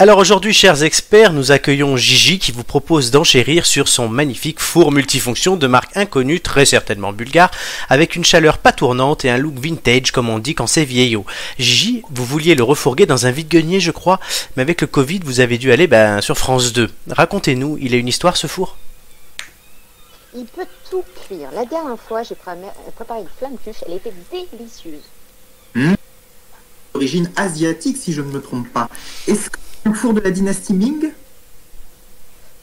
Alors aujourd'hui, chers experts, nous accueillons Gigi qui vous propose d'enchérir sur son magnifique four multifonction de marque inconnue, très certainement bulgare, avec une chaleur pas tournante et un look vintage comme on dit quand c'est vieillot. Gigi, vous vouliez le refourguer dans un vide-grenier, je crois, mais avec le Covid, vous avez dû aller ben, sur France 2. Racontez-nous, il a une histoire ce four? Il peut tout cuire. La dernière fois, j'ai préparé une flamme tuche, elle était délicieuse. Origine asiatique, si je ne me trompe pas. Est-ce que four de la dynastie Ming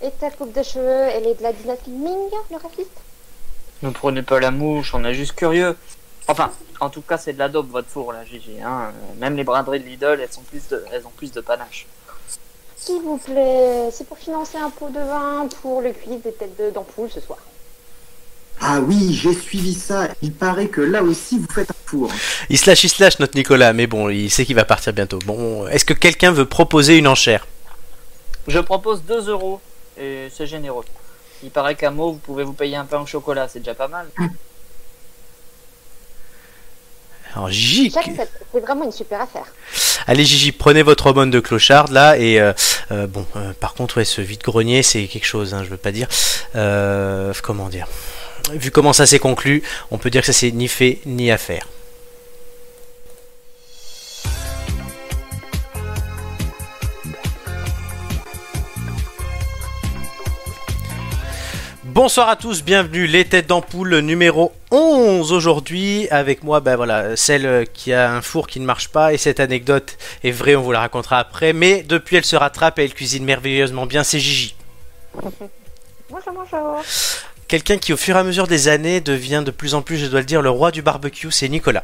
Et ta coupe de cheveux, elle est de la dynastie Ming, le raciste? Ne prenez pas la mouche, on est juste curieux. Enfin, en tout cas, c'est de la dope votre four là, Gigi. Hein. Même les braderies de Lidl, elles, sont plus de, elles ont plus de panache. S'il vous plaît, c'est pour financer un pot de vin pour le quiz des têtes de- d'ampoule ce soir. Ah oui, j'ai suivi ça. Il paraît que là aussi vous faites un four. Il slash, il slash notre Nicolas, mais bon, il sait qu'il va partir bientôt. Bon, est-ce que quelqu'un veut proposer une enchère? Je propose 2 euros et c'est généreux. Il paraît qu'à Meaux, vous pouvez vous payer un pain au chocolat, c'est déjà pas mal. Alors Gigi, J'accepte, c'est vraiment une super affaire. Allez Gigi, prenez votre hormone de clochard là et euh, euh, bon, euh, par contre ouais, ce vide-grenier c'est quelque chose, hein, je veux pas dire. Euh, comment dire? Vu comment ça s'est conclu, on peut dire que ça s'est ni fait ni à faire. Bonsoir à tous, bienvenue les têtes d'ampoule numéro 11 aujourd'hui avec moi ben voilà celle qui a un four qui ne marche pas et cette anecdote est vraie on vous la racontera après mais depuis elle se rattrape et elle cuisine merveilleusement bien c'est Gigi. Bonjour, bonjour. Quelqu'un qui au fur et à mesure des années devient de plus en plus je dois le dire le roi du barbecue c'est Nicolas.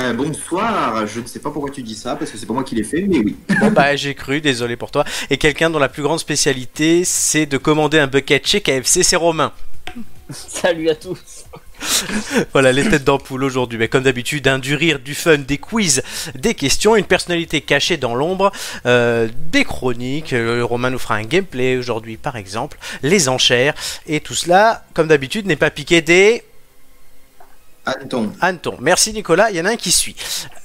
Euh, bonsoir, je ne sais pas pourquoi tu dis ça, parce que c'est pas moi qui l'ai fait, mais oui. Bon bah j'ai cru, désolé pour toi. Et quelqu'un dont la plus grande spécialité c'est de commander un bucket chez KFC c'est Romain. Salut à tous. Voilà les têtes d'ampoule aujourd'hui. Mais comme d'habitude, hein, du rire, du fun, des quiz, des questions, une personnalité cachée dans l'ombre, euh, des chroniques. Euh, Romain nous fera un gameplay aujourd'hui par exemple, les enchères. Et tout cela, comme d'habitude, n'est pas piqué des Anton. hannetons. Merci Nicolas, il y en a un qui suit.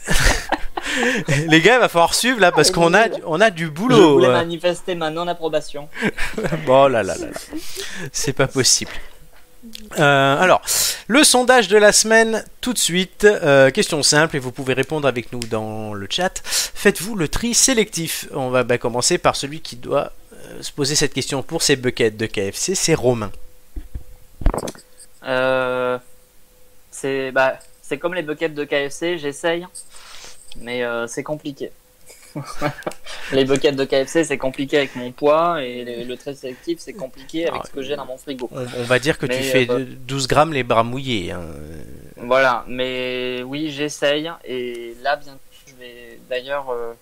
les gars, il va falloir suivre là parce qu'on a, on a du Je boulot. voulais euh. manifester ma non-approbation. Bon là là là là. C'est pas possible. Euh, alors, le sondage de la semaine, tout de suite. Euh, question simple et vous pouvez répondre avec nous dans le chat. Faites-vous le tri sélectif On va bah, commencer par celui qui doit euh, se poser cette question pour ses buckets de KFC, c'est Romain. C'est bah, comme les buckets de KFC, j'essaye, mais c'est compliqué. Les buckets de KFC, c'est compliqué avec mon poids, et le, le trait sélectif, c'est compliqué avec Ah, ce que j'ai dans mon frigo. On, on va dire que tu fais euh, de- 12 grammes les bras mouillés. hein. Voilà, mais oui, j'essaye, et là, bientôt, je vais d'ailleurs euh,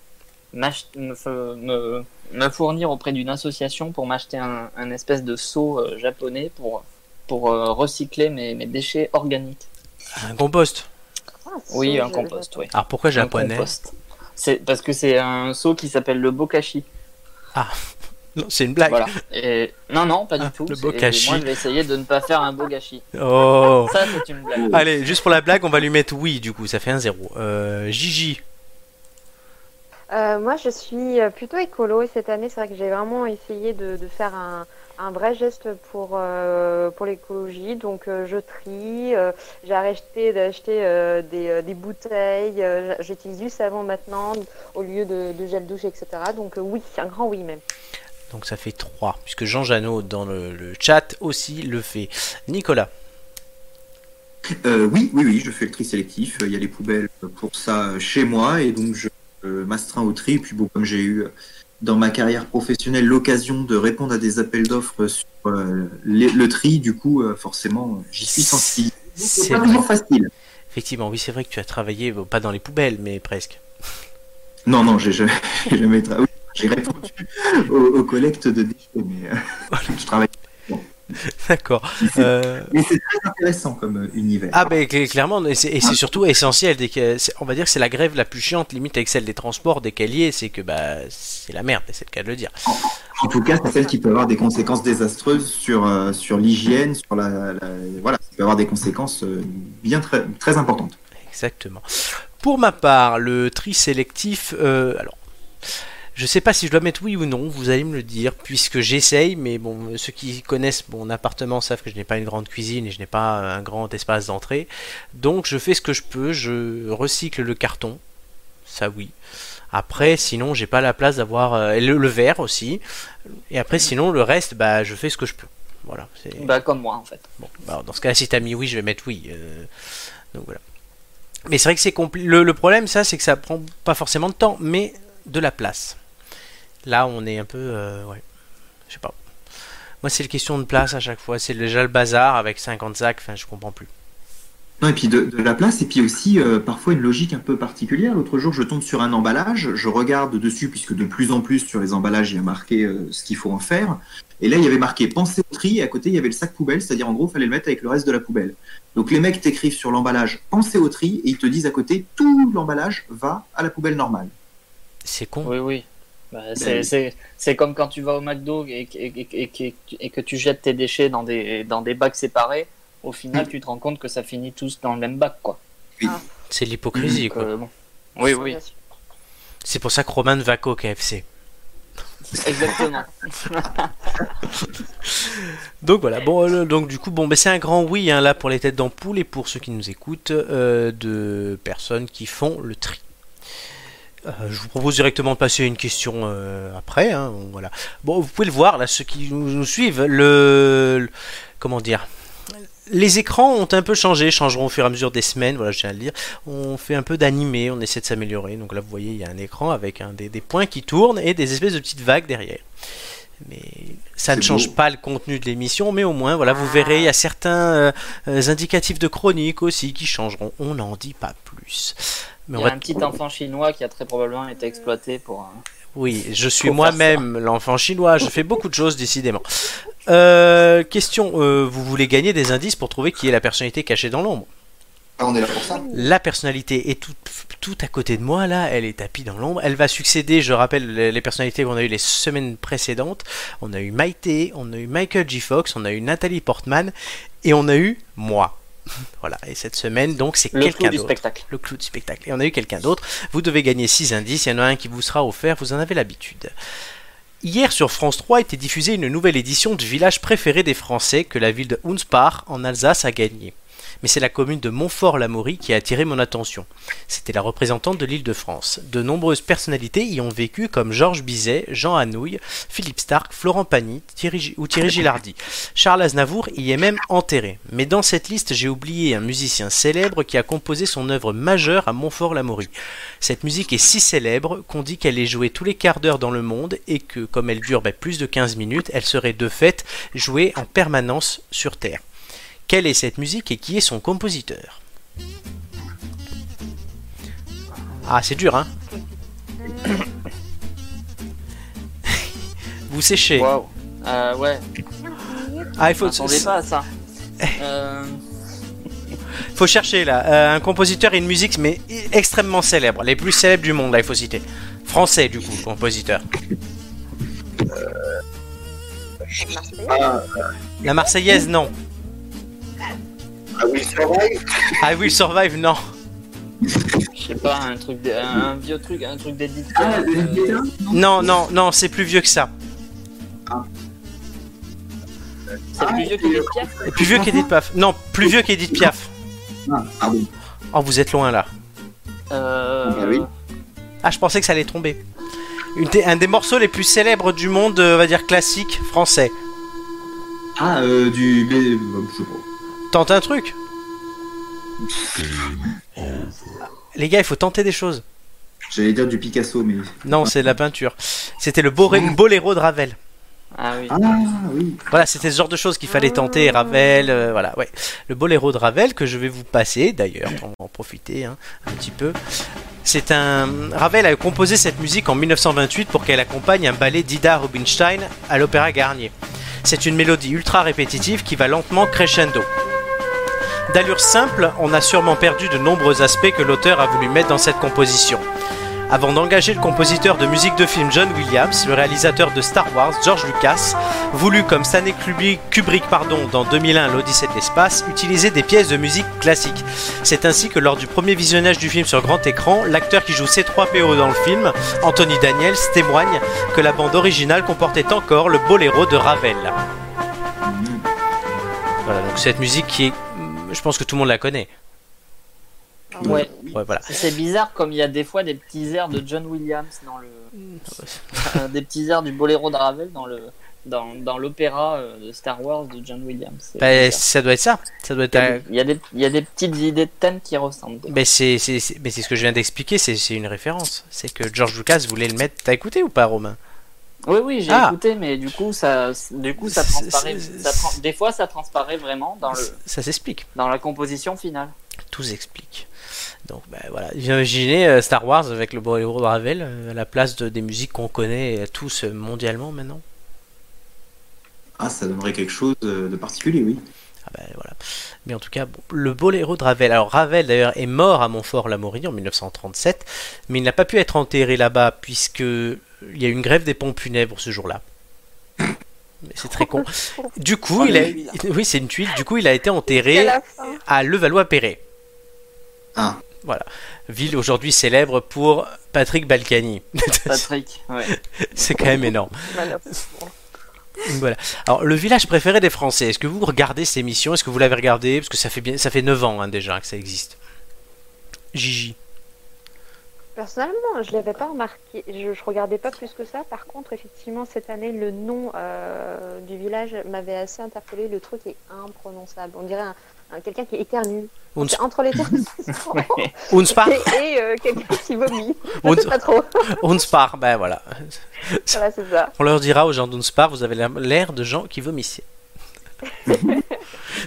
me, fe- me, me fournir auprès d'une association pour m'acheter un, un espèce de seau euh, japonais pour, pour euh, recycler mes, mes déchets organiques. Un compost. Ah, Oui, un compost, oui. Alors pourquoi Un japonais? compost. C'est parce que c'est un seau qui s'appelle le bokashi. Non, c'est une blague. Voilà. Et non, non, pas Ah, du tout. le bokashi. Moi, je vais essayer de ne pas faire un bogashi. Oh. Ça, c'est une blague. Allez, juste pour la blague, on va lui mettre oui, du coup, ça fait un zéro. Euh, Gigi. Euh, moi, je suis euh, plutôt écolo et cette année, c'est vrai que j'ai vraiment essayé de, de faire un, un vrai geste pour, euh, pour l'écologie. Donc, euh, je trie, euh, j'ai arrêté d'acheter euh, des, euh, des bouteilles, euh, j'utilise du savon maintenant au lieu de, de gel douche, etc. Donc, euh, oui, un grand oui même. Donc ça fait 3, puisque Jean Janot dans le, le chat aussi le fait. Nicolas. Euh, oui, oui, oui, je fais le tri sélectif. Il y a les poubelles pour ça chez moi, et donc je euh, m'astreins au tri. Et puis bon, comme j'ai eu dans ma carrière professionnelle l'occasion de répondre à des appels d'offres sur euh, les- le tri, du coup, euh, forcément, j'y suis sensible. C'est pas toujours facile. Effectivement, oui, c'est vrai que tu as travaillé, bon, pas dans les poubelles, mais presque. Non, non, j'ai jamais, j'ai jamais tra- oui, J'ai répondu aux, aux collectes de déchets, mais euh, je travaille. D'accord. Euh, Mais c'est très intéressant comme euh, univers. Ah ben cl- clairement, et c'est c'est surtout essentiel. Dès que, c'est- on va dire que c'est la grève la plus chiante, limite avec celle des transports, des caliers, c'est que bah c'est la merde, c'est le cas de le dire. En tout cas, c'est celle qui peut avoir des conséquences désastreuses sur, euh, sur l'hygiène, sur la, la- Voilà, ça peut avoir des conséquences euh, bien très, très importantes. Exactement. Pour ma part, le tri sélectif, euh, alors Je sais pas si je dois mettre oui ou non, vous allez me le dire, puisque j'essaye, mais bon, ceux qui connaissent mon appartement savent que je n'ai pas une grande cuisine et je n'ai pas un grand espace d'entrée. Donc je fais ce que je peux, je recycle le carton, ça oui. Après, sinon, j'ai pas la place d'avoir euh, le, le verre aussi. Et après, sinon, le reste, bah, je fais ce que je peux. Voilà. Bah, comme moi, en fait. Bon, bah, dans ce cas-là, si t'as mis oui, je vais mettre oui. euh, donc voilà. Mais c'est vrai que c'est compliqué. Le, le problème, ça, c'est que ça prend pas forcément de temps, mais de la place. Là, on est un peu, euh, ouais, je sais pas. Moi, c'est une question de place à chaque fois. C'est déjà le bazar avec 50 sacs. Enfin, je comprends plus. Non, et puis de, de la place, et puis aussi euh, parfois une logique un peu particulière. L'autre jour, je tombe sur un emballage, je regarde dessus, puisque de plus en plus sur les emballages, il y a marqué euh, ce qu'il faut en faire. Et là, il y avait marqué pensez au tri, et à côté, il y avait le sac poubelle, c'est-à-dire en gros, il fallait le mettre avec le reste de la poubelle. Donc les mecs t'écrivent sur l'emballage pensez au tri, et ils te disent à côté tout l'emballage va à la poubelle normale. C'est con. Oui, oui. Bah, c'est, oui. c'est, c'est comme quand tu vas au McDo et, et, et, et, et- et que tu jettes tes déchets dans des, dans des bacs séparés. Au final, tu te rends compte que ça finit tous dans le même bac, quoi. C'est l'hypocrisie, quoi. euh, bon. Oui, oui. C'est pour ça que Roman va qu'au KFC. exactement. Donc voilà, bon, euh, donc du coup, bon, ben, c'est un grand oui hein, là pour les têtes d'ampoule et pour ceux qui nous écoutent, euh, de personnes qui font le tri. Euh, je vous propose directement de passer à une question euh, après. hein, voilà. Vous pouvez le voir là, ceux qui nous, suivent, le, comment dire, les écrans ont un peu changé, changeront au fur et à mesure des semaines. Voilà, je à le dire. On fait un peu d'animé, on essaie de s'améliorer. Donc là, vous voyez, il y a un écran avec des points qui tournent et des espèces de petites vagues derrière. Mais ça ne change beau. pas le contenu de l'émission, mais au moins, voilà, vous verrez, il y a certains euh, euh, indicatifs de chronique aussi qui changeront. On n'en dit pas plus. Mais Il y a va un petit enfant chinois qui a très probablement été exploité pour. un- Oui, je suis moi-même l'enfant chinois, je fais beaucoup de choses décidément. Euh, question, euh, vous voulez gagner des indices pour trouver qui est la personnalité cachée dans l'ombre? Ah, on est là pour ça. La personnalité est tout, tout à côté de moi là, elle est tapie dans l'ombre. Elle va succéder, je rappelle les, les personnalités qu'on a eues les semaines précédentes. On a eu Maïté, on a eu Michael J. Fox, on a eu Nathalie Portman et on a eu moi. Voilà, et cette semaine donc c'est Le clou quelqu'un du d'autre spectacle. le clou du spectacle. Et on a eu quelqu'un d'autre. Vous devez gagner 6 indices. Il y en a un qui vous sera offert. Vous en avez l'habitude. Hier sur France 3 était diffusée une nouvelle édition du village préféré des Français que la ville de Hunspach en Alsace a gagné. Mais c'est la commune de Montfort-l'Amaury qui a attiré mon attention. C'était la représentante de l'île de France. De nombreuses personnalités y ont vécu comme Georges Bizet, Jean Anouilh, Philippe Stark, Florent Pagny ou Thierry Gilardi. Charles Aznavour y est même enterré. Mais dans cette liste, j'ai oublié un musicien célèbre qui a composé son œuvre majeure à Montfort-l'Amaury. Cette musique est si célèbre qu'on dit qu'elle est jouée tous les quarts d'heure dans le monde et que, comme elle dure ben, plus de 15 minutes, elle serait de fait jouée en permanence sur Terre. Quelle est cette musique et qui est son compositeur Ah, c'est dur, hein Vous séchez. Waouh. Euh, ouais, Ah, il faut, je m'attendais pas à ça. Euh, faut chercher là. Euh, un compositeur et une musique, mais extrêmement célèbre. Les plus célèbres du monde, là, il faut citer. Français, du coup, compositeur. La Marseillaise, non. Ah oui, survive I Will Survive, non. je sais pas, un truc, de- un vieux truc, un truc d'Edith Ah, Piaf, euh, Non, non, non, c'est plus vieux que ça. C'est plus vieux qu'Edith Piaf. Plus vieux qu'Edith Piaf. Non, plus vieux qu'Edith Piaf. Ah, pardon. Oh, vous êtes loin là. Euh, oui. Ah, je pensais que ça allait tomber. Une des- un des morceaux les plus célèbres du monde, euh, on va dire classique français. Ah, euh, du. euh, je sais pas. Tente un truc. Les gars, il faut tenter des choses. J'allais dire du Picasso, mais. Non, c'est de la peinture. C'était le boré- boléro de Ravel. Ah oui. Ah, oui. Voilà, c'était ce genre de choses qu'il fallait tenter. Ravel, euh, voilà, ouais. Le boléro de Ravel que je vais vous passer, d'ailleurs, on va en profiter hein, un petit peu. C'est un. Ravel a composé cette musique en 1928 pour qu'elle accompagne un ballet d'Ida Rubinstein à l'Opéra Garnier. C'est une mélodie ultra répétitive qui va lentement crescendo. D'allure simple, on a sûrement perdu de nombreux aspects que l'auteur a voulu mettre dans cette composition. Avant d'engager le compositeur de musique de film John Williams, le réalisateur de Star Wars, George Lucas, voulu comme Stanley Kubrick, pardon, dans 2001 l'Odyssée de l'espace, utiliser des pièces de musique classiques. C'est ainsi que lors du premier visionnage du film sur grand écran, l'acteur qui joue C3PO dans le film, Anthony Daniels, témoigne que la bande originale comportait encore le boléro de Ravel. Voilà, donc cette musique qui est... Je pense que tout le monde la connaît. Ouais. Ouais, voilà. C'est bizarre comme il y a des fois des petits airs de John Williams dans le. Euh, des petits airs du boléro de Ravel dans le. Dans, dans l'opéra euh, de Star Wars de John Williams. Bah, ça doit être ça. Ça doit être il, y a des, il, y a des, petites idées de thèmes qui ressemblent. Mais c'est c'est- c'est- mais c'est ce que je viens d'expliquer, c'est c'est une référence. C'est que George Lucas voulait le mettre. T'as écouté ou pas, Romain? Oui, oui, j'ai Ah. écouté, mais du coup, ça, du coup, ça transparaît. ça des fois, ça transparaît vraiment dans, le, Ça s'explique. dans la composition finale. Tout s'explique. Donc bah, voilà, imaginez euh, Star Wars avec le boléro de Ravel euh, à la place de, des musiques qu'on connaît euh, tous mondialement maintenant. Ah, ça donnerait quelque chose de particulier, oui. Ah bah, voilà. Mais en tout cas, bon, le boléro de Ravel. Alors Ravel d'ailleurs est mort à Montfort-l'Amaury en 1937, mais il n'a pas pu être enterré là-bas puisque il y a eu une grève des pompes funèbres ce jour-là. Mais c'est très con. Du coup, Oh, il a... oui, c'est une tuile. Du coup, il a été à enterré à Levallois-Perret. Ah, Ville aujourd'hui célèbre pour Patrick Balkany. Patrick, ouais. c'est quand même énorme. malheureusement. Voilà. Alors, le village préféré des Français. Est-ce que vous regardez ces émissions Est-ce que vous l'avez regardé? Parce que ça fait bien, ça fait 9 ans hein, déjà que ça existe. Gigi. Personnellement, je l'avais pas remarqué. Je, je regardais pas plus que ça. Par contre, effectivement, cette année, le nom euh, du village m'avait assez interpellé. Le truc est imprononçable. On dirait un, un- quelqu'un qui éternue. Uns- entre l'éternuement Unspar et, et, euh, quelqu'un qui vomit. Uns- pas trop. Unspar, ben voilà. Voilà, c'est ça. On leur dira aux gens d'Unspar, vous avez l'air de gens qui vomissaient. Mais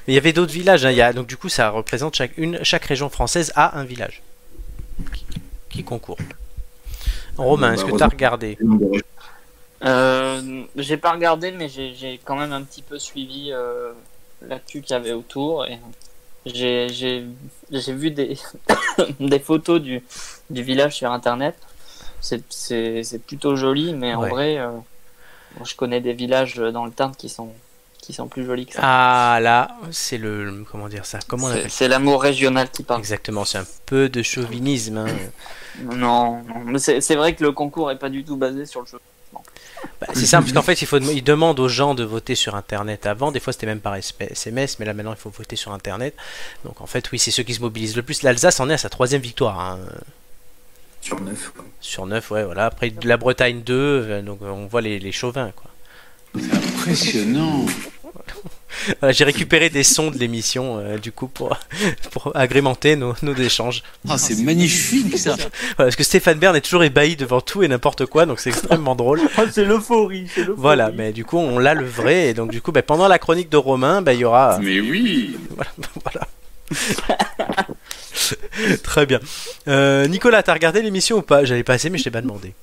il y avait d'autres villages. hein, il y a, donc du coup, ça représente chaque, une, chaque région française a un village qui concourt. Romain, Bah, est-ce que tu as regardé? Euh, j'ai pas regardé, mais j'ai j'ai quand même un petit peu suivi euh, l'actu qu'il y avait autour. Et j'ai j'ai- j'ai vu des, des photos du, du village sur internet. C'est- C'est c'est plutôt joli, mais en vrai, euh, je connais des villages dans le Tarn qui sont, qui sont plus jolis que ça. Ah là, c'est le, comment dire ça? Comment on C'est- C'est l'amour régional qui parle. Exactement, c'est un peu de chauvinisme. hein. Non, non, mais c'est c'est vrai que le concours est pas du tout basé sur le jeu. Bah, c'est simple, parce qu'en fait, il faut, ils demandent aux gens de voter sur Internet avant. Des fois, c'était même par SMS, mais là maintenant, il faut voter sur Internet. Donc, en fait, oui, c'est ceux qui se mobilisent le plus. L'Alsace en est à sa troisième victoire. hein. sur neuf. quoi. Sur 9, ouais, voilà. Après, la Bretagne 2, euh, donc on voit les, les chauvins, quoi. Impressionnant. Voilà, j'ai récupéré des sons de l'émission, euh, du coup, pour, pour agrémenter nos, nos échanges. Ah, c'est magnifique ça. Voilà, parce que Stéphane Bern est toujours ébahi devant tout et n'importe quoi, donc c'est extrêmement drôle. c'est l'euphorie, c'est l'euphorie. Voilà, mais du coup, on l'a le vrai, et donc du coup, bah, pendant la chronique de Romain, bah, il y aura... Mais oui. Voilà. Très bien. Euh, Nicolas, t'as regardé l'émission ou pas? J'avais passé, mais je t'ai pas demandé.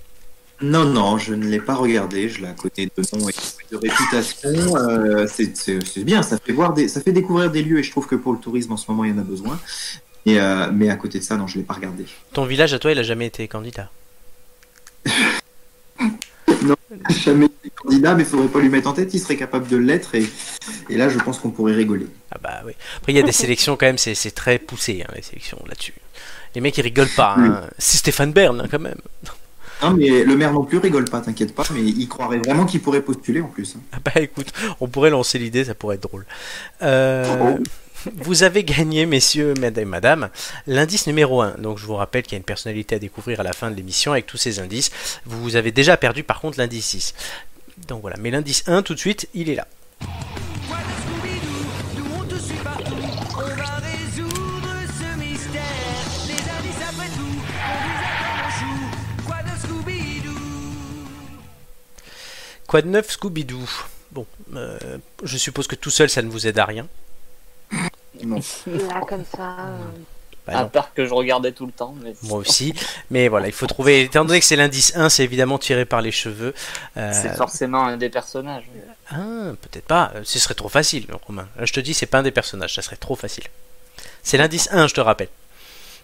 Non, non, je ne l'ai pas regardé. Je la connais de nom et de réputation. Euh, c'est- bien, ça fait, voir des, ça fait découvrir des lieux et je trouve que pour le tourisme en ce moment, il y en a besoin. Et, euh, mais à côté de ça, non, je ne l'ai pas regardé. Ton village à toi, il a jamais été candidat. Jamais été candidat, mais il faudrait pas lui mettre en tête, il serait capable de l'être. Et, et là, je pense qu'on pourrait rigoler. Ah bah oui. Après, il y a des sélections quand même, c'est c'est très poussé, hein, les sélections là-dessus. Les mecs, ils rigolent pas. Hein. C'est Stéphane Bern, hein, quand même. Non, mais le maire non plus rigole pas, t'inquiète pas, mais il croirait vraiment qu'il pourrait postuler en plus. Ah bah écoute, on pourrait lancer l'idée, ça pourrait être drôle. Euh. Vous avez gagné, messieurs, mesdames madame, l'indice numéro 1. Donc je vous rappelle qu'il y a une personnalité à découvrir à la fin de l'émission avec tous ces indices. Vous avez déjà perdu par contre l'indice 6. Donc voilà, mais l'indice 1 tout de suite, il est là. Quoi de neuf, Scooby-Doo? Bon, euh, je suppose que tout seul, ça ne vous aide à rien. Non. Là, comme ça. euh, Bah à part que je regardais tout le temps. Mais Moi aussi, mais voilà, il faut trouver. Étant donné que c'est l'indice 1, c'est évidemment tiré par les cheveux. Euh, C'est forcément un des personnages. Ah, peut-être pas. Euh, Ce serait trop facile, Romain. Là, je te dis, c'est pas un des personnages, ça serait trop facile. C'est l'indice 1, je te rappelle.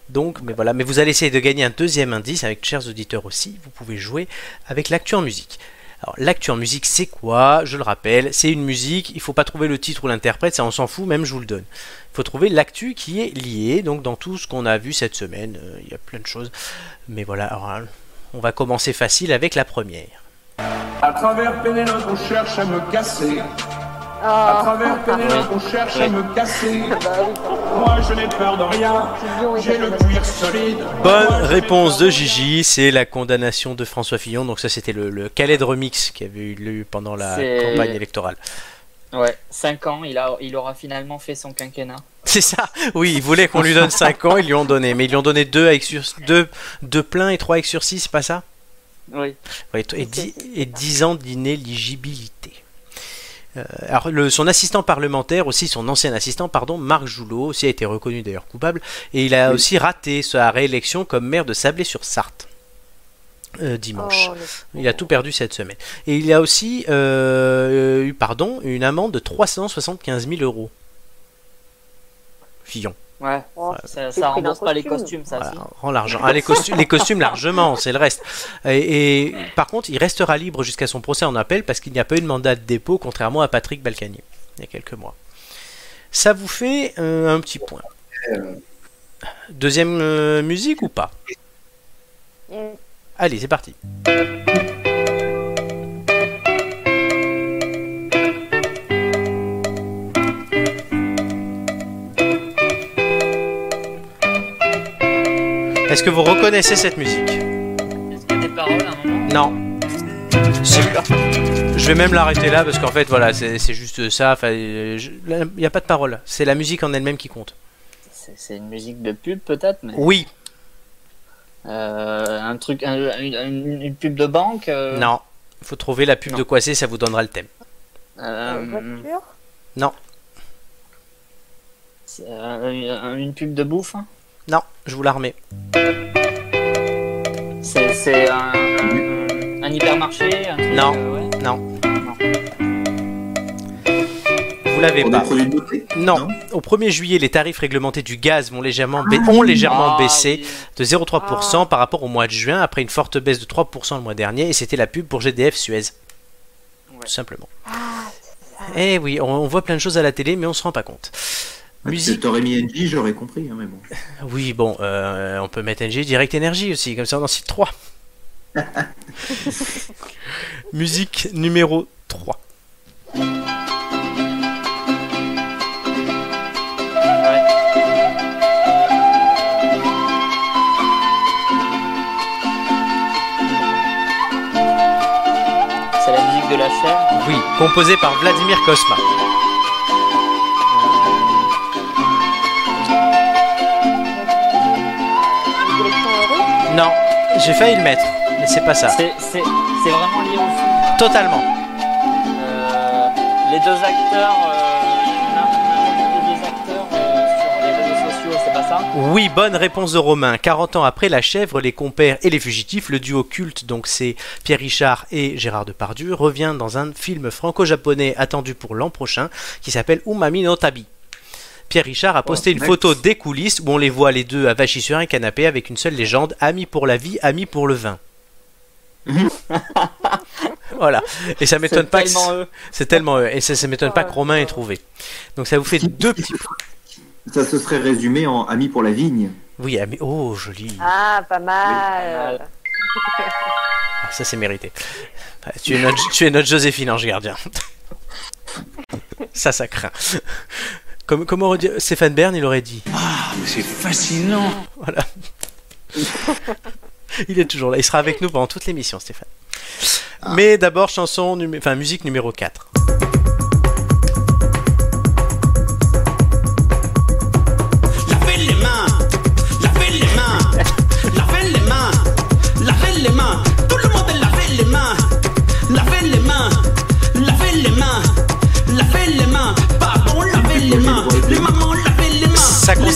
Donc, mais voilà. Mais vous allez essayer de gagner un deuxième indice avec chers auditeurs aussi. Vous pouvez jouer avec l'actu en musique. Alors, l'actu en musique, c'est quoi? Je le rappelle, c'est une musique. Il faut pas trouver le titre ou l'interprète, ça on s'en fout. Même je vous le donne. Il faut trouver l'actu qui est lié. Donc, dans tout ce qu'on a vu cette semaine, euh, il y a plein de choses. Mais voilà. Hein, on va commencer facile avec la première. À Ah, travers Pénélope, on cherche à me casser. Moi, je n'ai peur de rien. J'ai le cuir solide. Bonne réponse de Gigi, c'est la condamnation de François Fillon. Donc ça c'était le, le Khaled remix qui avait eu lieu pendant la campagne électorale. Ouais, 5 ans, il, a, il aura finalement fait son quinquennat. C'est ça. Oui, ils voulaient qu'on lui donne 5 ans, ils lui ont donné, mais ils lui ont donné 2 avec sur 2 deux pleins et 3 avec sursis, c'est pas ça? Oui. Oui, et, 10, et 10 ans d'inéligibilité. Euh, alors, le- son assistant parlementaire, aussi son ancien assistant, pardon, Marc Joulot, aussi a été reconnu d'ailleurs coupable, et il a Oui. aussi raté sa réélection comme maire de Sablé-sur-Sarthe euh, dimanche. oh, Il a tout perdu cette semaine. Et il a aussi euh, eu pardon, une amende de 375 000 euros. Fillon. Ouais, Oh, ça, ça rembourse pas les costume. costumes, ça. Voilà, si. rend l'argent. Ah, les, costumes, les costumes largement, c'est le reste. Et, et par contre, il restera libre jusqu'à son procès en appel parce qu'il n'y a pas eu de mandat de dépôt, contrairement à Patrick Balkany, il y a quelques mois. Ça vous fait euh, un petit point. Deuxième euh, musique ou pas? Yes. Allez, c'est parti. Est-ce que vous reconnaissez cette musique? Est-ce qu'il y a des paroles à un moment? Non. C'est- Je vais même l'arrêter là parce qu'en fait, voilà, c'est c'est juste ça. Il n'y a pas de parole. C'est la musique en elle-même qui compte. C'est une musique de pub peut-être, mais Oui, euh, un truc, un- une, pub de banque. euh, non. Il faut trouver la pub non. de quoi c'est, ça vous donnera le thème. euh, Non, euh, une pub de bouffe. hein? Non, je vous la remets. C'est c'est un, un, un hypermarché. Un truc, Non. euh, ouais. Non. Vous l'avez pas. Non. Au 1er juillet, les tarifs réglementés du gaz vont légèrement, ba- ont légèrement Ah, baissé oui. de 0,3% par rapport au mois de juin, après une forte baisse de 3% le mois dernier, et c'était la pub pour GDF Suez. Ouais. Tout simplement. Ah. Eh oui, on, on voit plein de choses à la télé, mais on se rend pas compte. Si Musique. t'aurais mis NJ, j'aurais compris, hein, mais bon. Oui, bon, euh, on peut mettre NG Direct Energy aussi, comme ça on en cite 3. Musique numéro 3. C'est la musique de la chair? Oui, composé par Vladimir Kosma. J'ai failli le mettre, mais c'est pas ça. C'est vraiment lié au film. Totalement. Euh, les deux acteurs, n'importe les deux acteurs sur les réseaux sociaux, c'est pas ça? Oui, bonne réponse de Romain. 40 ans après La Chèvre, Les Compères et Les Fugitifs, le duo culte, donc c'est Pierre Richard et Gérard Depardieu, revient dans un film franco-japonais attendu pour l'an prochain qui s'appelle Umami no Tabi. Pierre Richard a posté Oh, une photo des coulisses où on les voit les deux avachis sur un canapé avec une seule légende amis pour la vie, amis pour le vin. voilà. Et ça m'étonne C'est pas que tellement eux. c'est tellement eux. Et ça, ça m'étonne pas que Romain ait trouvé. Donc ça vous fait deux petits. Ça se serait résumé en ami pour la vigne. Oui, amis. Oh, joli. Ah, pas pas mal. Ah, ça c'est mérité. Ah, Tu es notre, tu es notre Joséphine Ange Gardien. ça, ça craint. Comme, comment aurait dit- Stéphane Bern, il aurait dit. Ah, mais c'est fascinant. Voilà. il est toujours là. Il sera avec nous pendant toute l'émission, Stéphane. Mais d'abord, chanson, numé- enfin, musique numéro 4. Mains.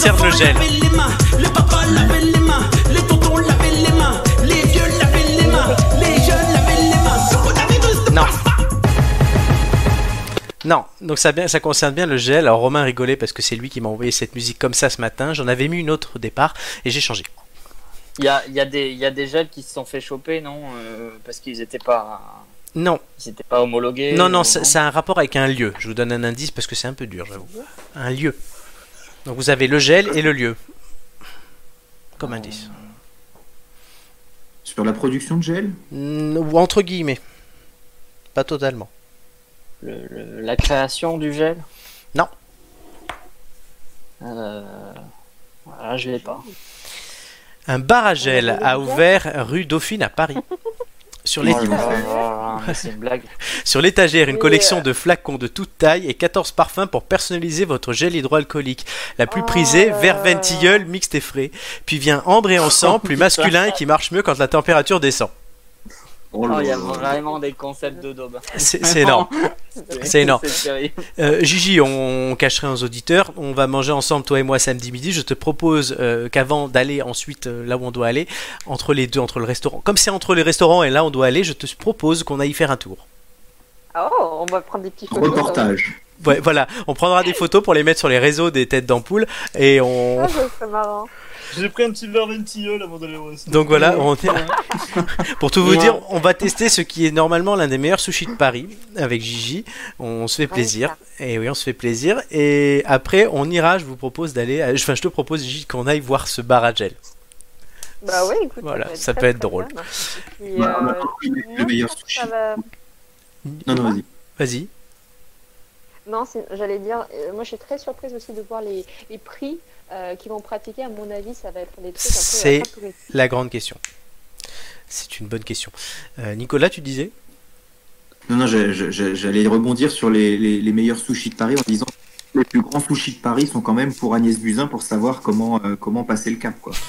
Vous avez de- Non. Non, donc ça, bien, ça concerne bien le gel. Alors Romain rigolait parce que c'est lui qui m'a envoyé cette musique comme ça ce matin. J'en avais mis une autre au départ et j'ai changé. Il y a, il y, a des- il y a des gels qui se sont fait choper, non Euh, Parce qu'ils n'étaient pas, Non, ils étaient pas homologués. non, non, ça, ça a un rapport avec un lieu. Je vous donne un indice parce que c'est un peu dur, j'avoue. Un lieu. Donc vous avez le gel et le lieu. Comme indice. Sur la production de gel Ou entre guillemets. Pas totalement. Le- le- la création du gel? Non. Euh, voilà, je l'ai pas. Un bar à gel a ouvert rue Dauphine à Paris. Sur les- Oh blague. Sur l'étagère, une collection euh. de flacons de toute taille et 14 parfums pour personnaliser votre gel hydroalcoolique. La plus Oh prisée, là. ventilleul, mixte et frais. Puis vient ambre et encens, plus masculin et qui marche mieux quand la température descend. Oh Oh, il y a vraiment des concepts de daube. C'est c'est énorme. C'est énorme. C'est. Euh, Gigi, on cacherait aux auditeurs. On va manger ensemble, toi et moi, samedi midi. Je te propose euh, qu'avant d'aller ensuite euh, là où on doit aller, entre les deux, entre le restaurant, comme c'est entre les restaurants et là où on doit aller, je te propose qu'on aille faire un tour. Oh, on va prendre des petits photos. Reportage. Ouais, voilà, on prendra des photos pour les mettre sur les réseaux des têtes d'ampoule et on. Ah, serait marrant. J'ai pris un petit verre ventilleul avant d'aller au resto. Donc voilà, on pour tout vous dire, on va tester ce qui est normalement l'un des meilleurs sushis de Paris avec Gigi. On se fait plaisir. Et oui, on se fait plaisir. Et après, on ira. Je vous propose d'aller. à- Enfin, je te propose Gigi qu'on aille voir ce bar à gel. Bah ouais, écoute. Voilà, ça peut être drôle. puis, euh, le- meilleur sushi. va- Non, non, vas-y. Vas-y. Non, j'allais dire, euh, moi je suis très surprise aussi de voir les, les prix euh, qu'ils vont pratiquer. À mon avis, ça va être des trucs un peu. C'est- euh. La grande question. C'est une bonne question. Euh, Nicolas, tu disais? Non, non, j'allais rebondir sur les, les- les meilleurs sushis de Paris en disant que les plus grands sushis de Paris sont quand même pour Agnès Buzyn pour savoir comment, euh, comment passer le cap. Quoi.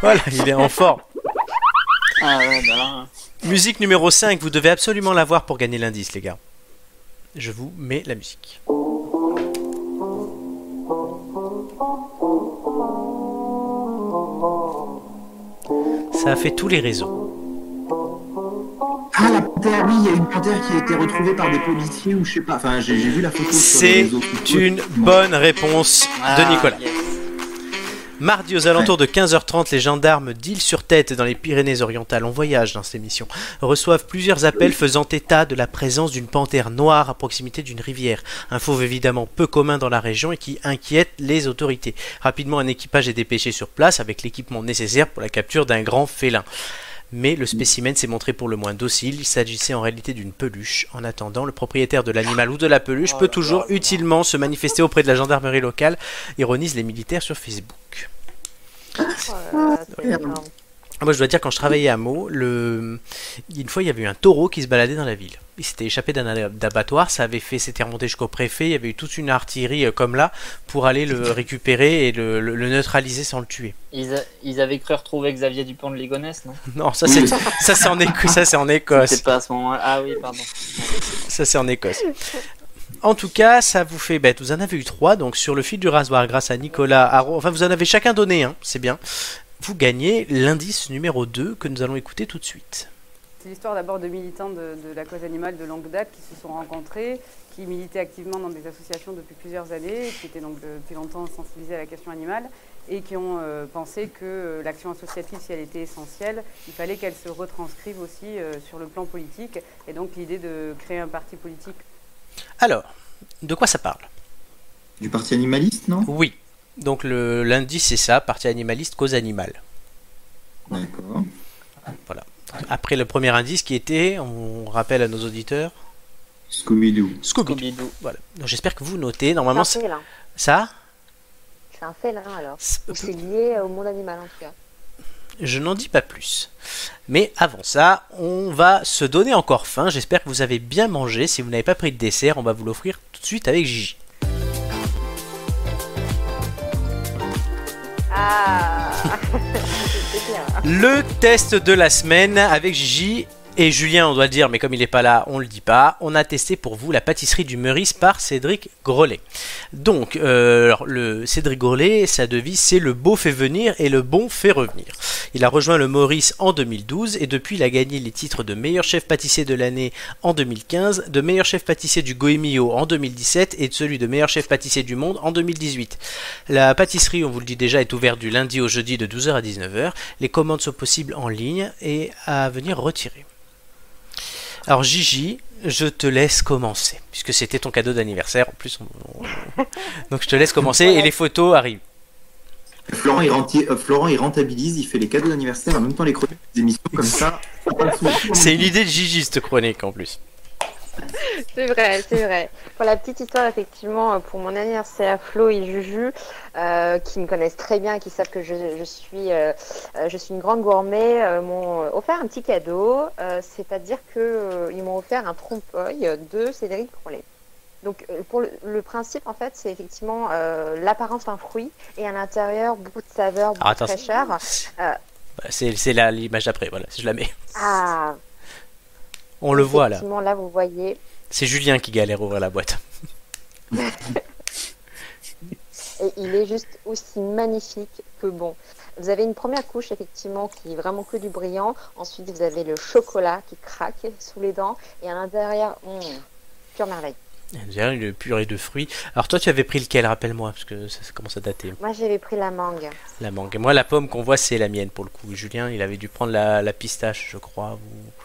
Voilà, il est en forme. Ah ouais, bah là, Musique numéro 5, vous devez absolument la voir pour gagner l'indice, les gars. Je vous mets la musique. Ça a fait tous les réseaux. Ah, la panthère, oui, il y a une panthère qui a été retrouvée par des policiers ou je sais pas. Enfin, j'ai vu la photo C'est une bonne réponse de Ah, Nicolas. yes. Mardi aux alentours de 15h30, les gendarmes d'Île-sur-Tête dans les Pyrénées-Orientales, en voyage dans cette émission, reçoivent plusieurs appels faisant état de la présence d'une panthère noire à proximité d'une rivière. Un fauve évidemment peu commun dans la région et qui inquiète les autorités. Rapidement, un équipage est dépêché sur place avec l'équipement nécessaire pour la capture d'un grand félin. Mais le spécimen s'est montré pour le moins docile, il s'agissait en réalité d'une peluche. En attendant, le propriétaire de l'animal ou de la peluche Oh peut toujours utilement se manifester auprès de la gendarmerie locale, ironisent les militaires sur Facebook. C'est. Moi, je dois dire, quand je travaillais à Meaux, le... une fois, il y avait eu un taureau qui se baladait dans la ville. Il s'était échappé d'un abattoir, ça avait fait, c'était remonté jusqu'au préfet, il y avait eu toute une artillerie euh, comme là pour aller le récupérer et le, le- le neutraliser sans le tuer. Ils, a- ils avaient cru retrouver Xavier Dupont de Ligonnès, non? Non, ça Oui. c'est ça c'est en Écosse, ça c'est en C'était Écosse, pas à ce moment-là. Ah oui, pardon. ça c'est en Écosse. En tout cas, ça vous fait bête. Vous en avez eu trois, donc sur le fil du rasoir, grâce à Nicolas Haro. Enfin, vous en avez chacun donné un, c'est bien. Vous gagnez l'indice numéro 2 que nous allons écouter tout de suite. C'est l'histoire d'abord de militants de, de la cause animale de longue date qui se sont rencontrés, qui militaient activement dans des associations depuis plusieurs années, qui étaient donc de- depuis longtemps sensibilisés à la question animale et qui ont euh, pensé que euh, l'action associative, si elle était essentielle, il fallait qu'elle se retranscrive aussi euh, sur le plan politique. Et donc l'idée de créer un parti politique Alors, de quoi ça parle? Du parti animaliste, non? Oui. Donc le l'indice c'est ça, partie animaliste, cause animale. D'accord. Après le premier indice qui était, on rappelle à nos auditeurs, Scooby-Doo. Scooby. Scooby-Doo. Voilà. Donc j'espère que vous notez. C'est Normalement un c'est- félin. ça, C'est un félin alors. c'est lié au monde animal en tout cas. je n'en dis pas plus. Mais avant ça, on va se donner encore faim. J'espère que vous avez bien mangé. Si vous n'avez pas pris de dessert, on va vous l'offrir tout de suite avec Gigi. Ah. Le test de la semaine avec Gigi et Julien, on doit dire, mais comme il n'est pas là, on le dit pas. On a testé pour vous la pâtisserie du Meurice par Cédric Grolet. Donc, euh, le Cédric Grolet, sa devise, c'est le beau fait venir et le bon fait revenir. Il a rejoint le Maurice en 2012 et depuis il a gagné les titres de meilleur chef pâtissier de l'année en 2015, de meilleur chef pâtissier du Goemio en 2017 et de celui de meilleur chef pâtissier du monde en 2018. La pâtisserie, on vous le dit déjà, est ouverte du lundi au jeudi de 12h à 19h. Les commandes sont possibles en ligne et à venir retirer. Alors Gigi, je te laisse commencer, puisque c'était ton cadeau d'anniversaire. En plus, on- on- donc je te laisse commencer et les photos arrivent. Florent il, renti- euh, Florent, il rentabilise, il fait les cadeaux d'anniversaire en même temps les chroniques des émissions comme ça. C'est une idée de Gigi cette chronique en plus. C'est vrai, c'est vrai. Pour la petite histoire, effectivement, euh, pour mon anniversaire, Flo et Juju, euh, qui me connaissent très bien, qui savent que je, je suis, euh, je suis une grande gourmet, euh, m'ont offert un petit cadeau. C'est-à-dire qu'ils m'ont offert un trompe-l'œil de Cédric Grolet. Donc, pour le, le principe, en fait, c'est effectivement l'apparence d'un fruit et à l'intérieur, beaucoup de saveurs, beaucoup Alors, de fraîcheur. Bah, C'est l'image d'après, voilà, je la mets. ah, On le voit là. là, vous voyez. C'est Julien qui galère à ouvrir la boîte. Et il est juste aussi magnifique que bon. Vous avez une première couche effectivement qui est vraiment que du brillant. Ensuite, vous avez le chocolat qui craque sous les dents. Et à l'intérieur, hum, pure merveille. Dirait une purée de fruits. Alors toi, tu avais pris lequel Rappelle-moi, parce que ça, ça commence à dater. Moi, j'avais pris la mangue. La mangue. Et moi, la pomme qu'on voit, c'est la mienne pour le coup. Julien, il avait dû prendre la, la pistache, je crois, ou,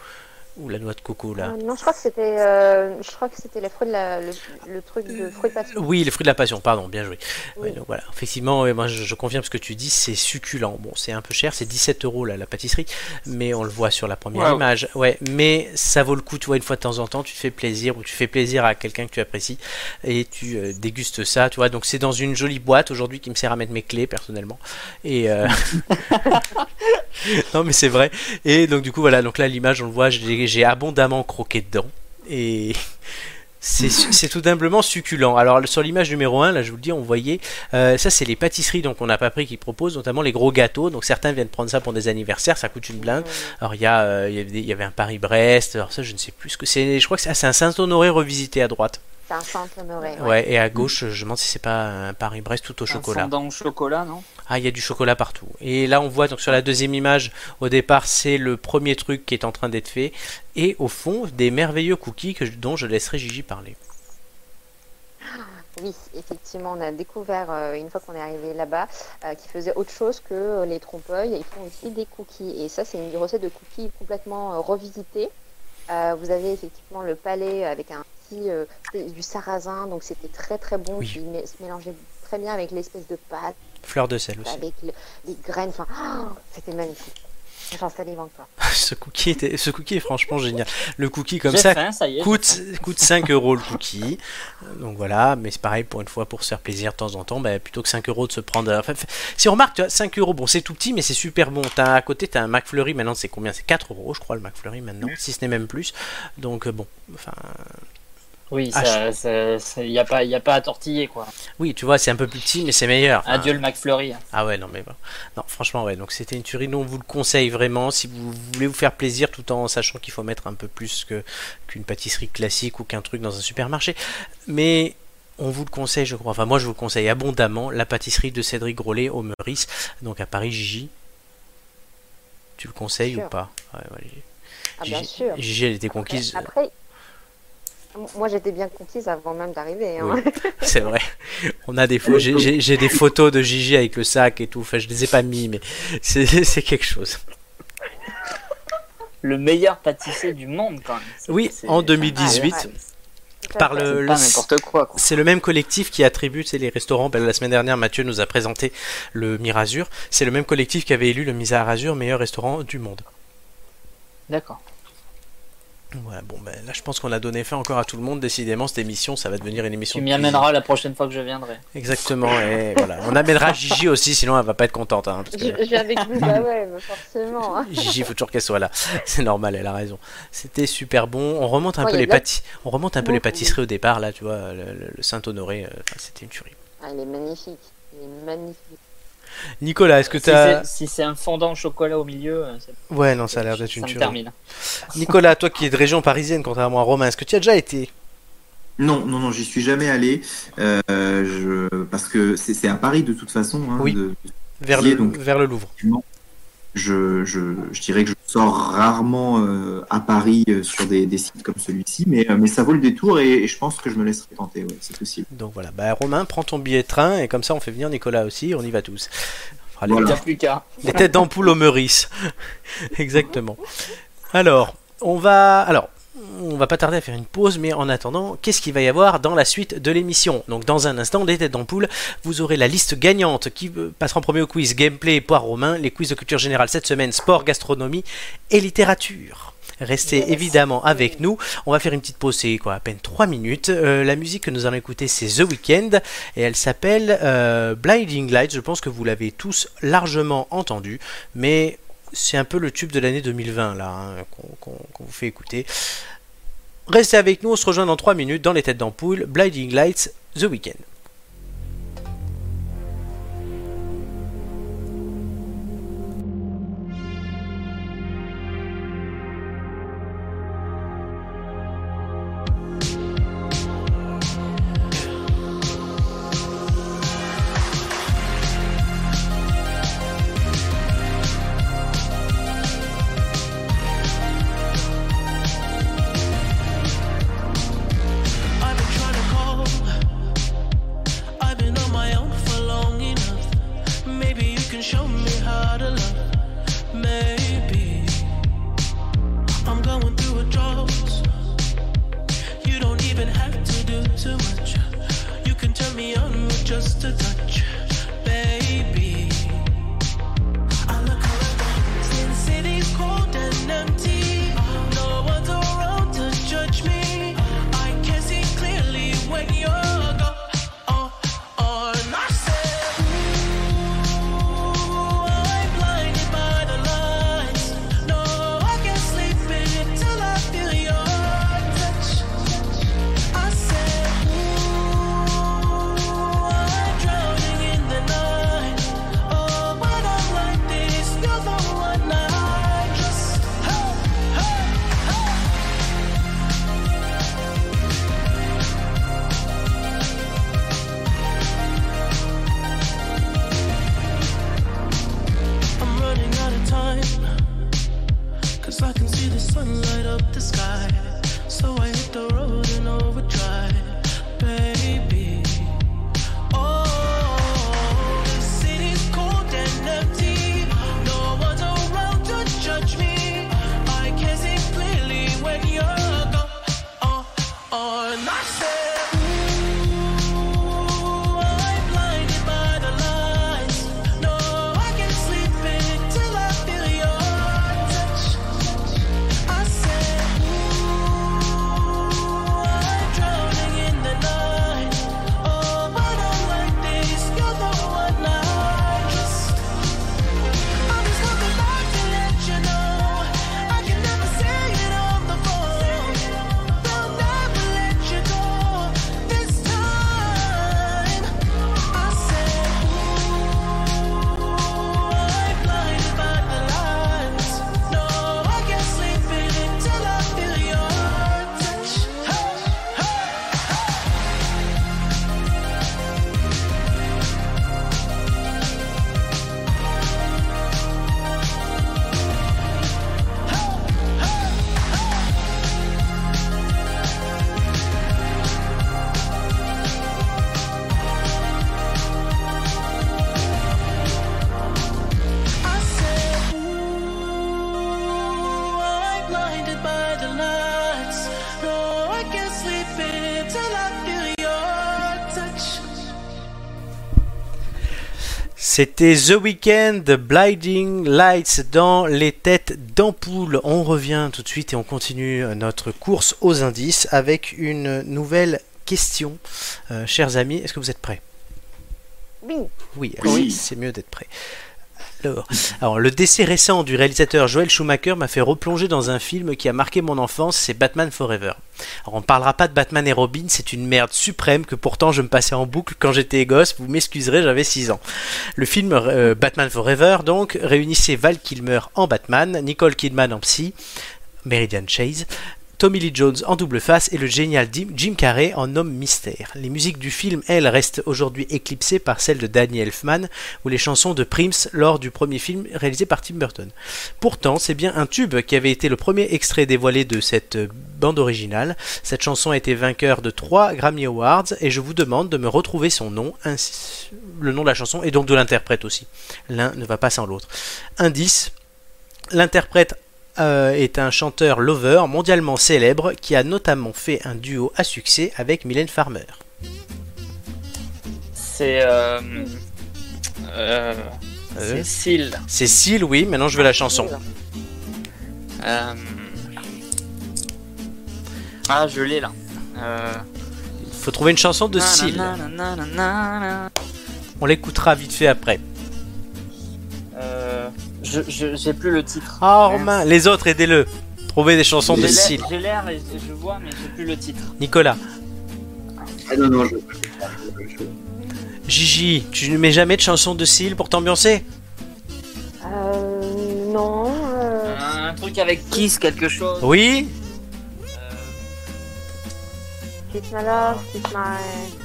ou la noix de coco là. Euh, non, je crois que c'était, euh, je crois que c'était le fruit de la- le, le truc de fruit de passion. Oui, les fruits de la passion, pardon, bien joué. Oui. Ouais, donc voilà, effectivement, moi je, je confirme ce que tu dis, c'est succulent. Bon, c'est un peu cher, c'est 17 euros là, la pâtisserie, mais on le voit sur la première Wow. image. Ouais, mais ça vaut le coup, tu vois, une fois de temps en temps, tu te fais plaisir ou tu fais plaisir à quelqu'un que tu apprécies et tu euh, dégustes ça, tu vois. Donc c'est dans une jolie boîte aujourd'hui qui me sert à mettre mes clés personnellement. Et euh, non, mais c'est vrai. Et donc du coup, voilà, donc là l'image, on le voit, j'ai j'ai abondamment croqué dedans et c'est tout simplement succulent. Alors sur l'image numéro 1, là je vous le dis, on voyait, euh, ça c'est les pâtisseries donc on n'a pas pris qui proposent, notamment les gros gâteaux. Donc certains viennent prendre ça pour des anniversaires, ça coûte une blinde. Alors il y, a, euh, y, avait un Paris-Brest, alors ça je ne sais plus ce que c'est. Je crois que c'est ah, c'est un Saint-Honoré revisité à droite. C'est un Saint-Honoré. Ouais. et à gauche, je me demande si c'est pas un Paris-Brest tout au Un chocolat. fondant au chocolat, non? Ah, il y a du chocolat partout. Et là, on voit donc sur la deuxième image, au départ, c'est le premier truc qui est en train d'être fait. Et au fond, des merveilleux cookies que, dont je laisserai Gigi parler. Oui, effectivement, on a découvert euh, une fois qu'on est arrivé là-bas euh, qu'ils faisaient autre chose que euh, les trompe-l'œil. Ils font aussi des cookies. Et ça, c'est une recette de cookies complètement euh, revisitée. Euh, vous avez effectivement le palais avec un euh, du sarrasin, donc c'était très très bon. Oui. qui se mélangeait très bien avec l'espèce de pâte, Fleur de sel aussi. avec le- les graines. Enfin, oh, c'était magnifique. J'en salive encore. ce, cookie était, ce cookie est franchement génial. Le cookie comme ça faim, ça y est, j'ai coûte, coûte 5 euros le cookie. Euh, Donc voilà, mais c'est pareil pour une fois, pour se faire plaisir de temps en temps, bah, plutôt que 5 euros de se prendre. euh, enfin, si on remarque, tu vois, 5 euros, bon, c'est tout petit, mais c'est super bon. T'as, à côté, tu as un McFlurry, maintenant c'est combien? C'est 4 euros, je crois, le McFlurry maintenant, si ce n'est même plus. Donc bon, enfin. Oui, Ah, il n'y a, pas- y a pas à tortiller, quoi. Oui, tu vois, c'est un peu plus petit, mais c'est meilleur. Enfin, Adieu le McFlurry. Ah ouais, non, mais bon. Non, franchement, ouais, donc c'était une tuerie. Nous, on vous le conseille vraiment si vous voulez vous faire plaisir tout en sachant qu'il faut mettre un peu plus que, qu'une pâtisserie classique ou qu'un truc dans un supermarché. Mais on vous le conseille, je crois. Enfin, moi, je vous le conseille abondamment la pâtisserie de Cédric Grolet au Meurice, donc à Paris, Gigi. Tu le conseilles ou pas? Ouais, ouais, Gigi. Ah, bien Gigi- sûr. Gigi, elle était conquise. Après, moi j'étais bien conquise avant même d'arriver. hein. Oui, c'est vrai. On a des j'ai, j'ai- j'ai des photos de Gigi avec le sac et tout. Enfin, je les ai pas mis, mais c'est, c'est quelque chose. Le meilleur pâtissier du monde, quand même. C'est- Oui, c'est- en 2018, Ah, par le, C'est le- pas n'importe quoi, quoi. c'est le même collectif qui attribue les restaurants. Ben, la semaine dernière, Mathieu nous a présenté le Mirazur. C'est le même collectif qui avait élu le Mirazur meilleur restaurant du monde. D'accord. Voilà, bon, ben, là, je pense qu'on a donné fin encore à tout le monde. Décidément, cette émission, ça va devenir une émission. Tu m'y amèneras la prochaine fois que je viendrai. Exactement, et voilà. On amènera Gigi aussi, sinon elle va pas être contente. hein, parce que- Je, je viens avec vous, bah ouais, forcément. hein. Gigi, il faut toujours qu'elle soit là. C'est normal, elle a raison. C'était super bon. On remonte un Ouais, peu les de la- pâtis- on remonte un peu les Beaucoup. pâtisseries au départ là, tu vois, le, Saint-Honoré, euh, c'était une tuerie. Ah, il est magnifique. Il est magnifique. Nicolas, est-ce que Si t'as c'est si c'est un fondant au chocolat au milieu, euh, Ouais, non, ça a l'air d'être une tuerie. termine. Nicolas, toi qui es de région parisienne, contrairement à Romain, est-ce que tu y as déjà été? Non, non, non, j'y suis jamais allé euh, je... parce que c'est c'est à Paris de toute façon. hein, Oui. de- vers le, donc- vers le Louvre je, je, je dirais que je sors rarement euh, à Paris euh, sur des, des sites comme celui-ci, mais, euh, mais ça vaut le détour et, et je pense que je me laisserai tenter, ouais, c'est possible. Donc voilà, bah, Romain, prends ton billet de train et comme ça on fait venir Nicolas aussi, on y va tous. Les, Voilà. Il n'y a plus qu'à. les têtes d'ampoule au Meurice. Exactement. Alors, on va. Alors. On va pas tarder à faire une pause, mais en attendant, qu'est-ce qu'il va y avoir dans la suite de l'émission? Donc, dans un instant, les têtes d'ampoule, vous aurez la liste gagnante qui euh, passera en premier au quiz gameplay et poire romain, les quiz de culture générale cette semaine, sport, gastronomie et littérature. Restez évidemment avec nous. On va faire une petite pause, c'est quoi, à peine 3 minutes. Euh, la musique que nous allons écouter, c'est The Weeknd et elle s'appelle euh, Blinding Lights. Je pense que vous l'avez tous largement entendu, mais c'est un peu le tube de l'année 2020 là hein, qu'on vous fait écouter. Restez avec nous, on se rejoint dans 3 minutes dans les têtes d'ampoule. Blinding Lights, The Weeknd. C'était The Weeknd, Blinding Lights dans les têtes d'ampoule. On revient tout de suite et on continue notre course aux indices avec une nouvelle question. Euh, chers amis, est-ce que vous êtes prêts? Oui. Oui, Oui. oui, c'est mieux d'être prêt. Alors, le décès récent du réalisateur Joel Schumacher m'a fait replonger dans un film qui a marqué mon enfance, c'est Batman Forever. Alors, on ne parlera pas de Batman et Robin, c'est une merde suprême que pourtant je me passais en boucle quand j'étais gosse, vous m'excuserez, j'avais 6 ans. Le film euh, Batman Forever, donc, réunissait Val Kilmer en Batman, Nicole Kidman en Psy, Meridian Chase, Tommy Lee Jones en double face et le génial Jim Carrey en homme mystère. Les musiques du film, elles, restent aujourd'hui éclipsées par celles de Danny Elfman ou les chansons de Prince lors du premier film réalisé par Tim Burton. Pourtant, c'est bien un tube qui avait été le premier extrait dévoilé de cette bande originale. Cette chanson a été vainqueur de 3 Grammy Awards et je vous demande de me retrouver son nom, le nom de la chanson et donc de l'interprète aussi. L'un ne va pas sans l'autre. Indice, l'interprète euh, est un chanteur lover mondialement célèbre qui a notamment fait un duo à succès avec Mylène Farmer. C'est. Euh, euh, Euh. C'est Seal, oui, maintenant je veux la chanson. Euh, Ah, je l'ai là. Il faut trouver une chanson de. Nananana. On l'écoutera vite fait après. Euh, je je- j'ai plus le titre. Ah, Romain, les autres, aidez-le. Trouvez des chansons de J'ai l'air- J'ai l'air et je vois, mais j'ai plus le titre. Nicolas, Ah non, non, je... Gigi, tu ne mets jamais de chansons de Seal pour t'ambiancer? Euh, non. euh, Un truc avec Kiss, quelque chose. Oui Kiss my love, kiss my.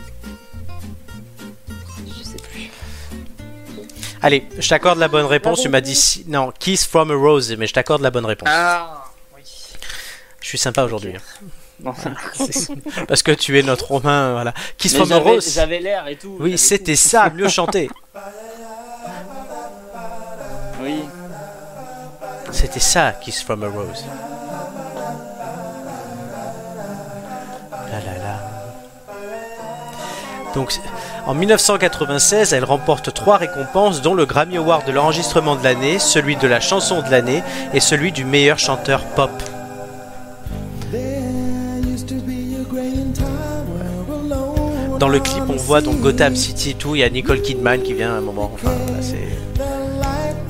Allez, je t'accorde la bonne réponse. Tu m'as dit si- non, Kiss from a Rose, mais je t'accorde la bonne réponse. Ah, oui. Je suis sympa aujourd'hui. hein. Non. Parce que tu es notre Romain, voilà. Kiss Mais from a j'avais- Rose. J'avais l'air et tout. Oui, c'était ça, mieux chanté. Oui. C'était ça, Kiss from a Rose. Là, là, là. Donc, en 1996, elle remporte trois récompenses, dont le Grammy Award de l'enregistrement de l'année, celui de la chanson de l'année et celui du meilleur chanteur pop. Dans le clip, on voit donc Gotham City et tout. Il y a Nicole Kidman qui vient à un moment. Enfin, voilà, c'est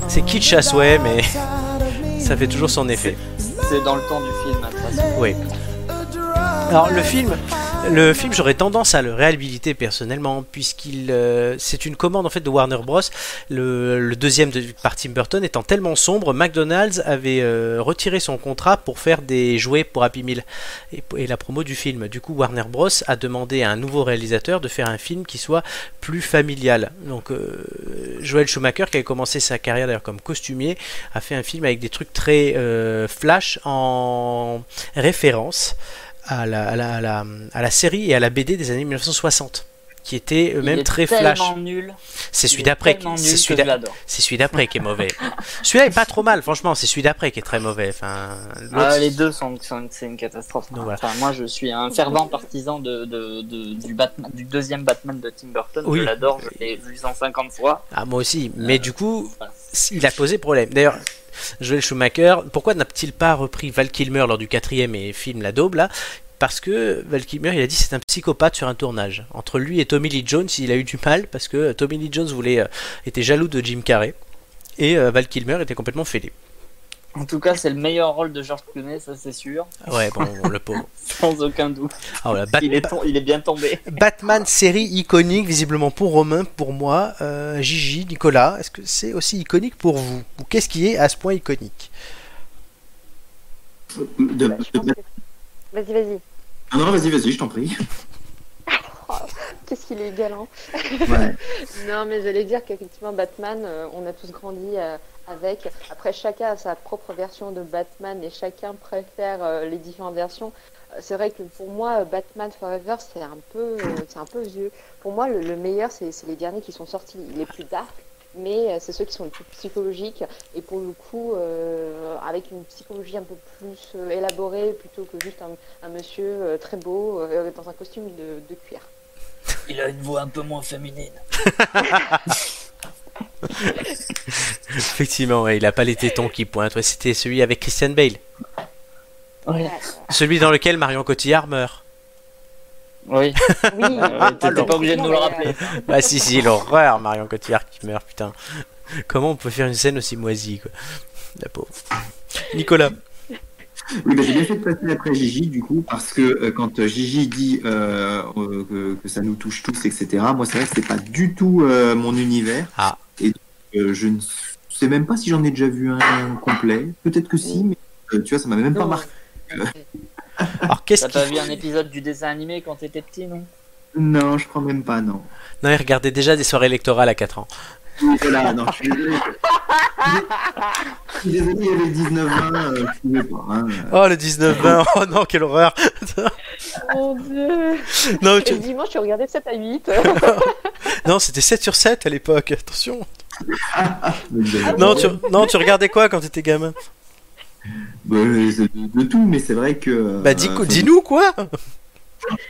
c'est kitsch à souhait, mais ça fait toujours son effet. C'est dans le temps du film, de toute façon. Oui. Alors le film, le film, j'aurais tendance à le réhabiliter personnellement, puisqu'il, euh, c'est une commande en fait de Warner Bros. Le, deuxième de, par Tim Burton étant tellement sombre, McDonald's avait euh, retiré son contrat pour faire des jouets pour Happy Meal et, la promo du film. Du coup, Warner Bros. a demandé à un nouveau réalisateur de faire un film qui soit plus familial. Donc, euh, Joel Schumacher, qui avait commencé sa carrière d'ailleurs comme costumier, a fait un film avec des trucs très flash en référence à la, à, la, à, la, à la série et à la BD des années 1960 qui était eux-mêmes très flash. C'est celui d'après c'est celui d'après qui est mauvais. Celui-là est pas trop mal franchement, c'est celui d'après qui est très mauvais. Enfin, Ah, les deux sont, sont- c'est une catastrophe. Donc, voilà. Enfin, moi, je suis un fervent partisan de, de- de- du, Batman, du deuxième Batman de Tim Burton. Oui. Je l'adore, je l'ai vu 150 fois. Ah, moi aussi. Mais du coup, voilà. il a posé problème. D'ailleurs, Joel Schumacher, pourquoi n'a-t-il pas repris Val Kilmer lors du quatrième et film La Daube là? Parce que Val Kilmer, il a dit c'est un psychopathe sur un tournage. Entre lui et Tommy Lee Jones, il a eu du mal parce que Tommy Lee Jones voulait, euh, était jaloux de Jim Carrey et euh, Val Kilmer était complètement fêlé. En tout cas, c'est le meilleur rôle de George Clooney, ça c'est sûr, Ouais, bon, le pauvre. sans aucun doute. Ah, voilà, Bat- Il est, tom- il est bien tombé. Batman série iconique, visiblement pour Romain, pour moi, euh, Gigi, Nicolas, est-ce que c'est aussi iconique pour vous? Ou qu'est-ce qui est à ce point iconique? De- Bah, que- Vas-y, vas-y. Ah non, vas-y, vas-y, je t'en prie. Qu'est-ce qu'il est galant. Ouais. Non, mais j'allais dire qu'effectivement, Batman, euh, on a tous grandi euh, avec. Après, chacun a sa propre version de Batman et chacun préfère euh, les différentes versions. Euh, C'est vrai que pour moi, Batman Forever, c'est un peu, euh, c'est un peu vieux. Pour moi, le, le meilleur, c'est c'est les derniers qui sont sortis, les plus dark, mais euh, c'est ceux qui sont les plus psychologiques et pour le coup, euh, avec une psychologie un peu plus euh, élaborée plutôt que juste un, un monsieur euh, très beau euh, dans un costume de, de cuir. Il a une voix un peu moins féminine. Effectivement, ouais, il a pas les tétons qui pointent. Ouais, C'était celui avec Christian Bale. Ouais. Celui dans lequel Marion Cotillard meurt. Oui. Oui, Euh, T'étais pas obligé de nous le rappeler. Ah si, si, l'horreur, Marion Cotillard qui meurt, putain. Comment on peut faire une scène aussi moisie, quoi La pauvre. Nicolas. Oui, bah, j'ai bien fait de passer après Gigi, du coup, parce que euh, quand euh, Gigi dit euh, euh, que, que ça nous touche tous, etc., moi, c'est vrai que c'est pas du tout euh, mon univers. Ah. Et euh, je ne sais même pas si j'en ai déjà vu un complet. Peut-être que si, mais euh, tu vois, ça m'a même pas marqué. Alors qu'est-ce T'as qu'il pas vu un épisode du dessin animé quand t'étais petit, non? Non, je crois même pas, non. Non, il regardait déjà des soirées électorales à 4 ans. Voilà, non, je suis désolé. Je suis désolé, il y avait 19 ans, euh, je pouvais pas. hein. Oh, le 19-20, oh non, quelle horreur Mon dieu Non, tu- le dimanche, tu regardais 7 à 8. non c'était 7 sur 7 à l'époque, attention. Non tu... non, tu regardais quoi quand t'étais gamin? Bah, euh, c'est de, de tout, mais c'est vrai que. euh, Bah dis- enfin, dis-nous quoi?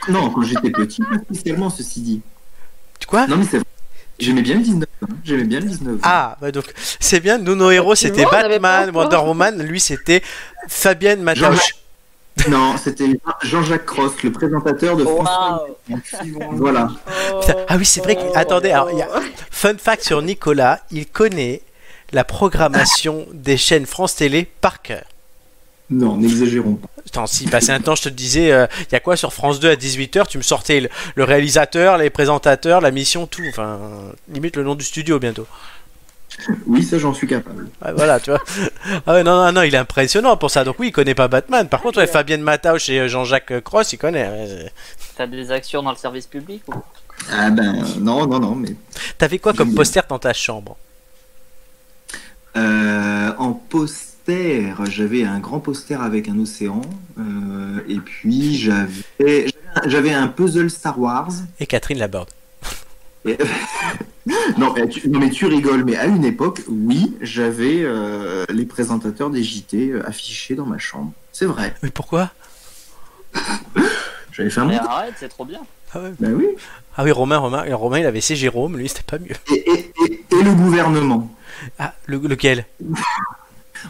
Non, quand j'étais petit, pas spécialement, ceci dit. Quoi? Non, mais c'est vrai. J'aimais bien le 19. hein. J'aimais bien le 19. Ah, bah donc c'est bien, nous nos héros c'était Batman, Wonder. Woman, lui c'était Fabienne Matauch. Non, c'était Jean-Jacques Cross, le présentateur de France. Waouh Voilà. Ah oui, c'est vrai que. Attendez, alors, il y a... fun fact sur Nicolas, il connaît la programmation des chaînes France Télé par cœur. Non, n'exagérons pas. Attends, si passait un temps, je te disais, euh, il y a quoi sur France 2 à 18h Tu me sortais le, le réalisateur, les présentateurs, la mission, tout. Enfin, limite le nom du studio bientôt. Oui, ça, j'en suis capable. Ouais, voilà, tu vois. Ah ouais, non, non, non, il est impressionnant pour ça. Donc oui, il connaît pas Batman. Par contre, ouais, Fabienne Matauch et euh, Jean-Jacques Cross, il connaît. ouais. T'as des actions dans le service public ou? Ah ben, non, non, non, mais. T'avais quoi comme poster dans ta chambre? Euh, en poster, j'avais un grand poster avec un océan. euh, et puis, j'avais j'avais un puzzle Star Wars. Et Catherine Laborde. Et- non, mais tu, non, mais tu rigoles, mais à une époque, oui, j'avais euh, les présentateurs des JT euh, affichés dans ma chambre. C'est vrai. Mais pourquoi? J'avais fait un Mais montage. arrête, c'est trop bien. ah, ouais. Ben oui. ah oui, Romain, Romain, Romain, il avait ses Jérôme, lui, c'était pas mieux. Et, et- et- et le gouvernement. Ah, le- lequel?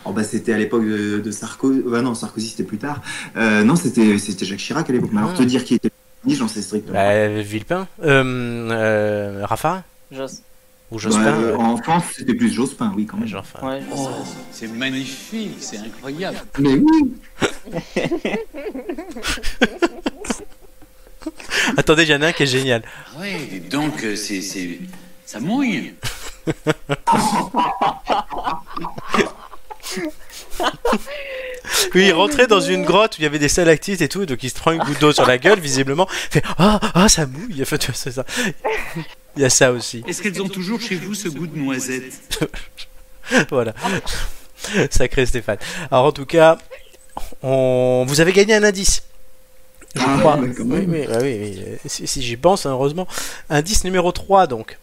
Oh bah c'était à l'époque de, de Sarkozy. Bah non, Sarkozy c'était plus tard. Euh, non, c'était c'était Jacques Chirac à l'époque. Mais alors Ah. te dire qui était le j'en sais strictement. bah, Villepin euh, euh, Raffarin J'ose. Ou Jospin. En France, c'était plus Jospin, oui, quand même. Jospin. Ouais, Oh, c'est magnifique, c'est incroyable. Mais oui. Attendez, il y en a un qui est génial. Oui, donc c'est, c'est, ça mouille. Oui, il rentrait dans une grotte où il y avait des stalactites et tout, donc il se prend une goutte d'eau sur la gueule, visiblement. Il fait Ah, ah, ça mouille. Enfin, tu vois, c'est ça. Il y a ça aussi. Est-ce qu'elles ont toujours chez vous ce goût de noisette? Voilà. Sacré Stéphane. Alors, en tout cas, on... vous avez gagné un indice. Je Ah, crois. oui, oui, oui, oui. Si, si j'y pense, hein, heureusement. Indice numéro 3, donc.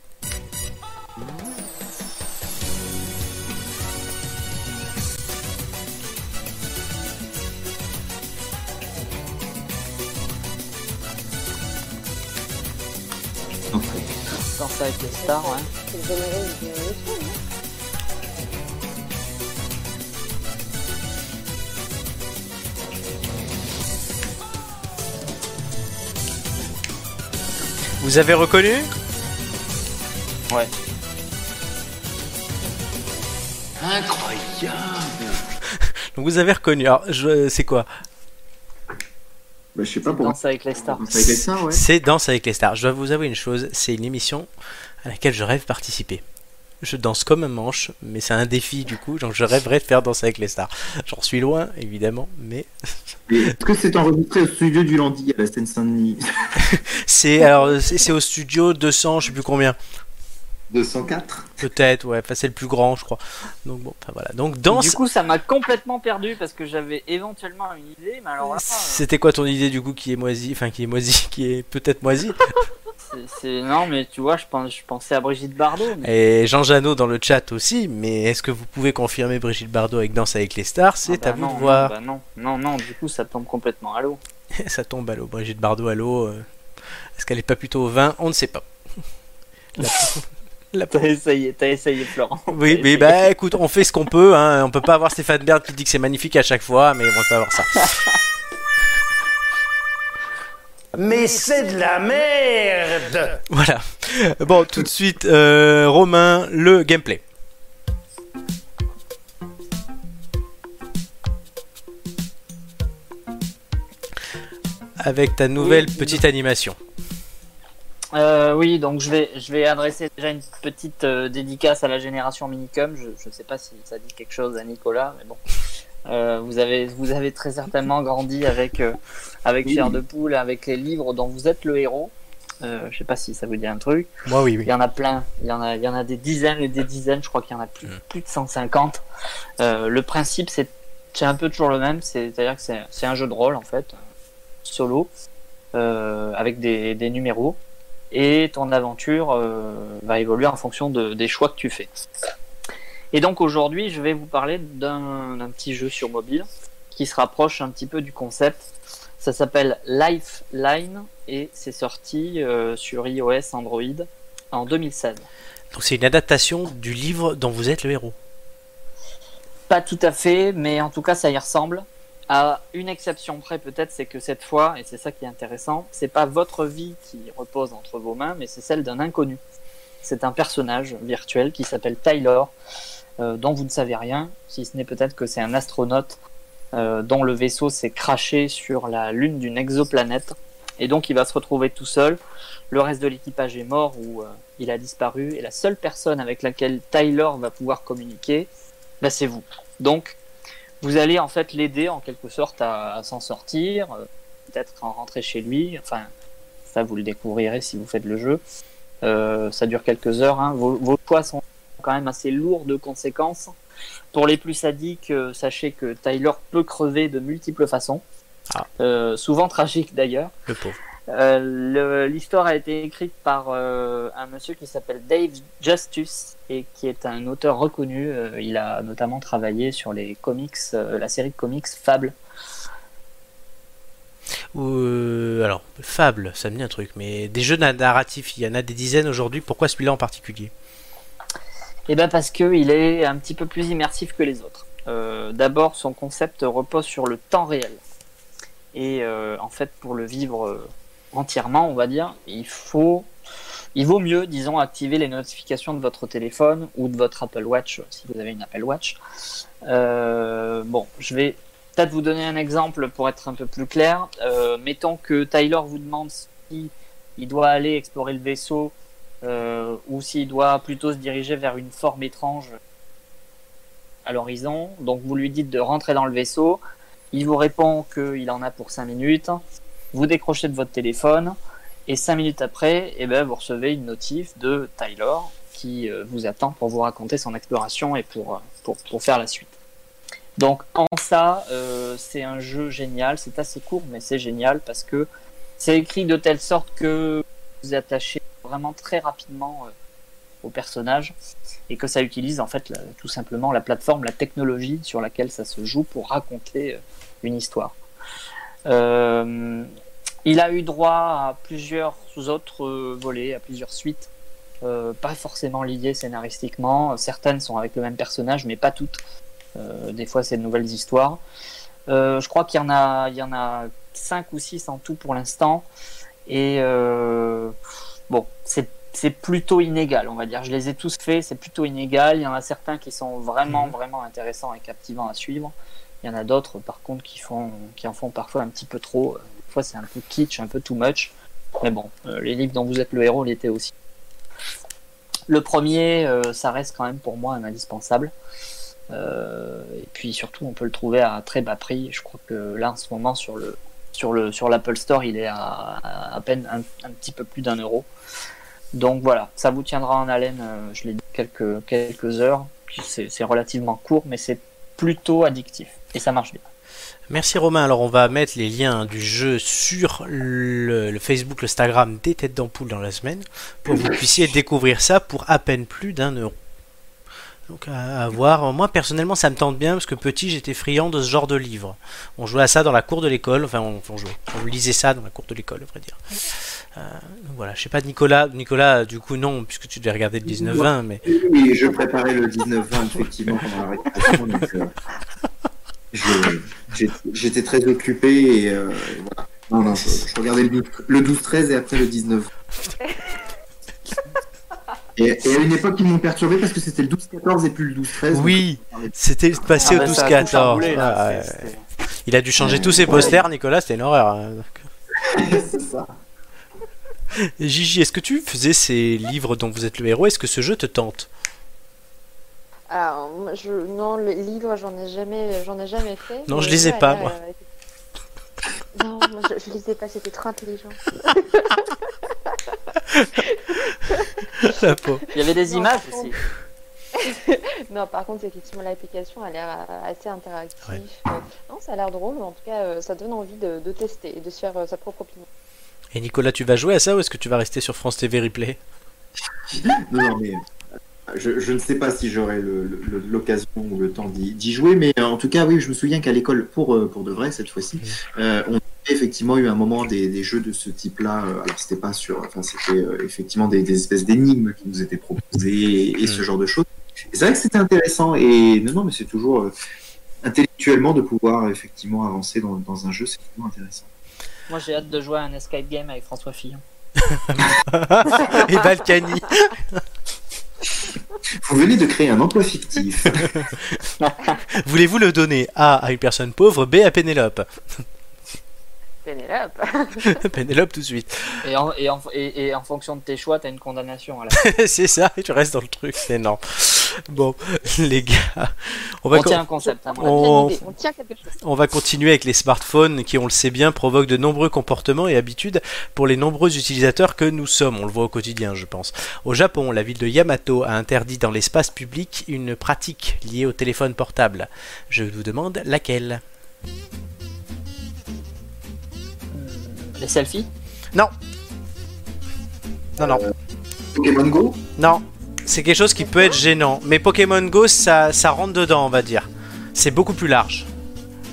Danse avec les stars, ouais. C'est le générique d'une émission, non Vous avez reconnu? Ouais. Incroyable Donc, vous avez reconnu. Alors, je... c'est quoi? Bah, je sais pas pour. Danse avec les stars. Danse avec les stars, ouais. C'est Danse avec les stars. Je dois vous avouer une chose, c'est une émission à laquelle je rêve participer. Je danse comme un manche, mais c'est un défi du coup, donc je rêverais de faire Danse avec les stars. J'en suis loin, évidemment, mais Est-ce que c'est enregistré au studio du Landy à la Seine-Saint-Denis? C'est alors c'est c'est au studio 200, je sais plus combien, 204 peut-être, ouais, enfin c'est le plus grand, je crois. Donc bon, enfin voilà. Donc Danse, Du coup, ça m'a complètement perdu parce que j'avais éventuellement une idée, mais alors là, euh, c'était quoi ton idée du coup qui est moisi, enfin qui est moisi, qui est peut-être moisi c'est- c'est non, mais tu vois, je, pense, je pensais à Brigitte Bardot. mais- Et Jean Janot dans le chat aussi, mais est-ce que vous pouvez confirmer Brigitte Bardot avec Danse avec les stars? C'est Ah bah à vous non, de non, voir. bah non, non, non, du coup, ça tombe complètement à l'eau. Ça tombe à l'eau. Brigitte Bardot à l'eau. euh, Est-ce qu'elle est pas plutôt au vin? On ne sait pas. La- la- T'as essayé, t'as essayé, Florent. Oui, essayé. bah écoute, on fait ce qu'on peut. Hein. On peut pas avoir Stéphane Bern qui dit que c'est magnifique à chaque fois, mais on va pas avoir ça. Mais c'est de la merde Voilà. Bon, tout de suite, euh, Romain, le gameplay. Avec ta nouvelle petite animation. Euh, oui, donc je vais, je vais adresser déjà une petite euh, dédicace à la génération Minicum. Je ne sais pas si ça dit quelque chose à Nicolas, mais bon. Euh, vous avez vous avez très certainement grandi avec avec de poule, avec les livres dont vous êtes le héros. Je sais pas si ça vous dit un truc. Moi, oui, oui. Il y en a plein. Il y en a, il y en a des dizaines et des dizaines. Je crois qu'il y en a plus, plus de 150. Euh, le principe, c'est, un peu toujours le même. C'est-à-dire que c'est, c'est un jeu de rôle, en fait, solo, avec des, des numéros. Et ton aventure euh, va évoluer en fonction de, des choix que tu fais. Et donc aujourd'hui, je vais vous parler d'un, d'un petit jeu sur mobile qui se rapproche un petit peu du concept. Ça s'appelle Lifeline et c'est sorti euh, sur iOS Android en 2016. Donc c'est une adaptation du livre dont vous êtes le héros. Pas tout à fait, mais en tout cas ça y ressemble. À une exception près peut-être, c'est que cette fois, et c'est ça qui est intéressant, c'est pas votre vie qui repose entre vos mains, mais c'est celle d'un inconnu. C'est un personnage virtuel qui s'appelle Tyler, euh, dont vous ne savez rien, si ce n'est peut-être que c'est un astronaute euh, dont le vaisseau s'est craché sur la lune d'une exoplanète. Et donc il va se retrouver tout seul. Le reste de l'équipage est mort ou euh, il a disparu. Et la seule personne avec laquelle Tyler va pouvoir communiquer, bah, c'est vous. Donc vous allez en fait l'aider en quelque sorte à, à s'en sortir, euh, peut-être en rentrer chez lui. Enfin, ça vous le découvrirez si vous faites le jeu. Euh, ça dure quelques heures. Hein. Vos, vos choix sont quand même assez lourds de conséquences. Pour les plus sadiques, euh, sachez que Tyler peut crever de multiples façons, Euh, souvent tragiques d'ailleurs. Le pauvre. Euh, L'histoire a été écrite par euh, un monsieur qui s'appelle Dave Justice et qui est un auteur reconnu. Euh, il a notamment travaillé sur les comics, la série de comics Fable. Alors, Fable, ça me dit un truc, mais des jeux na- narratifs, il y en a des dizaines aujourd'hui. Pourquoi celui-là en particulier? Eh ben parce que il est un petit peu plus immersif que les autres. D'abord, son concept repose sur le temps réel. Et en fait, pour le vivre entièrement, on va dire, il faut, il vaut mieux, disons, activer les notifications de votre téléphone ou de votre Apple Watch si vous avez une Apple Watch. Euh, bon, je vais peut-être vous donner un exemple pour être un peu plus clair. Euh, mettons que Tyler vous demande si il doit aller explorer le vaisseau euh, ou s'il doit plutôt se diriger vers une forme étrange à l'horizon. Donc vous lui dites de rentrer dans le vaisseau, il vous répond qu'il en a pour 5 minutes, vous décrochez de votre téléphone, et 5 minutes après, eh ben, vous recevez une notif de Tyler qui euh, vous attend pour vous raconter son exploration et pour, euh, pour, pour faire la suite. Donc en ça, euh, c'est un jeu génial, c'est assez court mais c'est génial parce que c'est écrit de telle sorte que vous vous attachez vraiment très rapidement au personnage et que ça utilise en fait tout simplement la plateforme, la technologie sur laquelle ça se joue pour raconter une histoire. Euh, il a eu droit à plusieurs autres euh, volets, à plusieurs suites, euh, pas forcément liées scénaristiquement. Certaines sont avec le même personnage, mais pas toutes. Des fois, c'est de nouvelles histoires. Je crois qu'il y en a, il y en a cinq ou six en tout pour l'instant. Et euh, bon, c'est c'est plutôt inégal, on va dire. Je les ai tous faits, c'est plutôt inégal. Il y en a certains qui sont vraiment, vraiment intéressants et captivants à suivre. Il y en a d'autres, par contre, qui, font, qui en font parfois un petit peu trop. Euh, Des fois, c'est un peu kitsch, un peu too much. Mais bon, euh, les livres dont vous êtes le héros l'étaient aussi. Le premier, euh, ça reste quand même pour moi un indispensable. Euh, et puis surtout, on peut le trouver à très bas prix. Je crois que là, en ce moment, sur le sur le sur l'Apple Store, il est à, à, peine un, un petit peu plus d'un euro. Donc voilà, ça vous tiendra en haleine. je l'ai dit quelques quelques heures. C'est relativement court, mais c'est plutôt addictif et ça marche bien. Merci Romain. Alors on va mettre les liens du jeu sur le, le Facebook, l'Instagram des Têtes d'Ampoule dans la semaine pour que vous puissiez découvrir ça pour à peine plus d'un euro. Donc à, à voir. Moi personnellement ça me tente bien parce que petit j'étais friand de ce genre de livre. On jouait à ça dans la cour de l'école. Enfin on, on jouait. On lisait ça dans la cour de l'école, à vrai dire. Euh, voilà. Je sais pas Nicolas. Nicolas du coup non puisque tu devais regarder le 19-20 mais. Oui, je préparais le 19-20 effectivement pendant la récréation. donc, euh, J'étais très occupé et euh, voilà. Non, non, je, je regardais le 12 le 12-13 et après le 19. Et, et à une époque, ils m'ont perturbé parce que c'était le 12-14 et plus le 12-13. donc- Oui, c'était passé Ah au bah, ça a tout 12-14. chamboulé, là, Ah, ouais. c'était- Il a dû changer tous ses posters, Nicolas, c'était une horreur. hein. c'est ça. Gigi, est-ce que tu faisais ces livres dont vous êtes le héros? Est-ce que ce jeu te tente? Alors, moi, je, non, le livre, j'en ai jamais, j'en ai jamais fait. Non, je lisais ouais, pas, moi. euh, Non, moi, je, je lisais pas, c'était trop intelligent. La. Il y avait des Non, images aussi. non, par contre, effectivement, l'application a l'air euh, assez interactive. Ouais. Euh, non, ça a l'air drôle, mais en tout cas, euh, ça donne envie de, de tester et de se faire sa propre opinion. Et Nicolas, tu vas jouer à ça ou est-ce que tu vas rester sur France TV Replay? Non, non, mais je, je ne sais pas si j'aurai l'occasion ou le temps d'y jouer, mais euh, en tout cas, oui, je me souviens qu'à l'école, pour, euh, pour de vrai cette fois-ci, euh, on a effectivement eu un moment des, des jeux de ce type-là. Alors, c'était pas sur. Enfin, c'était effectivement des, des espèces d'énigmes qui nous étaient proposées et, et ce Mm. genre de choses. C'est vrai que c'était intéressant. Et non, non, mais c'est toujours. euh, intellectuellement, de pouvoir effectivement avancer dans, dans un jeu, c'est toujours intéressant. Moi, j'ai hâte de jouer à un escape game avec François Fillon. Et Balkany Vous venez de créer un emploi fictif. Voulez-vous le donner A à une personne pauvre, B à Pénélope? Pénélope. Pénélope tout de suite. Et en, et, en, et, et en fonction de tes choix, t'as une condamnation c'est ça, et tu restes dans le truc, c'est énorme. Bon, les gars, on va, tient un concept. hein, moi. on, Bien idée, on tient quelque chose. on va continuer avec les smartphones qui, on le sait bien, provoquent de nombreux comportements et habitudes pour les nombreux utilisateurs que nous sommes. On le voit au quotidien, je pense. Au Japon, la ville de Yamato a interdit dans l'espace public une pratique liée au téléphone portable. Je vous demande laquelle Les selfies Non. Non, non. Pokémon Go Non, c'est quelque chose qui peut être gênant. Mais Pokémon Go, ça, ça rentre dedans, on va dire. C'est beaucoup plus large.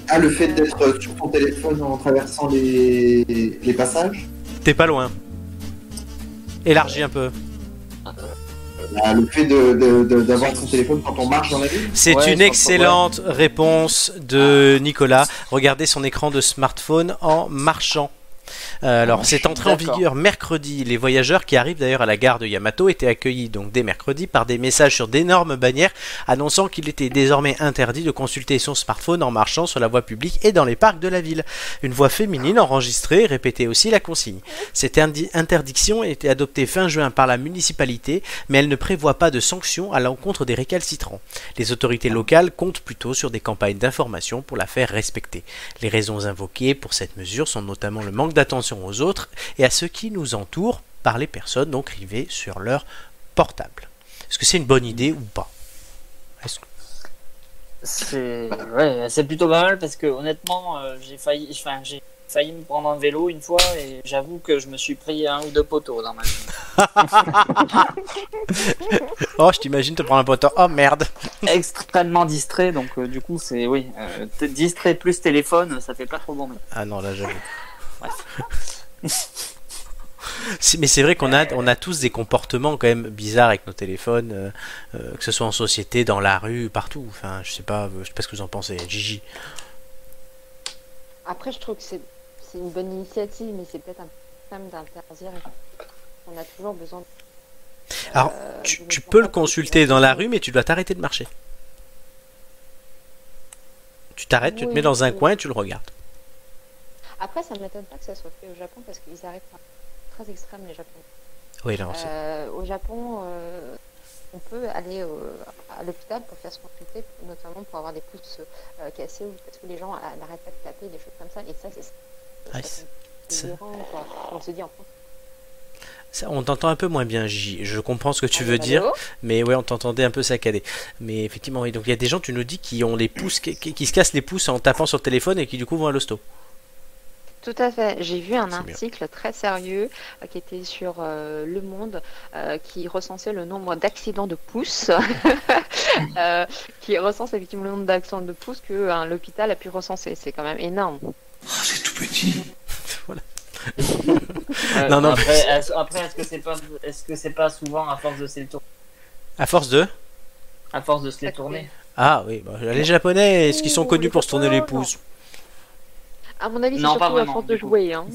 Ah, le fait d'être sur ton téléphone en traversant les, les passages T'es pas loin. Élargis un peu. Ah, Le fait d'avoir son téléphone quand on marche dans la ville C'est Ouais, une excellente réponse de Nicolas. Regardez son écran de smartphone en marchant. Euh, alors, c'est entré en vigueur mercredi. Les voyageurs qui arrivent d'ailleurs à la gare de Yamato étaient accueillis donc dès mercredi par des messages sur d'énormes bannières annonçant qu'il était désormais interdit de consulter son smartphone en marchant sur la voie publique et dans les parcs de la ville. Une voix féminine enregistrée répétait aussi la consigne. Cette interdiction a été adoptée fin juin par la municipalité, mais elle ne prévoit pas de sanctions à l'encontre des récalcitrants. Les autorités locales comptent plutôt sur des campagnes d'information pour la faire respecter. Les raisons invoquées pour cette mesure sont notamment le manque d'attention aux autres et à ceux qui nous entourent par les personnes donc rivées sur leur portable. Est-ce que c'est une bonne idée ou pas? Que- C'est ouais, plutôt pas mal parce que honnêtement, euh, j'ai failli, enfin, j'ai failli me prendre un vélo une fois et j'avoue que je me suis pris un ou deux poteaux dans ma vie. Oh, je t'imagine te prendre un poteau. Oh merde Extrêmement distrait, donc euh, du coup, c'est oui, euh, distrait plus téléphone, ça fait pas trop bon. Ah non, là j'avoue. Bref. Mais c'est vrai qu'on a, on a tous des comportements quand même bizarres avec nos téléphones, euh, euh, que ce soit en société, dans la rue, partout. Enfin, je sais pas, je sais pas ce que vous en pensez, Gigi. Après, je trouve que c'est une bonne initiative, mais c'est peut-être un simple d'interdire. On a toujours besoin. de- Alors, euh, tu, peux le consulter dans la rue, mais tu dois t'arrêter de marcher. Tu t'arrêtes, tu te mets dans un oui. coin et tu le regardes. Après, ça ne m'étonne pas que ça soit fait au Japon parce qu'ils arrivent à très extrêmes les Japonais. Oui, non, Euh, au Japon, euh, on peut aller au- à l'hôpital pour faire se consulter, notamment pour avoir des pouces euh, cassés ou parce que les gens n'arrêtent pas de taper, des choses comme ça. Et ça, c'est Ah. On se dit en France. ça, on t'entend un peu moins bien, Gigi. Je comprends ce que tu veux dire, mais ouais, on t'entendait un peu saccadé. Mais effectivement, oui. Donc il y a des gens, tu nous dis, qui ont les pouces, qui, qui- qui se cassent les pouces en tapant sur le téléphone et qui du coup vont à l'hosto. Tout à fait. J'ai vu un bien. article très sérieux euh, qui était sur euh, Le Monde euh, qui recensait le nombre d'accidents de pouces, euh, qui recense effectivement le nombre d'accidents de pouces que hein, l'hôpital a pu recenser. C'est quand même énorme. c'est tout petit. Euh, Non, non, après, mais- est-ce, après, est-ce que c'est pas, est-ce que c'est pas souvent à force de se les tourner, À force de? À force de se les tourner Ah oui, bah, les Japonais, est-ce qu'ils sont connus pour se tourner les pouces? À mon avis, c'est surtout à vraiment, force du de jouer. Hein.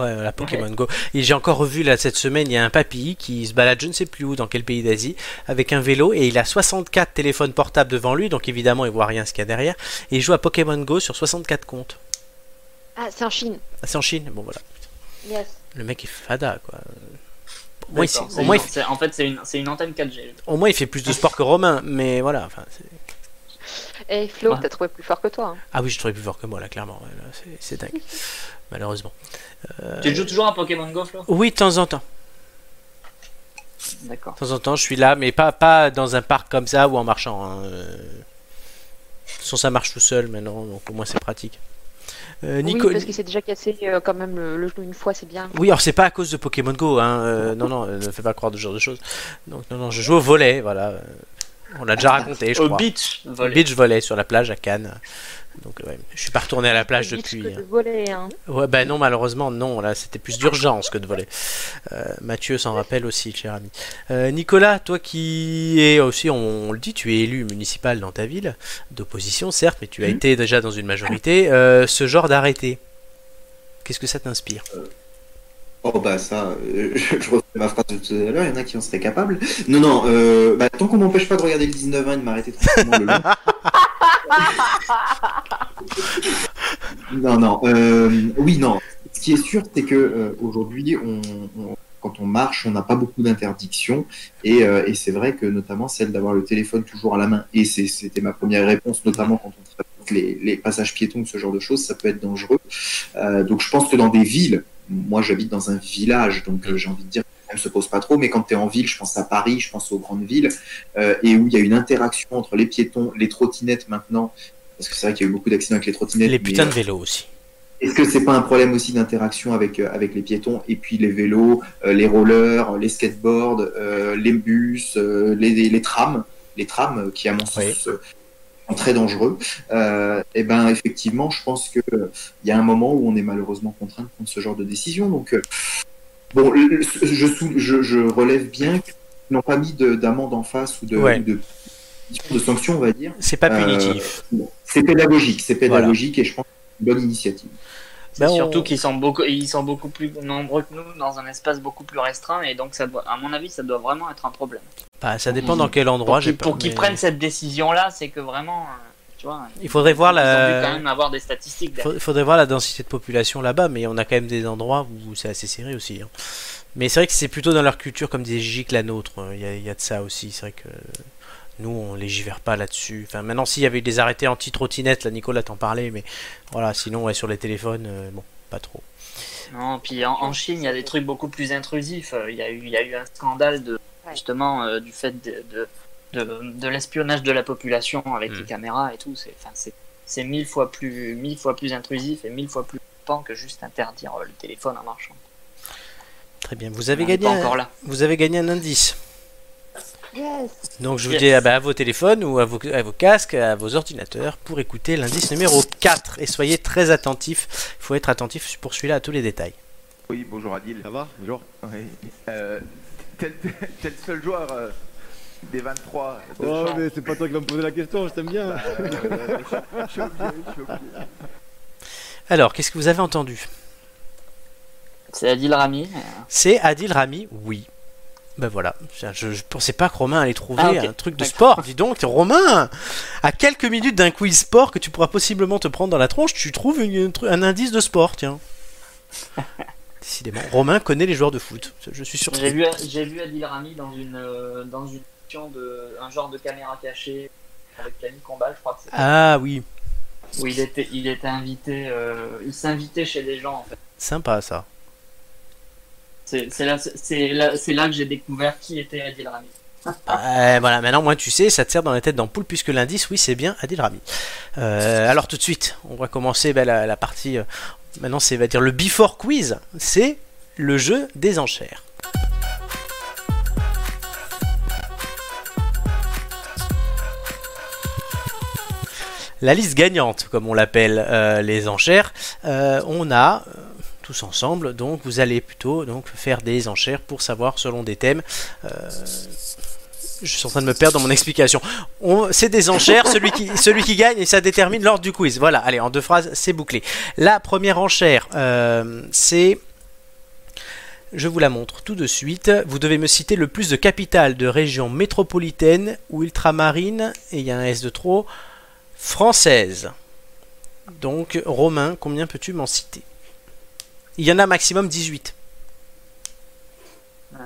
Ouais, la Pokémon Go. Et j'ai encore revu là cette semaine, il y a un papy qui se balade je ne sais plus où, dans quel pays d'Asie, avec un vélo et il a 64 téléphones portables devant lui, donc évidemment il voit rien ce qu'il y a derrière. Et il joue à Pokémon Go sur 64 comptes. Ah, c'est en Chine. Ah, c'est en Chine Bon voilà. Yes. Le mec est fada quoi. Au moins, il- au il- en fait, c'est une, c'est une antenne 4G. Au moins, il fait plus de sport que Romain, mais voilà. Enfin, c'est- Et Flo, Ouais. t'as trouvé plus fort que toi. hein. ah oui, je trouvais plus fort que moi là, clairement. C'est- dingue, malheureusement. Euh, Tu joues toujours à Pokémon Go, Flo? Oui, de temps en temps. D'accord. De temps en temps, je suis là, mais pas, pas dans un parc comme ça ou en marchant. hein. Euh, De toute façon, ça marche tout seul maintenant, donc au moins c'est pratique. Euh, Nico- Oui, parce qu'il s'est déjà cassé euh, quand même le, le genou une fois, c'est bien. Oui, alors c'est pas à cause de Pokémon Go, hein. euh, non, non, ne fais pas croire de ce genre de choses. Donc, non, non, je joue au volet, voilà. On l'a déjà raconté, je Au crois. beach volley. Au beach volley sur la plage à Cannes. Donc, ouais, je suis pas retourné à la plage depuis. que hein. de voler, hein. Ouais, bah non, malheureusement, non. Là, c'était plus d'urgence que de voler. Euh, Mathieu s'en rappelle aussi, cher ami. Euh, Nicolas, toi qui es aussi, on, on le dit, tu es élu municipal dans ta ville, d'opposition certes, mais tu as été déjà dans une majorité. Euh, ce genre d'arrêté, qu'est-ce que ça t'inspire? Oh bah ça, euh, je, je refais ma phrase de tout à l'heure, il y en a qui en seraient capables. Non, non, euh, bah, tant qu'on m'empêche pas de regarder le 19-20 et de m'arrêter tranquillement le long. Non, non, euh, oui, non. Ce qui est sûr, c'est que aujourd'hui, on, on- quand on marche, on n'a pas beaucoup d'interdictions. Et, et c'est vrai que notamment celle d'avoir le téléphone toujours à la main. Et c'était ma première réponse, notamment quand on traverse les, les passages piétons, ce genre de choses, ça peut être dangereux. Euh, donc je pense que dans des villes, moi j'habite dans un village, donc euh, j'ai envie de dire problème se pose pas trop, mais quand tu es en ville, je pense à Paris, je pense aux grandes villes, euh, et où il y a une interaction entre les piétons, les trottinettes maintenant, parce que c'est vrai qu'il y a eu beaucoup d'accidents avec les trottinettes. Les mais, putains de vélos aussi. est-ce que c'est pas un problème aussi d'interaction avec, euh, avec les piétons et puis les vélos, euh, les rollers, les skateboards, les bus, les, les, les trams, les trams qui à mon sens très dangereux. Euh, et ben effectivement, je pense que euh, il y a un moment où on est malheureusement contraint de prendre ce genre de décision. Donc euh, bon, le- je, sou- je, je relève bien qu'ils n'ont pas mis de- d'amende en face ou de, Ouais. ou de, de sanction, on va dire. C'est pas Euh, punitif. c'est pédagogique, c'est pédagogique et je pense que c'est une bonne initiative. Ben, surtout qu'ils sont beaucoup, ils sont beaucoup plus nombreux que nous dans un espace beaucoup plus restreint et donc ça doit, à mon avis, ça doit vraiment être un problème. Bah, ça dépend dans quel endroit. Pour qu'ils, pas- pour qu'ils mais- prennent cette décision-là, c'est que vraiment, euh, tu vois. Il faudrait voir ils la- ont quand même avoir des statistiques. Il faudrait voir la densité de population là-bas, mais on a quand même des endroits où c'est assez serré aussi. hein. Mais c'est vrai que c'est plutôt dans leur culture comme des Gigi que la nôtre. hein. Il y, a, il y a de ça aussi. C'est vrai que nous, on légifère pas là-dessus. Enfin, maintenant, s'il y avait eu des arrêtés anti-trottinettes, là, Nicolas t'en parlait, mais voilà, sinon, ouais, sur les téléphones, euh, bon, pas trop. Non, puis en, en Chine, il y a des trucs beaucoup plus intrusifs. Euh, Il y a eu, il y a eu un scandale de justement euh, du fait de, de, de, de l'espionnage de la population avec Hmm. les caméras et tout. C'est, enfin, c'est, c'est mille fois plus, mille fois plus intrusif et mille fois plus pan que juste interdire euh, le téléphone en marchant. Très bien. Vous avez On gagné. un- là. Vous avez gagné un indice. Yes. Donc je vous Yes. dis ah bah, à vos téléphones ou à vos, à vos casques, à vos ordinateurs pour écouter l'indice numéro 4. Et soyez très attentifs. Il faut être attentif pour celui-là à tous les détails. Oui, bonjour Adil. Ça va Bonjour. Oui. Euh, t'es t'es le seul joueur euh, des 23 de Oh, champ. mais c'est pas toi qui vas me poser la question, je t'aime bien. Bah, euh, je suis obligé, je suis obligé. Alors, qu'est-ce que vous avez entendu? C'est Adil Rami. C'est Adil Rami, oui. Ben voilà, je, je pensais pas que Romain allait trouver Ah, un truc de sport. Dis donc, Romain, à quelques minutes d'un quiz sport que tu pourras possiblement te prendre dans la tronche, tu trouves une- un, un indice de sport, tiens. Décidément, Romain connaît les joueurs de foot. Je suis sûr. J'ai vu, j'ai Adil Rami dans une, euh, dans une de un genre de caméra cachée avec Camille Combal, je crois que c'était. Ah oui, Où il était, il était invité, euh, il s'invitait chez des gens en fait. sympa ça. C'est là, que j'ai découvert qui était Adil Rami. Euh, voilà, maintenant, moi, tu sais, ça te sert dans la tête d'ampoule puisque l'indice, oui, c'est bien Adil Rami. Euh, alors, tout de suite, on va commencer ben, la, la partie. euh, maintenant, c'est, va dire, le before quiz. C'est le jeu des enchères. La liste gagnante, comme on l'appelle euh, les enchères, euh, on a euh, tous ensemble. Donc, vous allez plutôt donc faire des enchères pour savoir selon des thèmes. euh, je suis en train de me perdre dans mon explication. On- C'est des enchères, celui qui, celui qui gagne et ça détermine l'ordre du quiz. Voilà, allez, en deux phrases, c'est bouclé. La première enchère, euh, c'est. Je vous la montre tout de suite. Vous devez me citer le plus de capitales de régions métropolitaines ou ultramarines, et il y a un S de trop, françaises. Donc, Romain, combien peux-tu m'en citer? Il y en a maximum 18. Euh,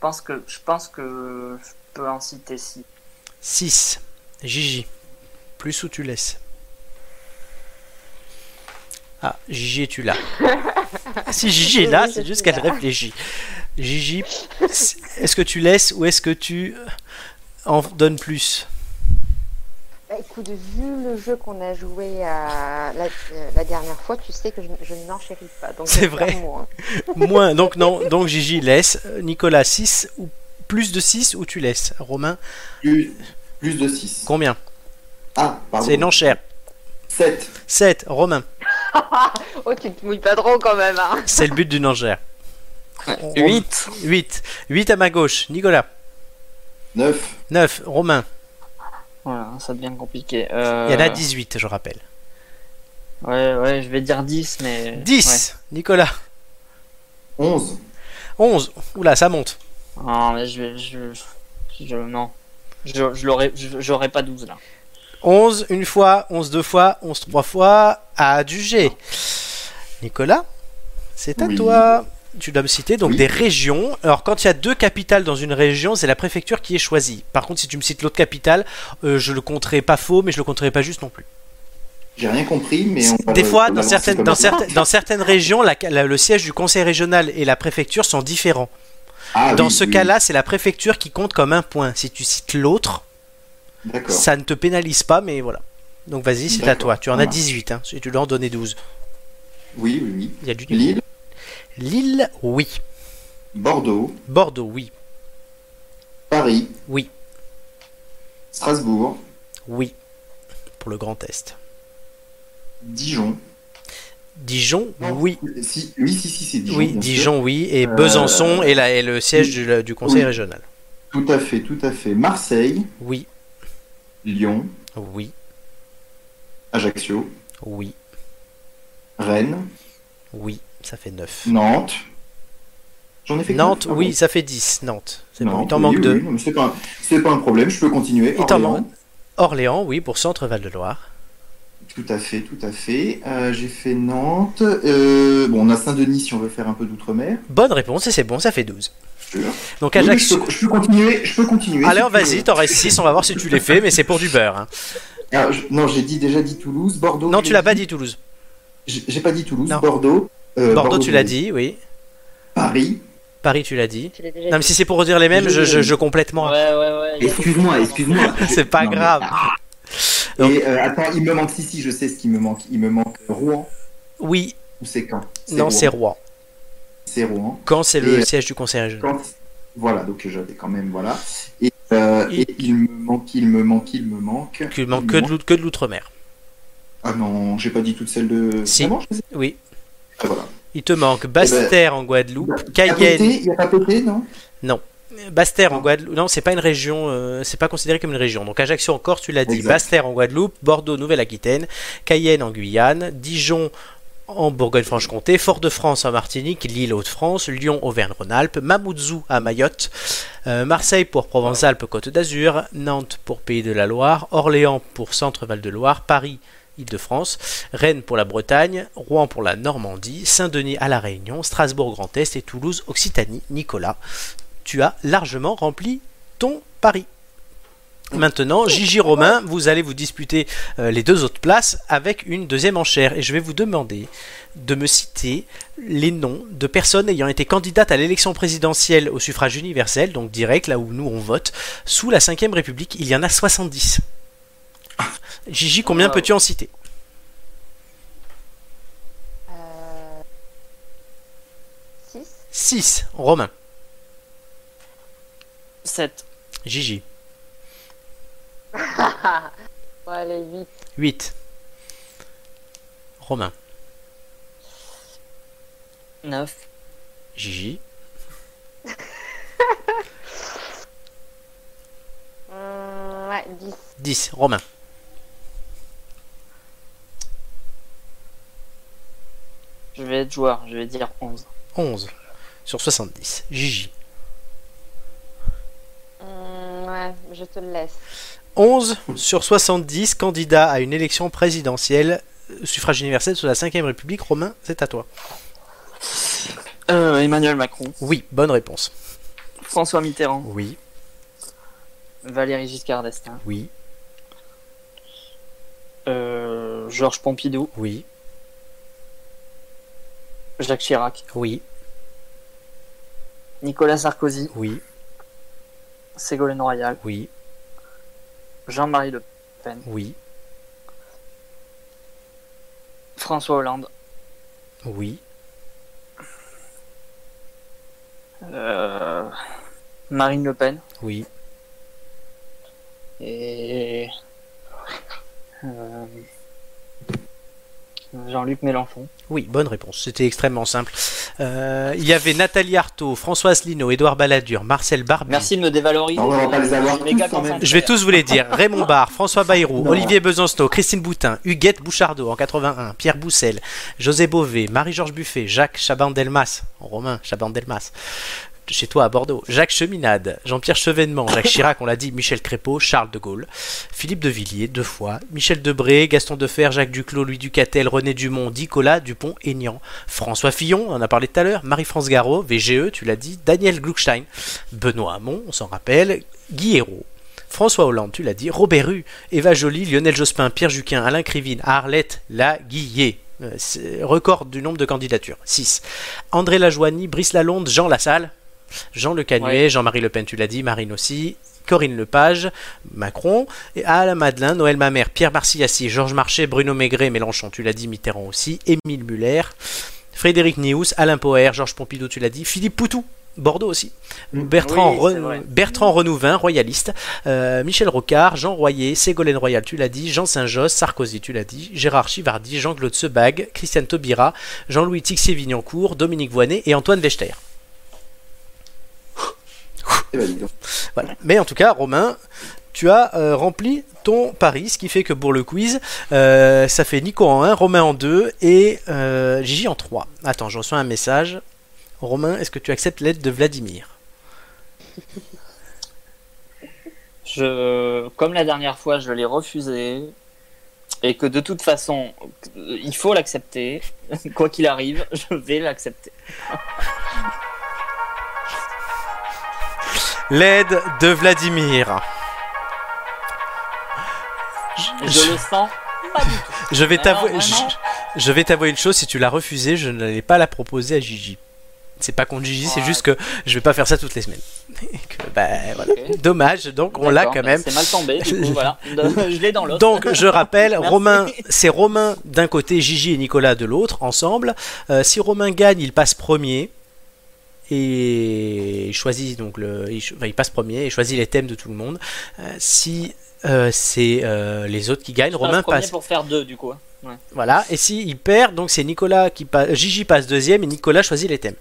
pense que je pense que je peux en citer 6. 6. Gigi. Plus ou tu laisses? Ah, Gigi, es-tu là? Si Gigi est là, c'est je juste qu'elle réfléchit. Gigi, est-ce que tu laisses ou est-ce que tu en donnes plus? Bah, écoute, vu le jeu qu'on a joué à la, euh, la dernière fois, tu sais que je, je n'enchéris pas. C'est vrai. moins. Moins, donc non, donc Gigi laisse. Euh, Nicolas, 6 ou plus de 6 ou tu laisses Romain Plus, plus de 6. Combien? Ah, pardon. C'est une enchère. 7. 7. Romain, oh, tu te mouilles pas trop quand même. Hein. c'est le but d'une enchère. 8. 8. 8 à ma gauche. Nicolas. 9. 9. Romain. Voilà, ça devient compliqué. Euh, Il y en a 18, je rappelle. Ouais, ouais, je vais dire 10, mais. 10. Nicolas. 11. 11. Oula, ça monte. Non, mais je vais. Je, je, non. Je, je l'aurais. je- J'aurais pas 12 là. 11 une fois, 11 deux fois, 11 trois fois, à du G. Nicolas, c'est à Oui. toi. Tu dois me citer donc Oui. des régions. Alors quand il y a deux capitales dans une région, c'est la préfecture qui est choisie. Par contre, si tu me cites l'autre capitale, euh, je le compterai pas faux, mais je le compterai pas juste non plus. J'ai rien compris, mais on Des fois, dans certaines, dans, certaines, dans certaines régions, la- la- le siège du conseil régional et la préfecture sont différents. Ah, dans oui, ce oui, cas-là, c'est la préfecture qui compte comme un point. Si tu cites l'autre, ça ne te pénalise pas, mais voilà. Donc vas-y, c'est à toi. Tu en as marche. 18, hein, si tu dois en donner 12. Oui, oui, oui. Il y a du. Lille, Lille, oui. Bordeaux, Bordeaux, oui. Paris, Oui. Strasbourg, Oui. Pour le Grand Est. Dijon. Dijon, Non, oui. Si, oui, si, si, c'est Dijon. oui, sûr. Dijon, oui. Et Euh, Besançon est, la- est le siège du, du conseil oui. régional. Tout à fait, tout à fait. Marseille, Oui. Lyon, Oui. Ajaccio, Oui. Rennes, Oui. Ça fait 9. Nantes. J'en ai fait que Nantes, oui, ça fait 10. Nantes. C'est bon, il t'en oui, manque oui, 2. oui, C'est pas, un- c'est pas un problème, je peux continuer. Il t'en Orléans. manque. Orléans, oui, pour Centre Val-de-Loire. Tout à fait, tout à fait. Euh, J'ai fait Nantes. Euh, bon, on a Saint-Denis si on veut faire un peu d'outre-mer. Bonne réponse, et c'est bon, ça fait 12. Sûr. Donc Oui, je, peux, je peux continuer. Je peux continuer. Allez, si vas-y, t'en restes 6, on va voir si tu les fais, mais c'est pour du beurre. hein. Je- non, j'ai dit déjà dit Toulouse, Bordeaux. Non, tu l'as pas dit Toulouse. J'ai j'ai pas dit Toulouse, Non. Bordeaux. Euh, Bordeaux, tu l'as dit, oui. Paris. Paris, tu l'as dit. Tu Non, mais si c'est pour redire les mêmes, je, je, je complète moi. Ouais, ouais, ouais. Excuse-moi, excuse-moi. C'est pas Non, mais- grave. Et euh, attends, il me manque, si, si, je sais ce qui me manque. Il me manque Rouen Oui, ou c'est quand? Non, c'est Rouen. C'est Rouen. Quand c'est le euh, siège du conseil régional. Quand... Voilà, donc j'avais quand même, voilà. Et, euh, Il- et il me manque, il me manque, il me manque. Il que me de l'out- que de l'outre-mer. Ah non, j'ai pas dit toutes celles de. Si. Vraiment, je sais. Oui. Voilà. Il te manque Basse-Terre en Guadeloupe, Cayenne. Il n'y a pas pété, non? Non. Basse-Terre en Guadeloupe. Non, c'est pas une région. euh, c'est pas considéré comme une région. Donc Ajaccio en Corse, tu l'as dit. Basse-Terre en Guadeloupe, Bordeaux, Nouvelle-Aquitaine, Cayenne en Guyane, Dijon en Bourgogne-Franche-Comté, Fort-de-France en Martinique, Lille Hauts-de-France, Lyon Auvergne-Rhône-Alpes, Mamoudzou à Mayotte, euh, Marseille pour Provence-Alpes-Côte d'Azur, Nantes pour Pays de la Loire, Orléans pour Centre-Val de Loire, Paris Île-de-France, Rennes pour la Bretagne, Rouen pour la Normandie, Saint-Denis à la Réunion, Strasbourg Grand Est et Toulouse Occitanie. Nicolas, tu as largement rempli ton pari. Maintenant, Gigi Romain, vous allez vous disputer euh, les deux autres places avec une deuxième enchère et je vais vous demander de me citer les noms de personnes ayant été candidates à l'élection présidentielle au suffrage universel, donc direct, là où nous on vote, sous la 5ème République. Il y en a 70. Gigi, combien Wow. peux-tu en citer? Euh... 6 6. Romain. 7. Gigi. Bon, allez, 8. 8. Romain. 9. Gigi. Ouais, 10. 10. Romain. Je vais être joueur, je vais dire 11. 11. Sur 70. Gigi. Hum, ouais, je te le laisse. 11 sur 70 candidats à une élection présidentielle, euh, suffrage universel sous la 5ème République. Romain, c'est à toi. Euh, Emmanuel Macron. Oui, bonne réponse. François Mitterrand. Oui. Valéry Giscard d'Estaing. Oui. Euh, Georges Pompidou. Oui. Jacques Chirac. Oui. Nicolas Sarkozy. Oui. Ségolène Royal. Oui. Jean-Marie Le Pen. Oui. François Hollande. Oui. Euh, Marine Le Pen. Oui. Et. euh, Jean-Luc Mélenchon. Oui, bonne réponse. C'était extrêmement simple. Euh, il y avait Nathalie Arthaud, François Asselineau, Édouard Balladur, Marcel Barbier. Merci de me dévaloriser. On va pas les avoir Je tous même vais tous vous les dire. Raymond Barre, François Bayrou, Non. Olivier Besancenot, Christine Boutin, Huguette Bouchardot en 81, Pierre Boussel, José Bové, Marie-Georges Buffet, Jacques Chaban-Delmas, en romain, Chaban-Delmas, chez toi à Bordeaux, Jacques Cheminade, Jean-Pierre Chevènement, Jacques Chirac, on l'a dit, Michel Crépeau, Charles de Gaulle, Philippe de Villiers, deux fois, Michel Debré, Gaston Defer, Jacques Duclos, Louis Ducatel, René Dumont, Nicolas Dupont-Aignan, François Fillon, on en a parlé tout à l'heure, Marie-France Garot, VGE, tu l'as dit, Daniel Gluckstein, Benoît Hamon, on s'en rappelle, Guy Hérault, François Hollande, tu l'as dit, Robert Rue, Eva Joly, Lionel Jospin, Pierre Juquin, Alain Krivine, Arlette Laguillet. Euh, Record du nombre de candidatures, 6. André Lajoigny, Brice Lalonde, Jean Lassalle, Jean Le Canuet, Jean-Marie Le Pen, tu l'as dit, Marine aussi, Corinne Lepage, Macron, et à la Madeleine, Noël Mamère, Pierre Marciassi, Georges Marchais, Bruno Maigret, Mélenchon, tu l'as dit, Mitterrand aussi, Émile Muller, Frédéric Nious, Alain Poher, Georges Pompidou, tu l'as dit, Philippe Poutou, Bordeaux aussi, Bertrand, Oui, Re- c'est vrai. Bertrand Renouvin, royaliste, euh, Michel Rocard, Jean Royer, Ségolène Royal, tu l'as dit, Jean Saint-Josse, Sarkozy, tu l'as dit, Gérard Chivardi, Jean-Claude Sebag, Christiane Taubira, Jean-Louis Tixier-Vignancourt, Dominique Voynet et Antoine Wechter. Eh ben. Voilà. Mais en tout cas, Romain, tu as euh, rempli ton pari, ce qui fait que pour le quiz, euh, ça fait Nico en 1, Romain en 2 et euh, Gigi en 3. Attends, je reçois un message. Romain, est-ce que tu acceptes l'aide de Vladimir? Je, comme la dernière fois, je l'ai refusé. Et que de toute façon, il faut l'accepter. Quoi qu'il arrive, je vais l'accepter. L'aide de Vladimir. Je le sens pas du tout. Je vais t'avouer, je, je vais t'avouer une chose, si tu l'as refusé, je n'allais pas la proposer à Gigi. C'est pas contre Gigi, c'est Ouais. juste que je vais pas faire ça toutes les semaines. Que, bah, voilà. Dommage, donc on l'a quand même. C'est mal tombé, du coup, voilà. Je l'ai dans l'autre. Donc je rappelle. Romain, c'est Romain d'un côté, Gigi et Nicolas de l'autre, ensemble. Euh, si Romain gagne, il passe premier. Et il choisit donc le, il, cho- enfin, il passe premier et choisit les thèmes de tout le monde. Euh, si euh, c'est euh, les autres qui gagnent, Romain premier passe. pour faire deux, du coup. Ouais. Voilà. Et si il perd, donc c'est Nicolas qui passe, Gigi passe deuxième et Nicolas choisit les thèmes.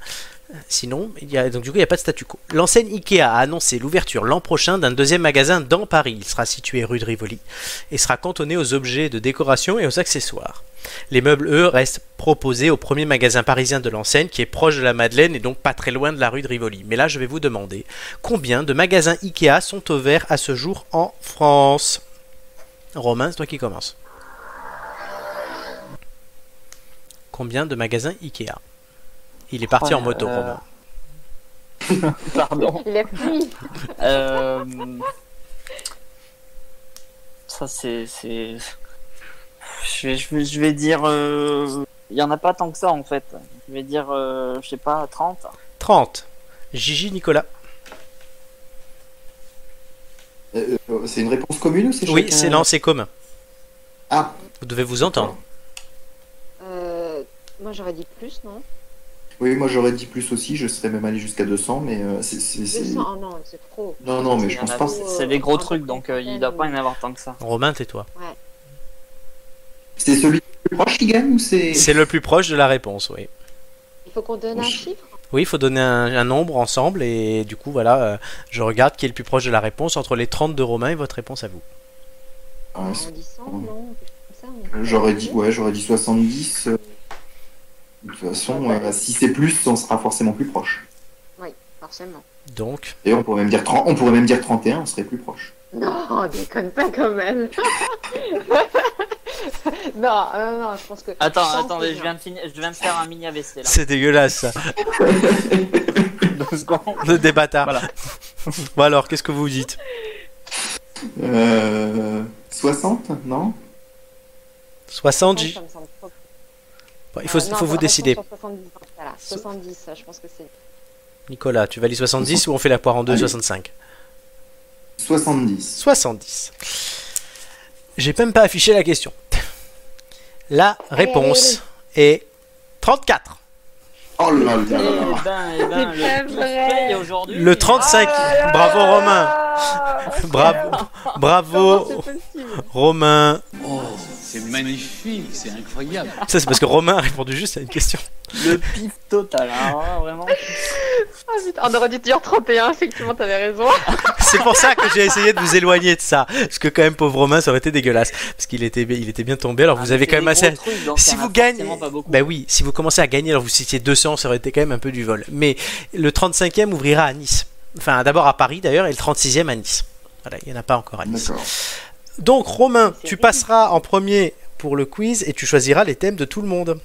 Sinon, donc du coup, il n'y a pas de statu quo. L'enseigne Ikea a annoncé l'ouverture l'an prochain d'un deuxième magasin dans Paris. Il sera situé rue de Rivoli et sera cantonné aux objets de décoration et aux accessoires. Les meubles, eux, restent proposés au premier magasin parisien de l'enseigne qui est proche de la Madeleine et donc pas très loin de la rue de Rivoli. Mais là, je vais vous demander combien de magasins Ikea sont ouverts à ce jour en France Romain, c'est toi qui commence. Combien de magasins Ikea? Il est parti en moto, euh, Romain. Pardon. Il est fui. Euh, Ça, c'est. c'est- Je vais, je vais, je vais dire. euh, Il y en a pas tant que ça, en fait. Je vais dire, euh, je sais pas, 30. 30. Gigi, Nicolas. C'est une réponse commune ou c'est Oui, c'est non, c'est commun. Ah, Vous devez vous entendre. Euh, moi j'aurais dit plus, non? Oui, moi j'aurais dit plus aussi, je serais même allé jusqu'à 200, mais euh, c'est. c'est- c'est- 200, oh non, c'est trop. Non, non, mais Il je pense pas. C'est des gros trucs, donc euh, il doit pas y en avoir tant que ça. Romain, tais-toi. Ouais. C'est celui le plus proche qui gagne ou c'est. C'est le plus proche de la réponse, oui. Il faut qu'on donne un chiffre? Oui, il faut donner un, un nombre ensemble et du coup, voilà, euh, je regarde qui est le plus proche de la réponse entre les 30 de Romain et votre réponse à vous. Ouais, en c'est- 10 ans, non Quelque chose comme ça, on- J'aurais dit, ouais, j'aurais dit 70. De toute façon, euh, si c'est plus, on sera forcément plus proche. Oui, forcément. Donc, Et on pourrait même dire 30, on pourrait même dire 31, on serait plus proche. Non, déconne pas quand même. non, non, non, je pense que. Attends, attendez, je viens de finir, je viens de faire un mini AVC là. c'est dégueulasse ça. Le débatard. bon alors, qu'est-ce que vous dites? Euh, 60, non? 60 J Ça me semble trop. Bon, Il faut, Euh, il non, faut vous décider. sur 70, voilà, 70, je pense que c'est. Nicolas, tu valides 70 ou on fait la poire en deux, Allez. 65 70. 70. J'ai même pas affiché la question. La réponse est 34. Oh là là Eh là là. ben, eh ben, C'est le pas plus paye aujourd'hui. Le 35. Bravo Romain. Bravo. Bravo Romain. Oh, c'est magnifique, c'est incroyable. Ça c'est parce que Romain a répondu juste à une question. Le pif total, hein, vraiment. Putain, On aurait dû dire 31, effectivement, t'avais raison. C'est pour ça que j'ai essayé de vous éloigner de ça. Parce que quand même pauvre Romain ça aurait été dégueulasse. Parce qu'il était, il était bien tombé. Alors Ah, vous avez quand même assez... trucs, donc si vous gagnez, bah oui, si vous commencez à gagner, alors vous citiez 200, ça aurait été quand même un peu du vol. Mais le 35e ouvrira à Nice. Enfin, d'abord à Paris d'ailleurs, et le 36e à Nice. Voilà, il n'y en a pas encore à Nice. D'accord. Donc Romain, tu passeras en premier pour le quiz et tu choisiras les thèmes de tout le monde.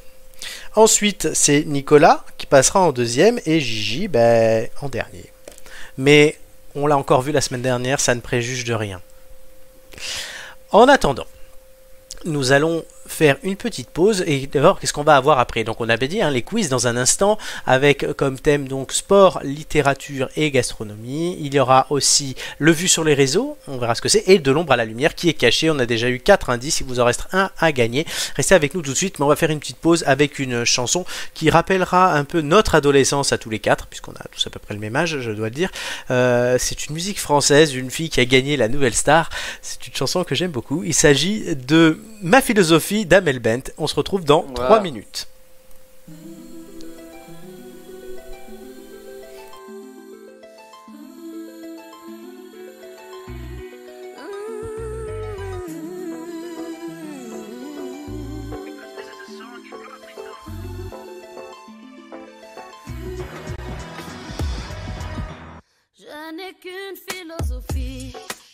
Ensuite, c'est Nicolas qui passera en deuxième et Gigi ben, en dernier. Mais on l'a encore vu la semaine dernière, ça ne préjuge de rien. En attendant, nous allons faire une petite pause et d'abord qu'est-ce qu'on va avoir après. Donc on avait dit hein, les quiz dans un instant avec comme thème donc sport littérature et gastronomie. Il y aura aussi le vu sur les réseaux. On verra ce que c'est. Et de l'ombre à la lumière qui est caché on a déjà eu quatre indices. Il vous en reste un à gagner. Restez avec nous tout de suite mais on va faire une petite pause avec une chanson qui rappellera un peu notre adolescence à tous les quatre puisqu'on a tous à peu près le même âge je dois le dire. Euh, c'est une musique française d'une fille qui a gagné la nouvelle star. C'est une chanson que j'aime beaucoup. Il s'agit de ma philosophie d'Amel Bent on se retrouve dans Voilà. 3 minutes. Je n'ai qu'une philosophie,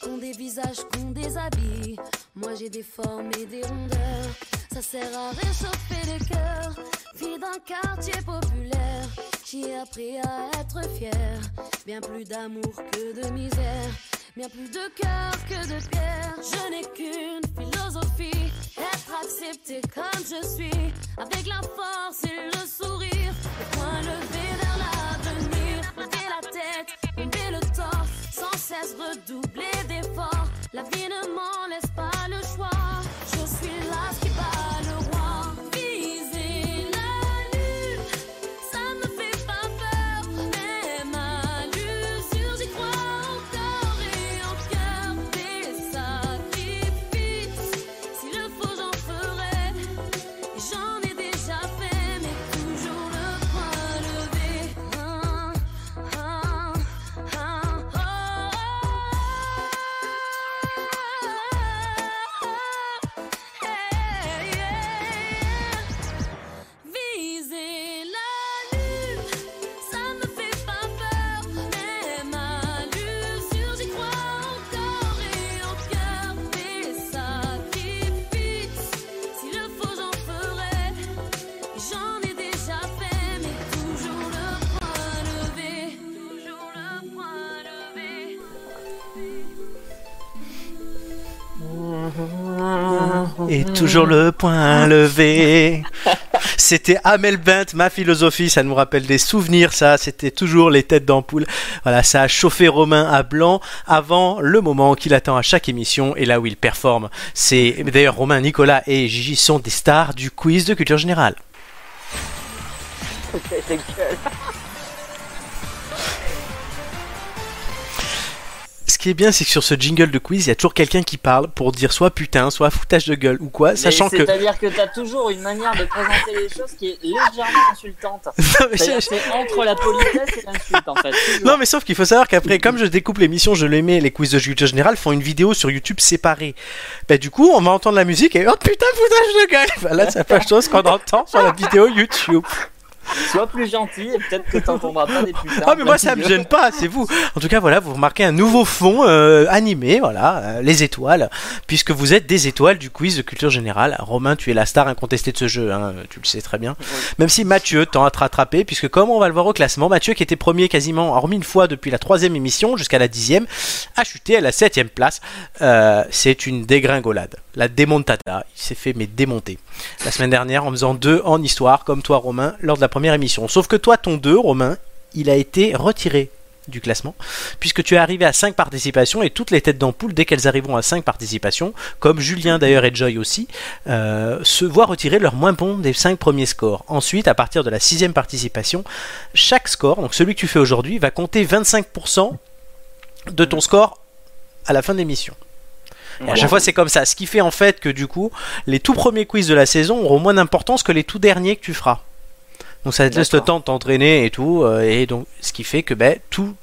qui ont des visages, qui ont des habits. Moi j'ai des formes et des rondeurs, ça sert à réchauffer le cœur. Fille d'un quartier populaire, j'ai appris à être fière. Bien plus d'amour que de misère, bien plus de cœur que de pierre. Je n'ai qu'une philosophie, être accepté comme je suis, avec la force et le sourire, le point levé vers l'avenir. Lever la tête, bomber le torse, sans cesse redoubler d'efforts. La vie ne m'en laisse pas le choix. Et toujours le point levé. C'était Amel Bent, ma philosophie, ça nous rappelle des souvenirs, ça, c'était toujours les têtes d'ampoule. Voilà, ça a chauffé Romain à blanc avant le moment qu'il attend à chaque émission et là où il performe. C'est d'ailleurs Romain, Nicolas et Gigi sont des stars du quiz de culture générale. Ce qui est bien, c'est que sur ce jingle de quiz, il y a toujours quelqu'un qui parle pour dire soit putain, soit foutage de gueule ou quoi, Mais sachant que. C'est-à-dire que t'as toujours une manière de présenter les choses qui est légèrement insultante. je- c'est entre la politesse et l'insulte en fait. toujours. Non, mais sauf qu'il faut savoir qu'après, comme je découpe l'émission, je les mets, les quiz de culture générale font une vidéo sur YouTube séparée. Bah, du coup, on va entendre la musique et oh putain, foutage de gueule Bah, Là, c'est pas chose qu'on entend sur la vidéo YouTube. Sois plus gentil et peut-être que t'entendras pas des putains. Ah mais moi ça me gêne pas, c'est vous. En tout cas voilà, vous remarquez un nouveau fond euh, animé, voilà, euh, les étoiles, puisque vous êtes des étoiles du quiz de culture générale. Romain, tu es la star incontestée de ce jeu, hein, tu le sais très bien. Même si Mathieu tend à te rattraper, puisque comme on va le voir au classement, Mathieu qui était premier quasiment, hormis une fois depuis la troisième émission jusqu'à la dixième, a chuté à la septième place. Euh, c'est une dégringolade, la démontada. Il s'est fait mais démonter. La semaine dernière en faisant deux en histoire, comme toi Romain, lors de la première émission. Sauf que toi, ton 2, Romain, il a été retiré du classement, puisque tu es arrivé à 5 participations et toutes les têtes d'ampoule, dès qu'elles arriveront à 5 participations, comme Julien d'ailleurs et Joy aussi, euh, se voient retirer leur moins bon des 5 premiers scores. Ensuite, à partir de la sixième participation, chaque score, donc celui que tu fais aujourd'hui, va compter 25% de ton score à la fin de l'émission. Et à chaque fois, c'est comme ça. Ce qui fait en fait que du coup, les tout premiers quiz de la saison auront moins d'importance que les tout derniers que tu feras. Donc ça te laisse le temps de t'entraîner et tout. euh, et donc, ce qui fait que ben, tout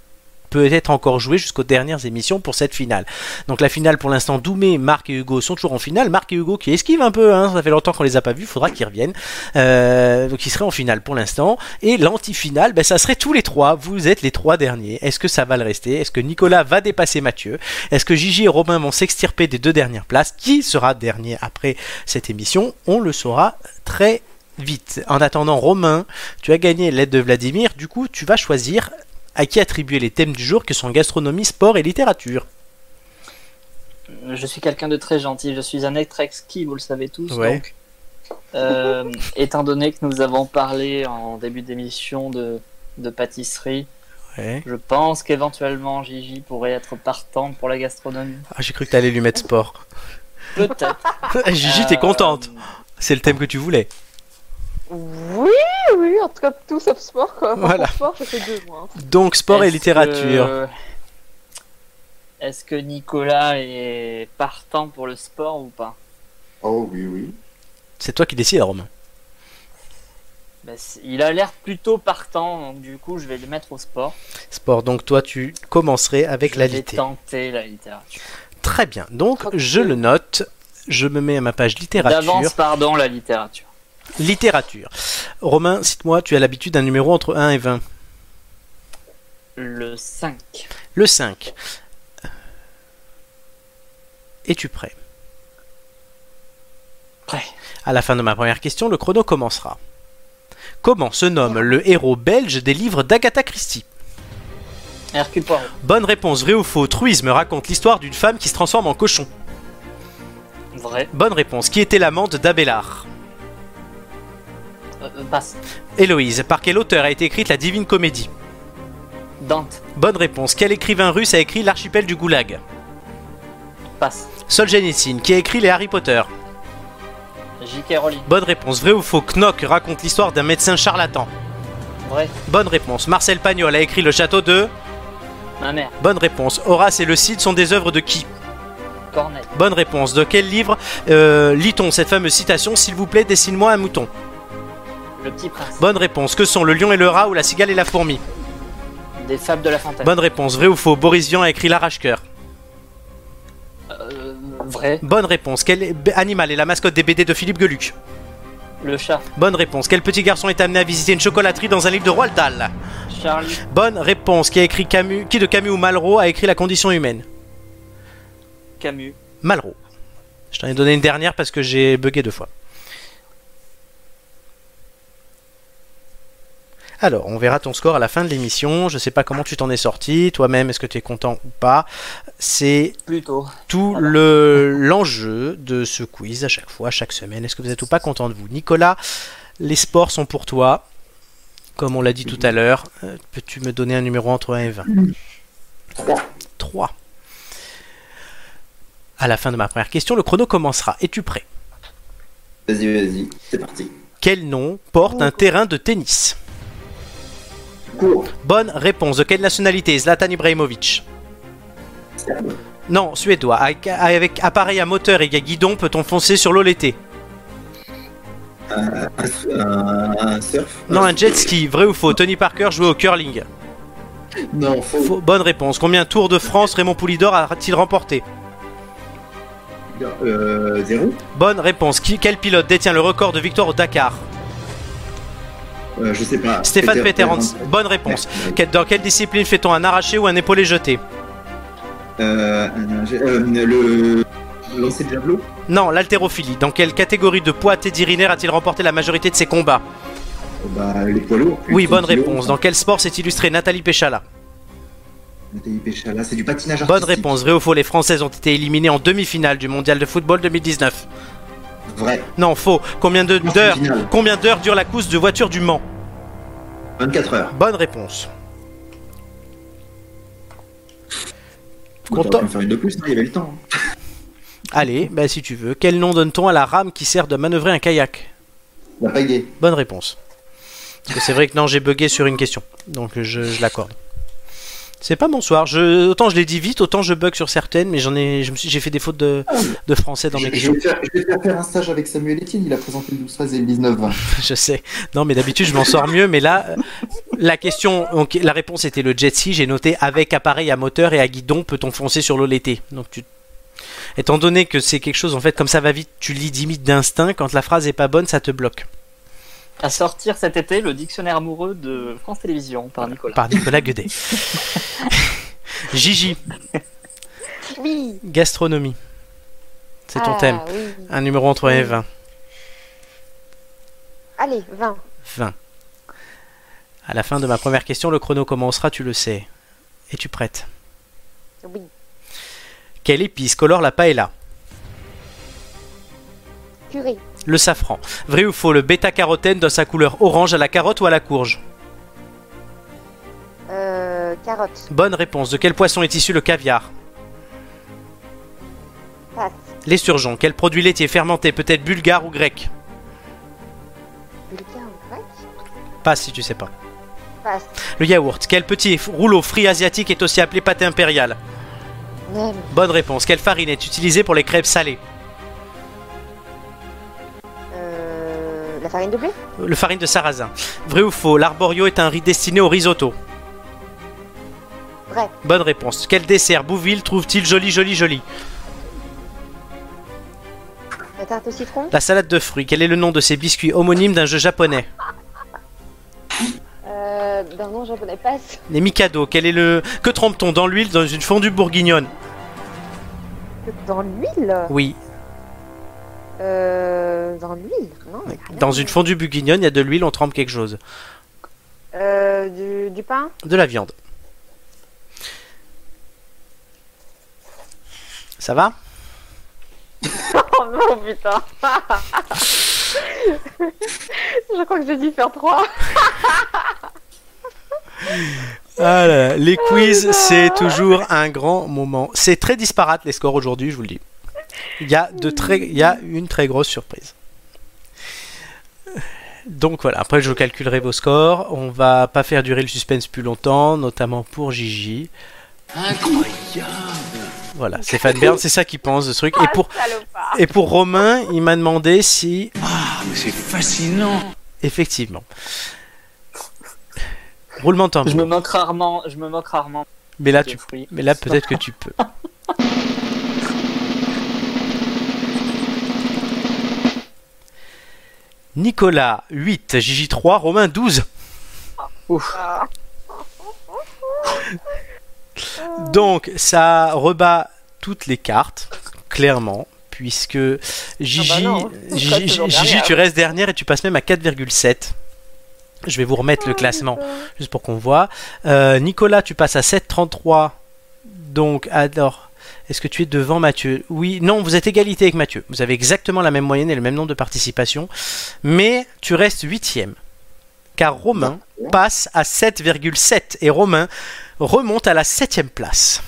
peut être encore joué jusqu'aux dernières émissions pour cette finale. Donc la finale pour l'instant, Doumé, Marc et Hugo sont toujours en finale. Marc et Hugo qui esquivent un peu, hein, ça fait longtemps qu'on les a pas vus, faudra qu'ils reviennent. Euh, donc ils seraient en finale pour l'instant. Et l'anti-finale, ben, ça serait tous les trois. Vous êtes les trois derniers. Est-ce que ça va le rester? Est-ce que Nicolas va dépasser Mathieu? Est-ce que Gigi et Robin vont s'extirper des deux dernières places? Qui sera dernier après cette émission? On le saura très vite. En attendant, Romain, tu as gagné l'aide de Vladimir. Du coup, tu vas choisir à qui attribuer les thèmes du jour que sont gastronomie, sport et littérature. Je suis quelqu'un de très gentil, je suis un être exquis, vous le savez tous. Ouais. Donc, euh, étant donné que nous avons parlé en début d'émission de, de pâtisserie, Ouais. je pense qu'éventuellement Gigi pourrait être partante pour la gastronomie. Ah, j'ai cru que t'allais lui mettre sport. Peut-être. Gigi, t'es Euh, contente C'est le thème que tu voulais. Oui, oui, en tout cas tout sauf sport quoi. Voilà. Sport, deux mois. Donc, sport et littérature. que- Est-ce que Nicolas est partant pour le sport ou pas? Oh oui, oui. C'est toi qui décides, Romain. Ben, c- Il a l'air plutôt partant, donc du coup je vais le mettre au sport. Sport, donc toi, tu commencerais avec je la vais litté. tenter la littérature. Très bien. Donc, je le note. Je me mets à ma page littérature. D'avance, pardon, la littérature. Littérature. Romain, cite-moi, tu as l'habitude d'un numéro entre 1 et 20. Le 5. Le 5. Es-tu prêt? Prêt. À la fin de ma première question, le chrono commencera. Comment se nomme le héros belge des livres d'Agatha Christie? Hercule Poirot. Bonne réponse, vrai ou faux Truisme raconte l'histoire d'une femme qui se transforme en cochon. Vrai. Bonne réponse. Qui était l'amante d'Abélard? Passe. Héloïse. Par quel auteur a été écrite la Divine Comédie? Dante. Bonne réponse. Quel écrivain russe a écrit L'archipel du Goulag? Passe. Solzhenitsyn. Qui a écrit les Harry Potter? J.K. Rowling. Bonne réponse. Vrai ou faux Knock raconte l'histoire d'un médecin charlatan. Vrai. Bonne réponse. Marcel Pagnol a écrit Le Château de. Ma mère. Bonne réponse. Horace et le Cid sont des œuvres de qui? Corneille. Bonne réponse. De quel livre euh, lit-on cette fameuse citation? S'il vous plaît, dessine-moi un mouton Le petit prince. Bonne réponse. Que sont le lion et le rat ou la cigale et la fourmi Des fables de la fontaine. Bonne réponse. Vrai ou faux? Boris Vian a écrit L'arrache-cœur. Euh, vrai. Bonne réponse. Quel animal est la mascotte des BD de Philippe Geluc Le chat. Bonne réponse. Quel petit garçon est amené à visiter une chocolaterie dans un livre de Roald Dahl Charlie. Bonne réponse. Qui a écrit Camus Qui de Camus ou Malraux a écrit La condition humaine? Camus. Malraux. Je t'en ai donné une dernière parce que j'ai bugué deux fois. Alors, on verra ton score à la fin de l'émission. Je sais pas comment tu t'en es sorti. Toi-même, est-ce que tu es content ou pas? C'est Plutôt. tout le l'enjeu de ce quiz à chaque fois, chaque semaine. Est-ce que vous êtes ou pas content de vous? Nicolas, Les sports sont pour toi. Comme on l'a dit tout à l'heure, Euh, peux-tu me donner un numéro entre 1 et 20 3. 3. À la fin de ma première question, le chrono commencera. Es-tu prêt? Vas-y, vas-y, c'est parti. Quel nom porte un terrain de tennis? Bonne réponse. De quelle nationalité Zlatan Ibrahimovic Non, suédois. Avec, avec appareil à moteur et à guidon, peut-on foncer sur l'eau l'été Un, un- un surf? Non, un jet ski. Vrai ou faux? Tony Parker jouait au curling. Non, faux. Faux. Bonne réponse. Combien de Tours de France Raymond Poulidor a-t-il remporté? Euh, zéro Bonne réponse. Qui- quel pilote détient le record de victoire au Dakar? Euh, Je sais pas. Stéphane Peter- Peterhans. Bonne réponse. Dans quelle discipline fait-on un arraché ou un épaulé jeté? Euh, euh, le lancer de javelot? Non, l'haltérophilie. Dans quelle catégorie de poids Teddy Riner a-t-il remporté la majorité de ses combats? Bah, les poids lourds. Oui, bonne 100 kilos. réponse. Dans quel sport s'est illustrée Nathalie Péchala? Nathalie Péchala, c'est du patinage Bonne artistique. réponse. Vrai ou faux Les Françaises ont été éliminées en demi-finale du mondial de football 2019 Vrai. Non, faux. Combien d'heures. Combien dure la course de voiture du Mans 24 heures. Bonne réponse. On Content- en faire une de plus, non, il y avait le temps. Allez, bah si tu veux. Quel nom donne-t-on à la rame qui sert de manœuvrer un kayak La pagaie. Bonne réponse. Parce que c'est vrai que non, j'ai bugué sur une question. Donc je, je l'accorde. C'est pas mon soir. Je, autant je l'ai dit vite, autant je bug sur certaines, mais j'en ai, je me suis, j'ai fait des fautes de, de français dans mes je questions. vais faire, je vais faire faire un stage avec Samuel Etienne, il a présenté le 12-13 et le 19-20. je sais. Non, mais d'habitude, je m'en sors mieux. Mais là, euh, la question, donc, la réponse était le jet ski. J'ai noté avec appareil à moteur et à guidon, peut-on foncer sur l'eau l'été? Donc, tu... étant donné que c'est quelque chose, en fait, comme ça va vite, tu lis limite d'instinct. Quand la phrase est pas bonne, ça te bloque. À sortir cet été, le dictionnaire amoureux de France Télévisions par Nicolas. Par Nicolas Guedet. Gigi, Oui. gastronomie. C'est ton Ah, thème. oui. Un numéro entre 1 et 20. Allez, 20. 20. À la fin de ma première question, le chrono commencera, tu le sais. Es-tu prête? Oui. Quelle épice colore la paella? Purée. Le safran. Vrai ou faux, le bêta-carotène donne sa couleur orange à la carotte ou à la courge? Euh, carotte. Bonne réponse. De quel poisson est issu le caviar? Passe. L'esturgeon. Quel produit laitier fermenté peut être bulgare ou grec? Bulgare ou grec? Passe si tu sais pas. Passe. Le yaourt. Quel petit rouleau frit asiatique est aussi appelé pâté impérial. Bonne réponse. Quelle farine est utilisée pour les crêpes salées? La farine de blé Le farine de sarrasin. Vrai ou faux, l'arborio est un riz destiné au risotto Vrai. Bonne réponse. Quel dessert Bouville trouve-t-il joli, joli, joli La tarte au citron La salade de fruits. Quel est le nom de ces biscuits homonymes d'un jeu japonais euh, D'un nom japonais. Passe. Les Mikado. Quel est le que trempe-t-on dans l'huile dans une fondue bourguignonne Dans l'huile Oui, euh, Dans l'huile Non. dans une fondue bourguignonne, il y a de l'huile, on trempe quelque chose. Euh, du, du pain? De la viande. Ça va? Oh non, putain Je crois que j'ai dû faire 3. Ah là là, les quiz, c'est toujours un grand moment. C'est très disparate les scores aujourd'hui, je vous le dis. Il y a de très, il y a une très grosse surprise. Donc voilà, après je calculerai vos scores. On va pas faire durer le suspense plus longtemps, notamment pour Gigi. Incroyable Voilà, Stéphane Bern, c'est ça qu'il pense de ce truc. Et pour, salopard. et pour Romain, il m'a demandé si. Ah, mais c'est fascinant Effectivement. Roulement de tambour. Je me moque rarement. Je me moque rarement. Mais là, tu, mais là peut-être que tu peux. Nicolas 8, Gigi 3, Romain 12. Donc ça rebat toutes les cartes, clairement, puisque Gigi, non, je Gigi, tu restes dernière et tu passes même à 4,7. Je vais vous remettre le classement juste pour qu'on voit. Euh, Nicolas, tu passes à 7,33. Donc, alors, Est-ce que tu es devant Mathieu? Oui, non, vous êtes égalité avec Mathieu. Vous avez exactement la même moyenne et le même nombre de participations. Mais tu restes huitième. Car Romain passe à 7,7 et Romain remonte à la septième place.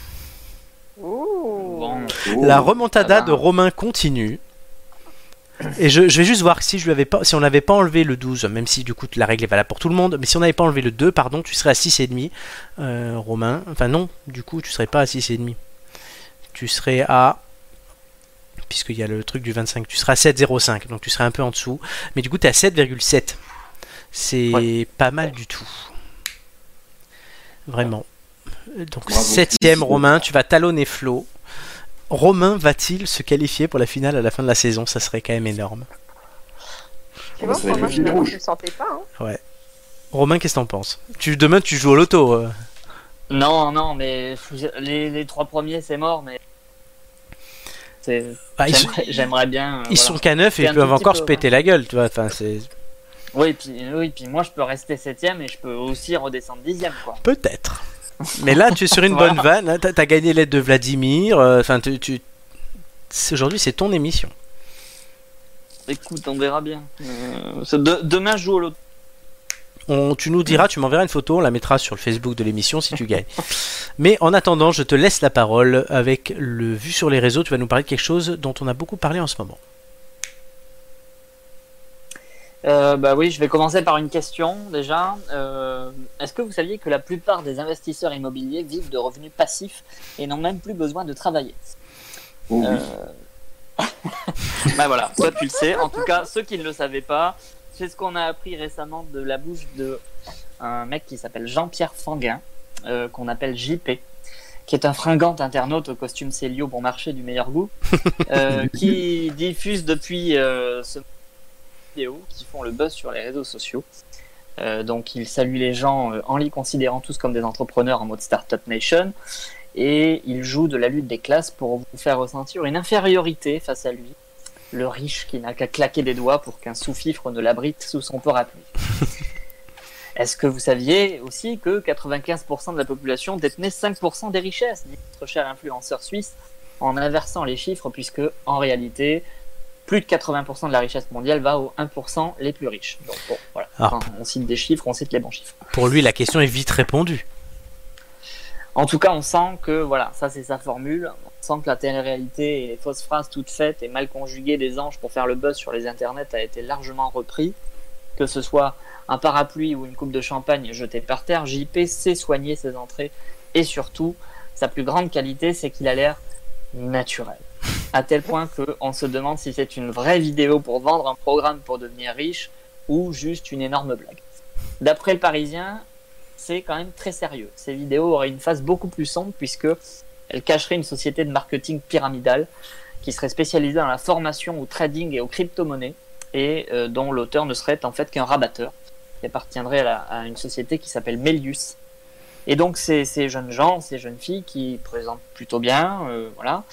La remontada de Romain continue. Et je, je vais juste voir si je lui avais pas, si on n'avait pas enlevé le 12, même si du coup la règle est valable pour tout le monde, mais si on n'avait pas enlevé le 2, pardon, tu serais à 6,5, euh, Romain. Enfin non, du coup tu serais pas à 6,5. Tu serais à... Puisqu'il y a le truc du 25, tu seras à 7,05, donc tu serais un peu en dessous. Mais du coup tu es à 7,7. C'est pas mal du tout. Vraiment. Donc Bravo. septième Romain, tu vas talonner Flo. Romain va-t-il se qualifier pour la finale à la fin de la saison? Ça serait quand même énorme. Ça moi, le je ne le sentais pas. Hein. Ouais. Romain, qu'est-ce que t'en penses? Tu, Demain, tu joues au loto. euh. Non, non, mais les, les trois premiers, c'est mort, mais. Bah, sont- bien. euh, Ils voilà. sont qu'à 9 et ils peuvent encore peu, se péter la gueule, tu vois. Enfin, c'est Oui, puis, oui, puis moi, je peux rester septième et je peux aussi redescendre dixième, quoi. peut-être. Mais là, tu es sur une Voilà. bonne vanne. hein, T'as as gagné l'aide de Vladimir. euh, Enfin, tu, aujourd'hui, c'est ton émission. Écoute, on verra bien. Euh, de- demain, je joue au loto. On- tu nous diras, tu m'enverras une photo, on la mettra sur le Facebook de l'émission si tu gagnes. Mais en attendant, je te laisse la parole avec le vu sur les réseaux. Tu vas nous parler de quelque chose dont on a beaucoup parlé en ce moment. Euh, bah oui, je vais commencer par une question déjà. Euh, Est-ce que vous saviez que la plupart des investisseurs immobiliers vivent de revenus passifs et n'ont même plus besoin de travailler? Oh, oui. Euh, bah voilà, toi tu le sais. En tout cas, ceux qui ne le savaient pas, c'est ce qu'on a appris récemment de la bouche de un mec qui s'appelle Jean-Pierre Fanguin, euh, qu'on appelle JP, qui est un fringant internaute au costume Célio bon marché du meilleur goût, euh, qui diffuse depuis euh, ce vidéo qui font le buzz sur les réseaux sociaux. Euh, donc il salue les gens en les considérant tous comme des entrepreneurs en mode Startup Nation et il joue de la lutte des classes pour vous faire ressentir une infériorité face à lui, le riche qui n'a qu'à claquer des doigts pour qu'un sous-fifre ne l'abrite sous son parapluie. Est-ce que vous saviez aussi que 95% de la population détenait 5% des richesses, dit notre cher influenceur suisse, en inversant les chiffres, puisque en réalité, plus de 80% de la richesse mondiale va aux 1% les plus riches. Donc bon, voilà. Ah. On cite des chiffres, on cite les bons chiffres. Pour lui, la question est vite répondue. En tout cas, on sent que voilà, ça c'est sa formule. Que la télé-réalité et les fausses phrases toutes faites et mal conjuguées des anges pour faire le buzz sur les internets a été largement repris. Que ce soit un parapluie ou une coupe de champagne jetée par terre, JP sait soigner ses entrées et surtout, sa plus grande qualité, c'est qu'il a l'air naturel. À tel point qu'on se demande si c'est une vraie vidéo pour vendre un programme pour devenir riche ou juste une énorme blague. D'après le Parisien, c'est quand même très sérieux. Ces vidéos auraient une face beaucoup plus sombre puisque elles cacheraient une société de marketing pyramidal qui serait spécialisée dans la formation au trading et aux crypto-monnaies et euh, dont l'auteur ne serait en fait qu'un rabatteur qui appartiendrait à, la- à une société qui s'appelle Melius. Et donc ces, ces jeunes gens, ces jeunes filles qui présentent plutôt bien, euh, voilà,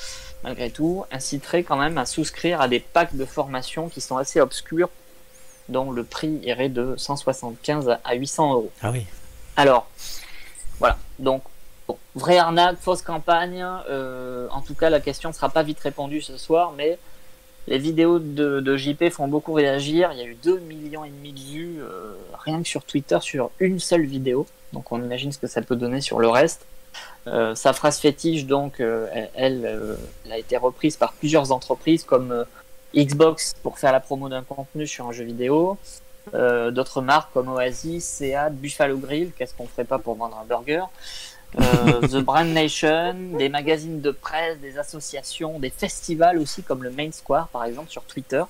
malgré tout, inciteraient quand même à souscrire à des packs de formation qui sont assez obscurs, dont le prix irait de 175 à 800 euros. Ah oui. Alors, voilà. Donc, bon, vraie arnaque, fausse campagne. euh, en tout cas, la question ne sera pas vite répondue ce soir, mais les vidéos de, de JP font beaucoup réagir. Il y a eu 2 millions et demi de vues euh, rien que sur Twitter sur une seule vidéo. Donc, on imagine ce que ça peut donner sur le reste. Euh, sa phrase fétiche, donc, elle, elle, a été reprise par plusieurs entreprises comme Xbox pour faire la promo d'un contenu sur un jeu vidéo. Euh, d'autres marques comme Oasis, Seat, Buffalo Grill, qu'est-ce qu'on ferait pas pour vendre un burger Euh, The Brand Nation, des magazines de presse, des associations, des festivals aussi comme le Main Square par exemple sur Twitter.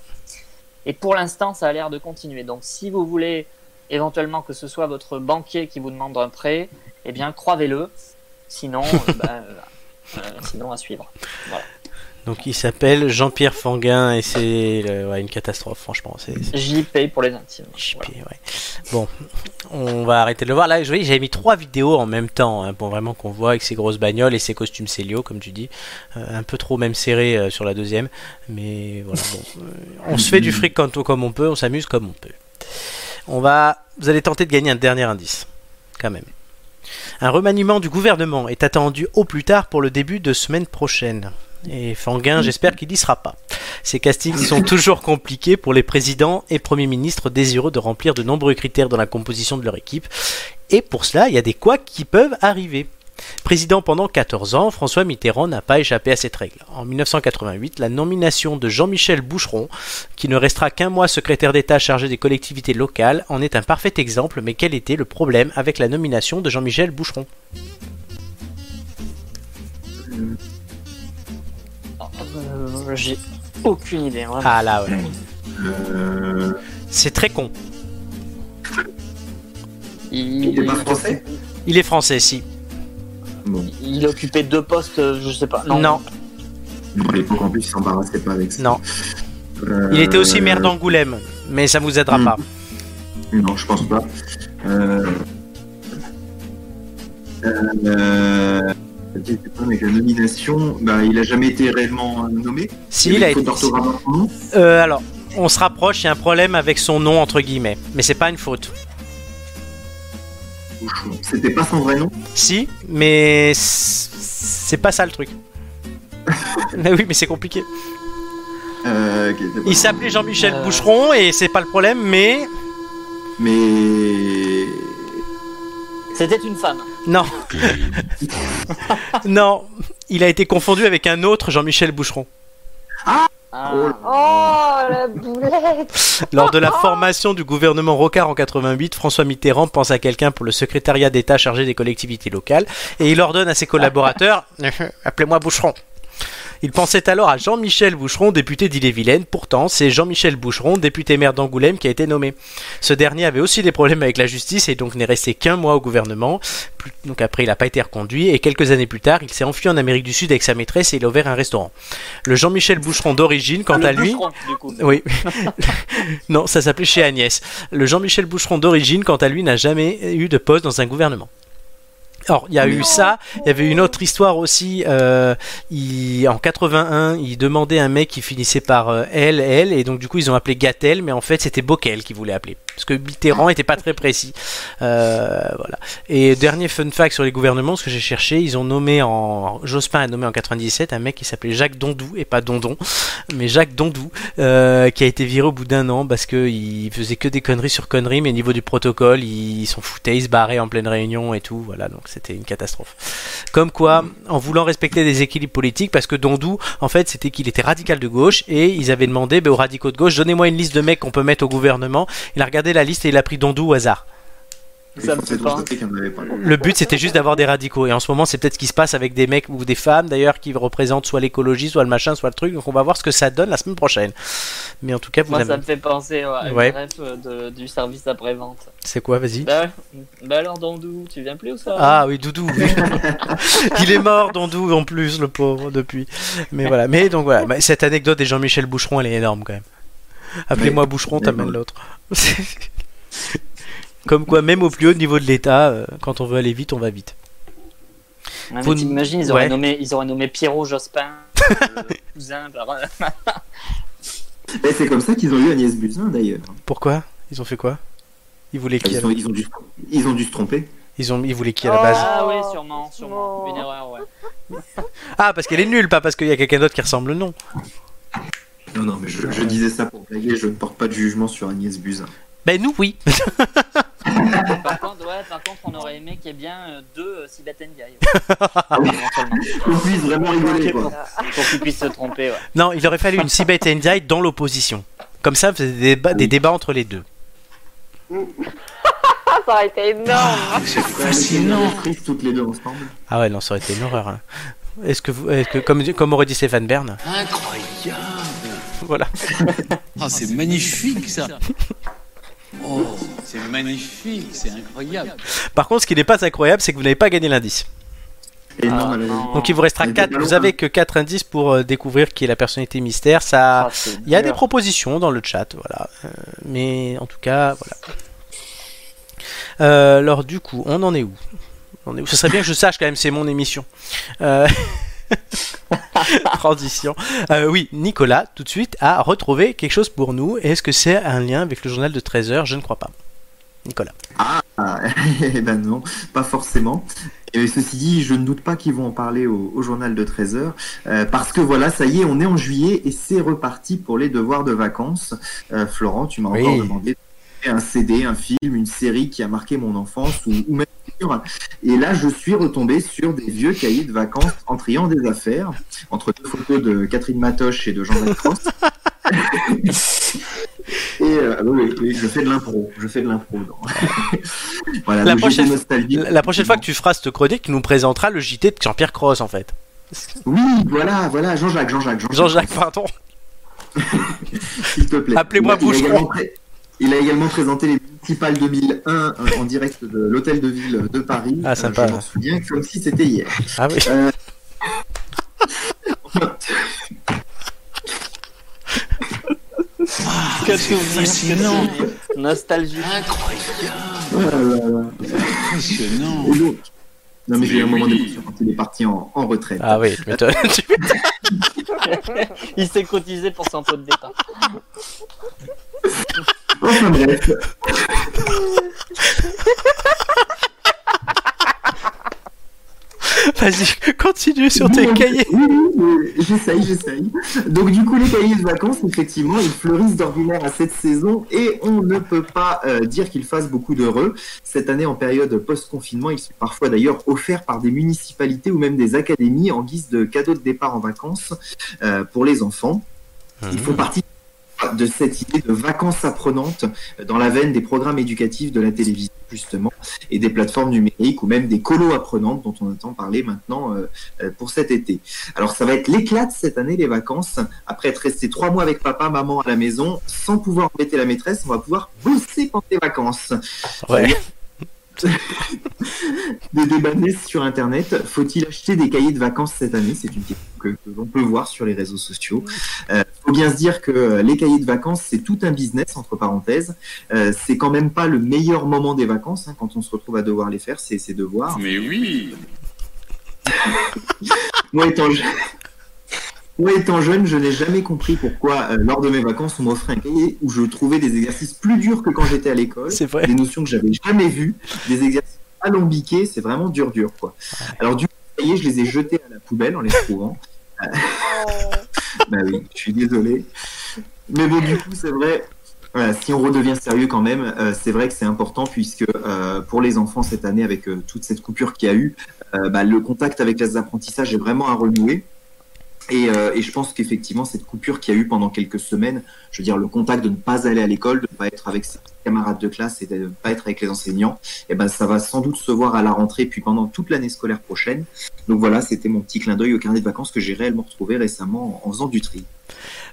Et pour l'instant, ça a l'air de continuer. Donc si vous voulez éventuellement que ce soit votre banquier qui vous demande un prêt, eh bien croivez-le. Sinon, euh, bah, euh, euh, sinon à suivre. Voilà. Donc il s'appelle Jean-Pierre Fanguin et c'est euh, ouais, une catastrophe, franchement. C'est, c'est- JP pour les intimes. JP, ouais. Bon, on va arrêter de le voir. Là, je voyais, j'avais mis trois vidéos en même temps hein, pour vraiment qu'on voit avec ses grosses bagnoles et ses costumes Célio, comme tu dis. Euh, un peu trop même serré euh, sur la deuxième. Mais voilà, bon, euh, on se fait du fric quand on- comme on peut, on s'amuse comme on peut. On va, vous allez tenter de gagner un dernier indice, quand même. Un remaniement du gouvernement est attendu au plus tard pour le début de semaine prochaine. Et Fanguin, j'espère qu'il n'y sera pas. Ces castings sont toujours compliqués pour les présidents et premiers ministres désireux de remplir de nombreux critères dans la composition de leur équipe. Et pour cela, il y a des couacs qui peuvent arriver. Président pendant 14 ans, François Mitterrand n'a pas échappé à cette règle. En 1988, la nomination de Jean-Michel Boucheron, qui ne restera qu'un mois secrétaire d'État chargé des collectivités locales, en est un parfait exemple. Mais quel était le problème avec la nomination de Jean-Michel Boucheron? Euh, J'ai aucune idée. vraiment. Ah là, ouais. Euh, C'est très con. Il, est pas français? Il est français, si. il occupait deux postes, euh, je sais pas. Non. Non. Non, à l'époque, en plus, il s'embarrassait pas avec ça. Non. Euh, Il était aussi maire d'Angoulême, mais ça vous aidera Hmm. pas. Non, je pense pas. Euh... Euh... avec la nomination, bah, il a jamais été réellement nommé. Si, il a été-. Euh, alors, on se rapproche, il y a un problème avec son nom, entre guillemets. Mais c'est pas une faute. C'était pas son vrai nom Si, mais c'est pas ça le truc. mais oui, mais c'est compliqué. Euh, Il s'appelait. Jean-Michel Euh, Boucheron et c'est pas le problème, mais. Mais. C'était une femme. Non. non, il a été confondu avec un autre Jean-Michel Boucheron. Ah. Oh, la boulette Lors de la formation du gouvernement Rocard en 88, François Mitterrand pense à quelqu'un pour le secrétariat d'État chargé des collectivités locales et il ordonne à ses collaborateurs Appelez-moi Boucheron. Il pensait alors à Jean-Michel Boucheron, député d'Ille-et-Vilaine. Pourtant, c'est Jean-Michel Boucheron, député maire d'Angoulême, qui a été nommé. Ce dernier avait aussi des problèmes avec la justice et donc n'est resté qu'un mois au gouvernement. Donc après, il n'a pas été reconduit et quelques années plus tard, il s'est enfui en Amérique du Sud avec sa maîtresse et il a ouvert un restaurant. Le Jean-Michel Boucheron d'origine, quant à lui, bûcheron, du coup. oui. non, ça s'appelait chez Agnès. Le Jean-Michel Boucheron d'origine, quant à lui, n'a jamais eu de poste dans un gouvernement. Alors, il y a eu ça. Il y avait une autre histoire aussi. euh, en 81, il demandait un mec qui finissait par euh, elle, et donc du coup ils ont appelé Gatel, mais en fait c'était Bockel qui voulait appeler, parce que Mitterrand était pas très précis. Euh, voilà. Et dernier fun fact sur les gouvernements, ce que j'ai cherché, ils ont nommé en Jospin a nommé en 97 un mec qui s'appelait Jacques Dondou et pas Dondon, mais Jacques Dondou, qui a été viré au bout d'un an parce que il faisait que des conneries sur conneries, mais au niveau du protocole, ils s'en foutaient, ils se barraient en pleine réunion et tout. Voilà, c'était une catastrophe. Comme quoi, en voulant respecter des équilibres politiques, parce que Dondou, en fait, c'était qu'il était radical de gauche et ils avaient demandé ben, aux radicaux de gauche, donnez-moi une liste de mecs qu'on peut mettre au gouvernement. Il a regardé la liste et il a pris Dondou au hasard. Ça me fait pas. Le but c'était juste d'avoir des radicaux et en ce moment c'est peut-être ce qui se passe avec des mecs ou des femmes d'ailleurs qui représentent soit l'écologie, soit le machin, soit le truc. Donc on va voir ce que ça donne la semaine prochaine. Mais en tout cas vous Moi, avez... ça me fait penser ouais, à euh, de- du service après-vente. C'est quoi Vas-y. Bah, bah alors, Dandou, tu viens plus ou ça? Ah oui, Doudou. oui. Il est mort, Dondou, en plus, le pauvre, depuis. Mais voilà. Mais donc voilà. Bah, cette anecdote des Jean-Michel Boucheron, elle est énorme quand même. Appelez-moi. Boucheron, t'amènes l'autre. Comme quoi, même au plus haut niveau de l'État, euh, quand on veut aller vite, on va vite. Ouais, t'imagines, ils, auraient Ouais. nommé, ils auraient nommé Pierrot Jospin, le cousin par... Et c'est comme ça qu'ils ont eu Agnès Buzyn d'ailleurs. Pourquoi? Ils ont fait quoi? Ils voulaient qui Ils, ont, ils, ont dû, ils ont dû se tromper. ils, ont... ils voulaient qui à la base? Ah oui, sûrement, sûrement. Une erreur, ouais. Ah, parce qu'elle est nulle, pas parce qu'il y a quelqu'un d'autre qui ressemble, non. Non, non, mais je, je disais ça pour blaguer, je ne porte pas de jugement sur Agnès Buzyn. Ben nous, oui. Par contre, ouais, par contre, on aurait aimé qu'il y ait bien euh, deux euh, Sibeth Ndiaye. Ouais. Éventuellement. On puisse vraiment rigoler, quoi. Pour qu'ils puissent se tromper, ouais. Non, il aurait fallu une Sibeth Ndiaye dans l'opposition. Comme ça, vous avez des débats, des débats entre les deux. ça aurait été énorme. C'est fascinant. toutes les deux ensemble. Ah ouais, non, ça aurait été une horreur. hein. Est-ce que, vous, est-ce que comme, comme aurait dit Stéphane Bern, Incroyable voilà. Ah, c'est magnifique ça Oh, c'est magnifique, c'est incroyable Par contre, ce qui n'est pas incroyable, c'est que vous n'avez pas gagné l'indice. Non, malheureusement. Donc il vous restera Mais 4, pas vous avez que 4 indices pour euh, découvrir qui est la personnalité mystère. Ça, Ah, il y a dur. des propositions dans le chat, voilà. Euh, mais en tout cas, voilà. Euh, alors du coup, on en est où? On en est où? Ce serait bien que je sache quand même, c'est mon émission. Euh, Transition. Euh, oui, Nicolas, tout de suite, a retrouvé quelque chose pour nous. Est-ce que c'est un lien avec le journal de 13h Je ne crois pas. Nicolas. Ah, eh ben non, pas forcément. Et ceci dit, je ne doute pas qu'ils vont en parler au, au journal de 13h, parce que voilà, ça y est, on est en juillet et c'est reparti pour les devoirs de vacances. Euh, Florent, tu m'as Oui. encore demandé un CD, un film, une série qui a marqué mon enfance ou, ou même Et là, je suis retombé sur des vieux cahiers de vacances en triant des affaires, entre deux photos de Catherine Matoche et de Jean-Jacques Cross. Et euh, oui, oui, je fais de l'impro, je fais de l'impro. voilà, La prochaine, nostalgique. la prochaine fois que tu feras cette chronique, tu nous présenteras le JT de Jean-Pierre Cross en fait. Oui, voilà, voilà, Jean-Jacques, Jean-Jacques, Jean-Jacques. Jean-Jacques, pardon. S'il te plaît. Appelez-moi Boucheron. également Il a également présenté les municipales 2001 euh, en direct de l'hôtel de ville de Paris. Ah, sympa. je m'en souviens comme si c'était hier. Ah oui. Euh, Quel souvenir. Nostalgie. voilà. Impressionnant. Et donc- non mais j'ai eu un moment d'émotion quand il est parti en, en retraite. Ah oui, tu m'étonnes. Tu m'étonnes. Il s'est cotisé pour son pot de départ. Enfin bref. Vas-y, continue sur tes cahiers. Oui, oui, j'essaye, j'essaye. Donc du coup, les cahiers de vacances, effectivement, ils fleurissent d'ordinaire à cette saison et on ne peut pas euh, dire qu'ils fassent beaucoup d'heureux. Cette année, en période post-confinement, ils sont parfois d'ailleurs offerts par des municipalités ou même des académies en guise de cadeau de départ en vacances euh, pour les enfants. Ils font partie de cette idée de vacances apprenantes dans la veine des programmes éducatifs de la télévision justement et des plateformes numériques ou même des colos apprenantes dont on entend parler maintenant euh, euh, pour cet été. Alors ça va être l'éclate cette année les vacances. Après être resté trois mois avec papa, maman à la maison sans pouvoir embêter la maîtresse, on va pouvoir bosser pendant les vacances. Ouais. Débats naissent sur Internet. Faut-il acheter des cahiers de vacances cette année? C'est une question que, que l'on peut voir sur les réseaux sociaux. Euh, faut bien se dire que euh, les cahiers de vacances, c'est tout un business, entre parenthèses. Euh, c'est quand même pas le meilleur moment des vacances, hein, quand on se retrouve à devoir les faire, c'est ses devoirs. Mais oui. Moi étant, je- Moi, étant jeune, je n'ai jamais compris pourquoi, euh, lors de mes vacances, on m'offrait un cahier où je trouvais des exercices plus durs que quand j'étais à l'école. C'est vrai. Des notions que j'avais jamais vues, des exercices alambiqués, c'est vraiment dur, dur, quoi. Alors, du coup, les cahiers, je les ai jetés à la poubelle en les trouvant. Euh, bah oui, je suis désolé. Mais bon, du coup, c'est vrai. Voilà, si on redevient sérieux quand même, euh, c'est vrai que c'est important puisque euh, pour les enfants cette année, avec euh, toute cette coupure qu'il y a eu, euh, bah, le contact avec les apprentissages est vraiment à renouer. Et, euh, et je pense qu'effectivement, cette coupure qu'il y a eu pendant quelques semaines, je veux dire, le contact de ne pas aller à l'école, de ne pas être avec ses camarades de classe et de ne pas être avec les enseignants, et ben, ça va sans doute se voir à la rentrée, puis pendant toute l'année scolaire prochaine. Donc voilà, c'était mon petit clin d'œil au carnet de vacances que j'ai réellement retrouvé récemment en, en faisant du tri.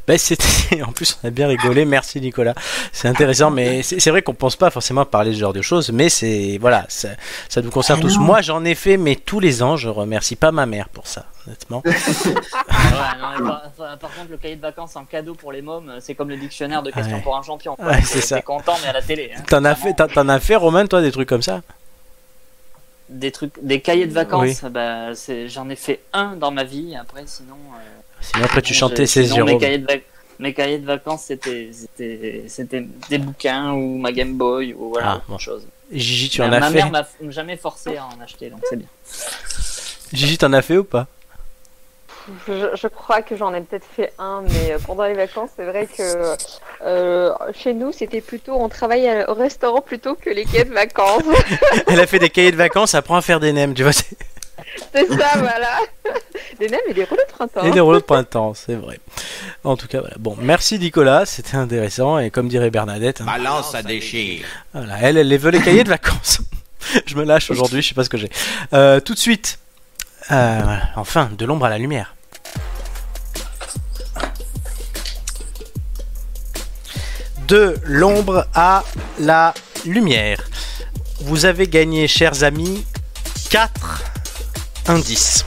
Ben, c'était en plus on a bien rigolé merci Nicolas c'est intéressant mais c'est c'est vrai qu'on pense pas forcément parler de ce genre de choses mais c'est voilà ça, ça nous concerne Ah tous non. moi j'en ai fait mais tous les ans je remercie pas ma mère pour ça honnêtement Ouais, non, mais par, contre, le cahier de vacances en cadeau pour les mômes, c'est comme le dictionnaire de questions Ouais. pour un champion. Ouais, c'est ça. T'es content, mais à la télé. hein. t'en as fait t'en- as fait Romain toi des trucs comme ça? Des trucs, des cahiers de vacances, Oui. bah, j'en ai fait un dans ma vie. Après, sinon. euh, sinon après tu chantais 16 sinon, mes cahiers de vac- Mes cahiers de vacances, c'était c'était c'était des bouquins ou ma Game Boy ou voilà Ah, autre chose. Gigi tu Mais en as ma fait mère m'a jamais forcé à en acheter, donc c'est bien. Gigi t'en as fait ou pas? Je, je crois que j'en ai peut-être fait un, mais euh, pendant les vacances, c'est vrai que euh, chez nous, c'était plutôt, on travaillait au restaurant plutôt que les quais de vacances. elle a fait des cahiers de vacances apprend à faire des nems tu vois c'est- ça, voilà. Des nems et des rouleaux de printemps. et des rouleaux de printemps c'est vrai en tout cas voilà bon merci Nicolas c'était intéressant et comme dirait Bernadette hein, Balance à déchire. Voilà, elle, elle les veut les cahiers de vacances. je me lâche aujourd'hui, je sais pas ce que j'ai. Euh, tout de suite, euh, enfin, de l'ombre à la lumière. De l'ombre à la lumière. Vous avez gagné, chers amis, 4 indices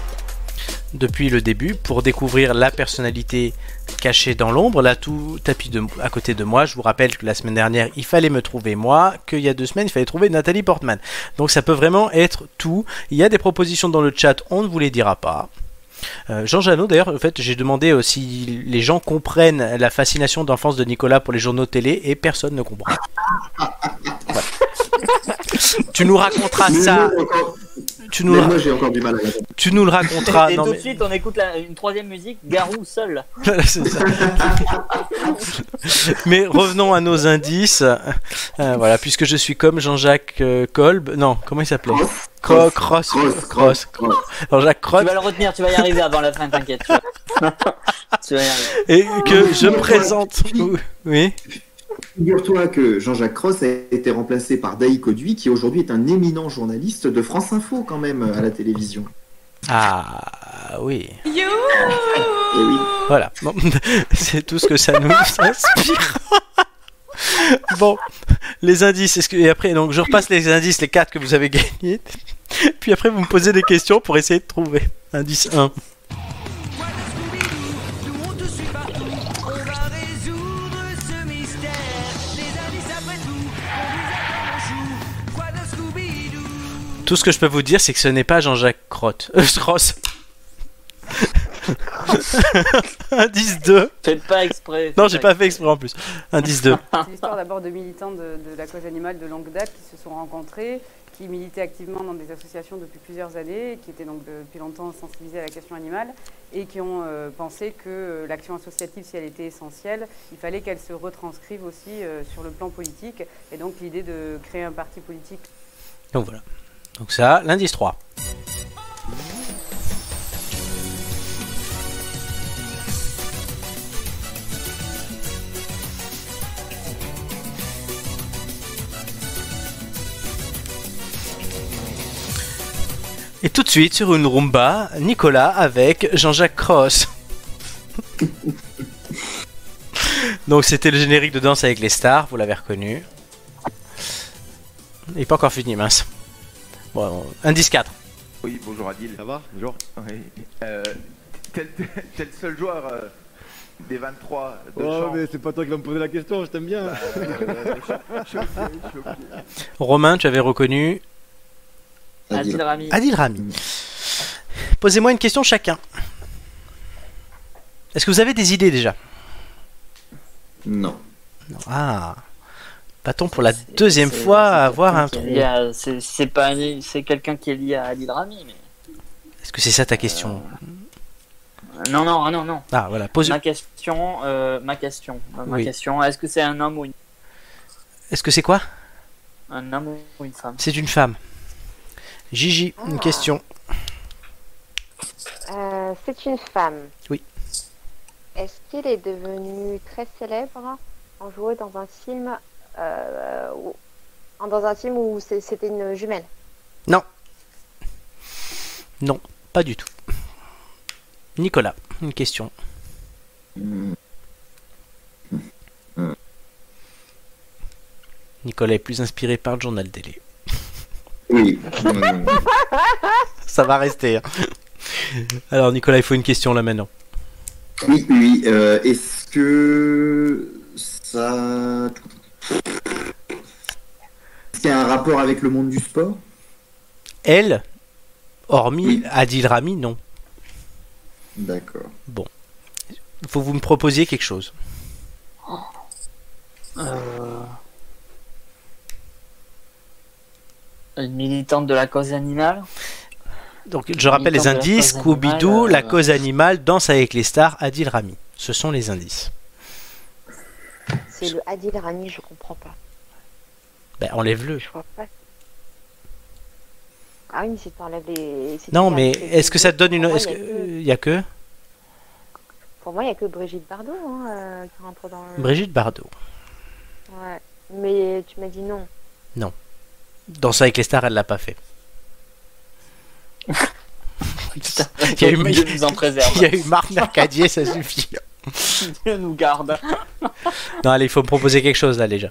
depuis le début pour découvrir la personnalité cachée dans l'ombre. Là, tout tapis de, à côté de moi. Je vous rappelle que la semaine dernière, il fallait me trouver moi, qu'il y a deux semaines, il fallait trouver Nathalie Portman. Donc ça peut vraiment être tout. Il y a des propositions dans le chat, on ne vous les dira pas. Euh, Jean Janot, d'ailleurs, en fait, j'ai demandé euh, si les gens comprennent la fascination d'enfance de Nicolas pour les journaux télé et personne ne comprend. Tu nous raconteras ça. Tu nous, mais le- moi, j'ai encore du mal à la tu nous le raconteras. Et Non, tout mais- de suite, on écoute la- une troisième musique, Garou seul. Mais revenons à nos indices. Euh, voilà, puisque je suis comme Jean-Jacques euh, Kolb. Non, comment il s'appelait Cro- Cross. Cross. Jean-Jacques Tu Cross. vas le retenir, tu vas y arriver avant la fin, t'inquiète. tu vas- tu vas y arriver. Et que je présente. Oui. Figure-toi que Jean-Jacques Cross a été remplacé par Daï Coduy, qui aujourd'hui est un éminent journaliste de France Info quand même à la télévision. Ah oui. Et oui. Voilà. Bon, c'est tout ce que ça nous inspire. bon, les indices. Est-ce que et après donc je repasse les indices, les quatre que vous avez gagnés. Puis après vous me posez des questions pour essayer de trouver. Indice 1. Tout ce que je peux vous dire, c'est que ce n'est pas Jean-Jacques Crotte. Euh, Cross. Indice 2. Faites pas exprès. Non, j'ai pas fait exprès en plus. Indice 2. C'est l'histoire d'abord de militants de, de la cause animale de longue date qui se sont rencontrés, qui militaient activement dans des associations depuis plusieurs années, qui étaient donc depuis longtemps sensibilisés à la question animale et qui ont euh, pensé que euh, l'action associative, si elle était essentielle, il fallait qu'elle se retranscrive aussi euh, sur le plan politique. Et donc l'idée de créer un parti politique Donc voilà. Donc ça, l'indice 3. Et tout de suite sur une rumba, Nicolas avec Jean-Jacques Cross. Donc c'était le générique de Danse avec les stars, vous l'avez reconnu. Il n'est pas encore fini, mince. Bon, indice 4. Oui, bonjour Adil. Ça va Bonjour. Oui. Euh, t'es le- seul joueur euh, des 23 de Oh, champ. mais c'est pas toi qui vas me poser la question, je t'aime bien. Bah, euh, je- je suis obligé, je suis obligé. Romain, tu avais reconnu Adil Rami. Adil Rami. Posez-moi une question chacun. Est-ce que vous avez des idées déjà? Non. Non. Ah. Va-t-on pour la deuxième fois avoir un trou C'est pas un- c'est quelqu'un qui est lié à Adil Rami, mais. Est-ce que c'est ça ta question Non, non, non, non. Ah voilà, pose. Ma question, euh, ma question, ma Oui. question. Est-ce que c'est un homme ou une, Est-ce que c'est quoi un homme ou une femme C'est une femme. Gigi, une question. Euh, c'est une femme. Oui. Est-ce qu'elle est devenue très célèbre en jouant dans un film euh, dans un film où c'était une jumelle Non. Non, pas du tout. Nicolas, une question. Nicolas est plus inspiré par le journal télé. Oui. Ça va rester. hein. Alors Nicolas, il faut une question là maintenant. Oui, oui. euh, Est-ce que ça. Est-ce qu'il y a un rapport avec le monde du sport? Elle, hormis Adil Rami, non. D'accord. Bon. Il faut que vous me proposiez quelque chose. Euh, Une militante de la cause animale? Donc je rappelle les indices. Scooby-Doo, La euh, cause animale, Danse avec les stars, Adil Rami. Ce sont les indices. C'est le Adil Rami, je comprends pas. Ben, enlève-le. Je vois pas. Ah oui, mais si t'enlèves les. si Non, mais est-ce que ça te donne une... Moi, Est-ce il y a que... Il y a que Pour moi, il n'y a que Brigitte Bardot hein, euh, qui rentre dans le. Brigitte Bardot. Ouais. Mais tu m'as dit non. Non. Danse avec les stars, elle l'a pas fait. Il y a eu, Dieu nous en préserve. il y a eu Marc Mercadier, ça suffit. Dieu nous garde. Non, allez, il faut me proposer quelque chose là déjà.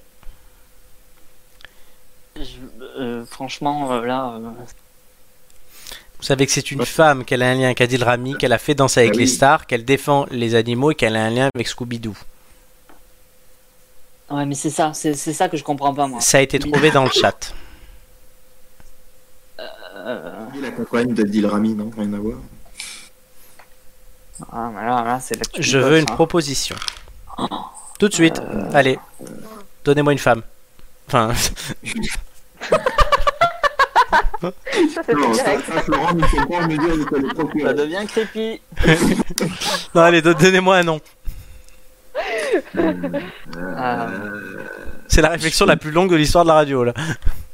Euh, franchement, euh, là, euh, Vous savez que c'est une femme, qu'elle a un lien avec Adil Rami, qu'elle a fait danser avec Ah les oui. stars, qu'elle défend les animaux et qu'elle a un lien avec Scooby-Doo. ouais, mais c'est ça, c'est c'est ça que je comprends pas moi. Ça a été trouvé dans le chat. Euh, La compagne d'Adil Rami, non Rien à voir. ah, mais là, là, c'est l'actu Je veux une hein. proposition. Tout de suite. Allez, donnez-moi une femme. Enfin, Ça, c'est Non, ça, direct. ça, Florent, ne faut pas me dire de quoi le procurer. Ça devient creepy. Non, allez, don- donnez-moi un nom. Ah. C'est la réflexion la plus longue de l'histoire de la radio, là.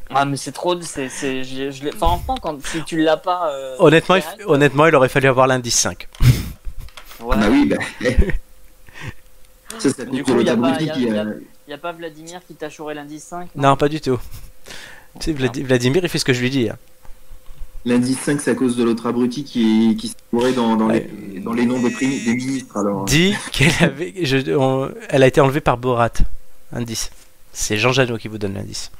Ah, mais c'est trop. C'est, c'est, je, je l'ai- enfin, quand, si tu l'as pas. euh, Honnêtement, il, honnêtement, il aurait fallu avoir l'indice 5. ouais. Bah oui, bah. Ça, Du coup, de y a pas, l'abruti y a- qui y a- a. y a pas Vladimir qui t'a chouré l'indice 5 Non, pas du tout. Tu sais, Vladimir, il fait ce que je lui dis. hein. L'indice 5, c'est à cause de l'autre abruti qui, qui se courait dans, dans, les, dans les noms des, primi- des ministres. Alors. Dit qu'elle avait, je- on- elle a été enlevée par Borat. Indice. C'est Jean Janot qui vous donne l'indice.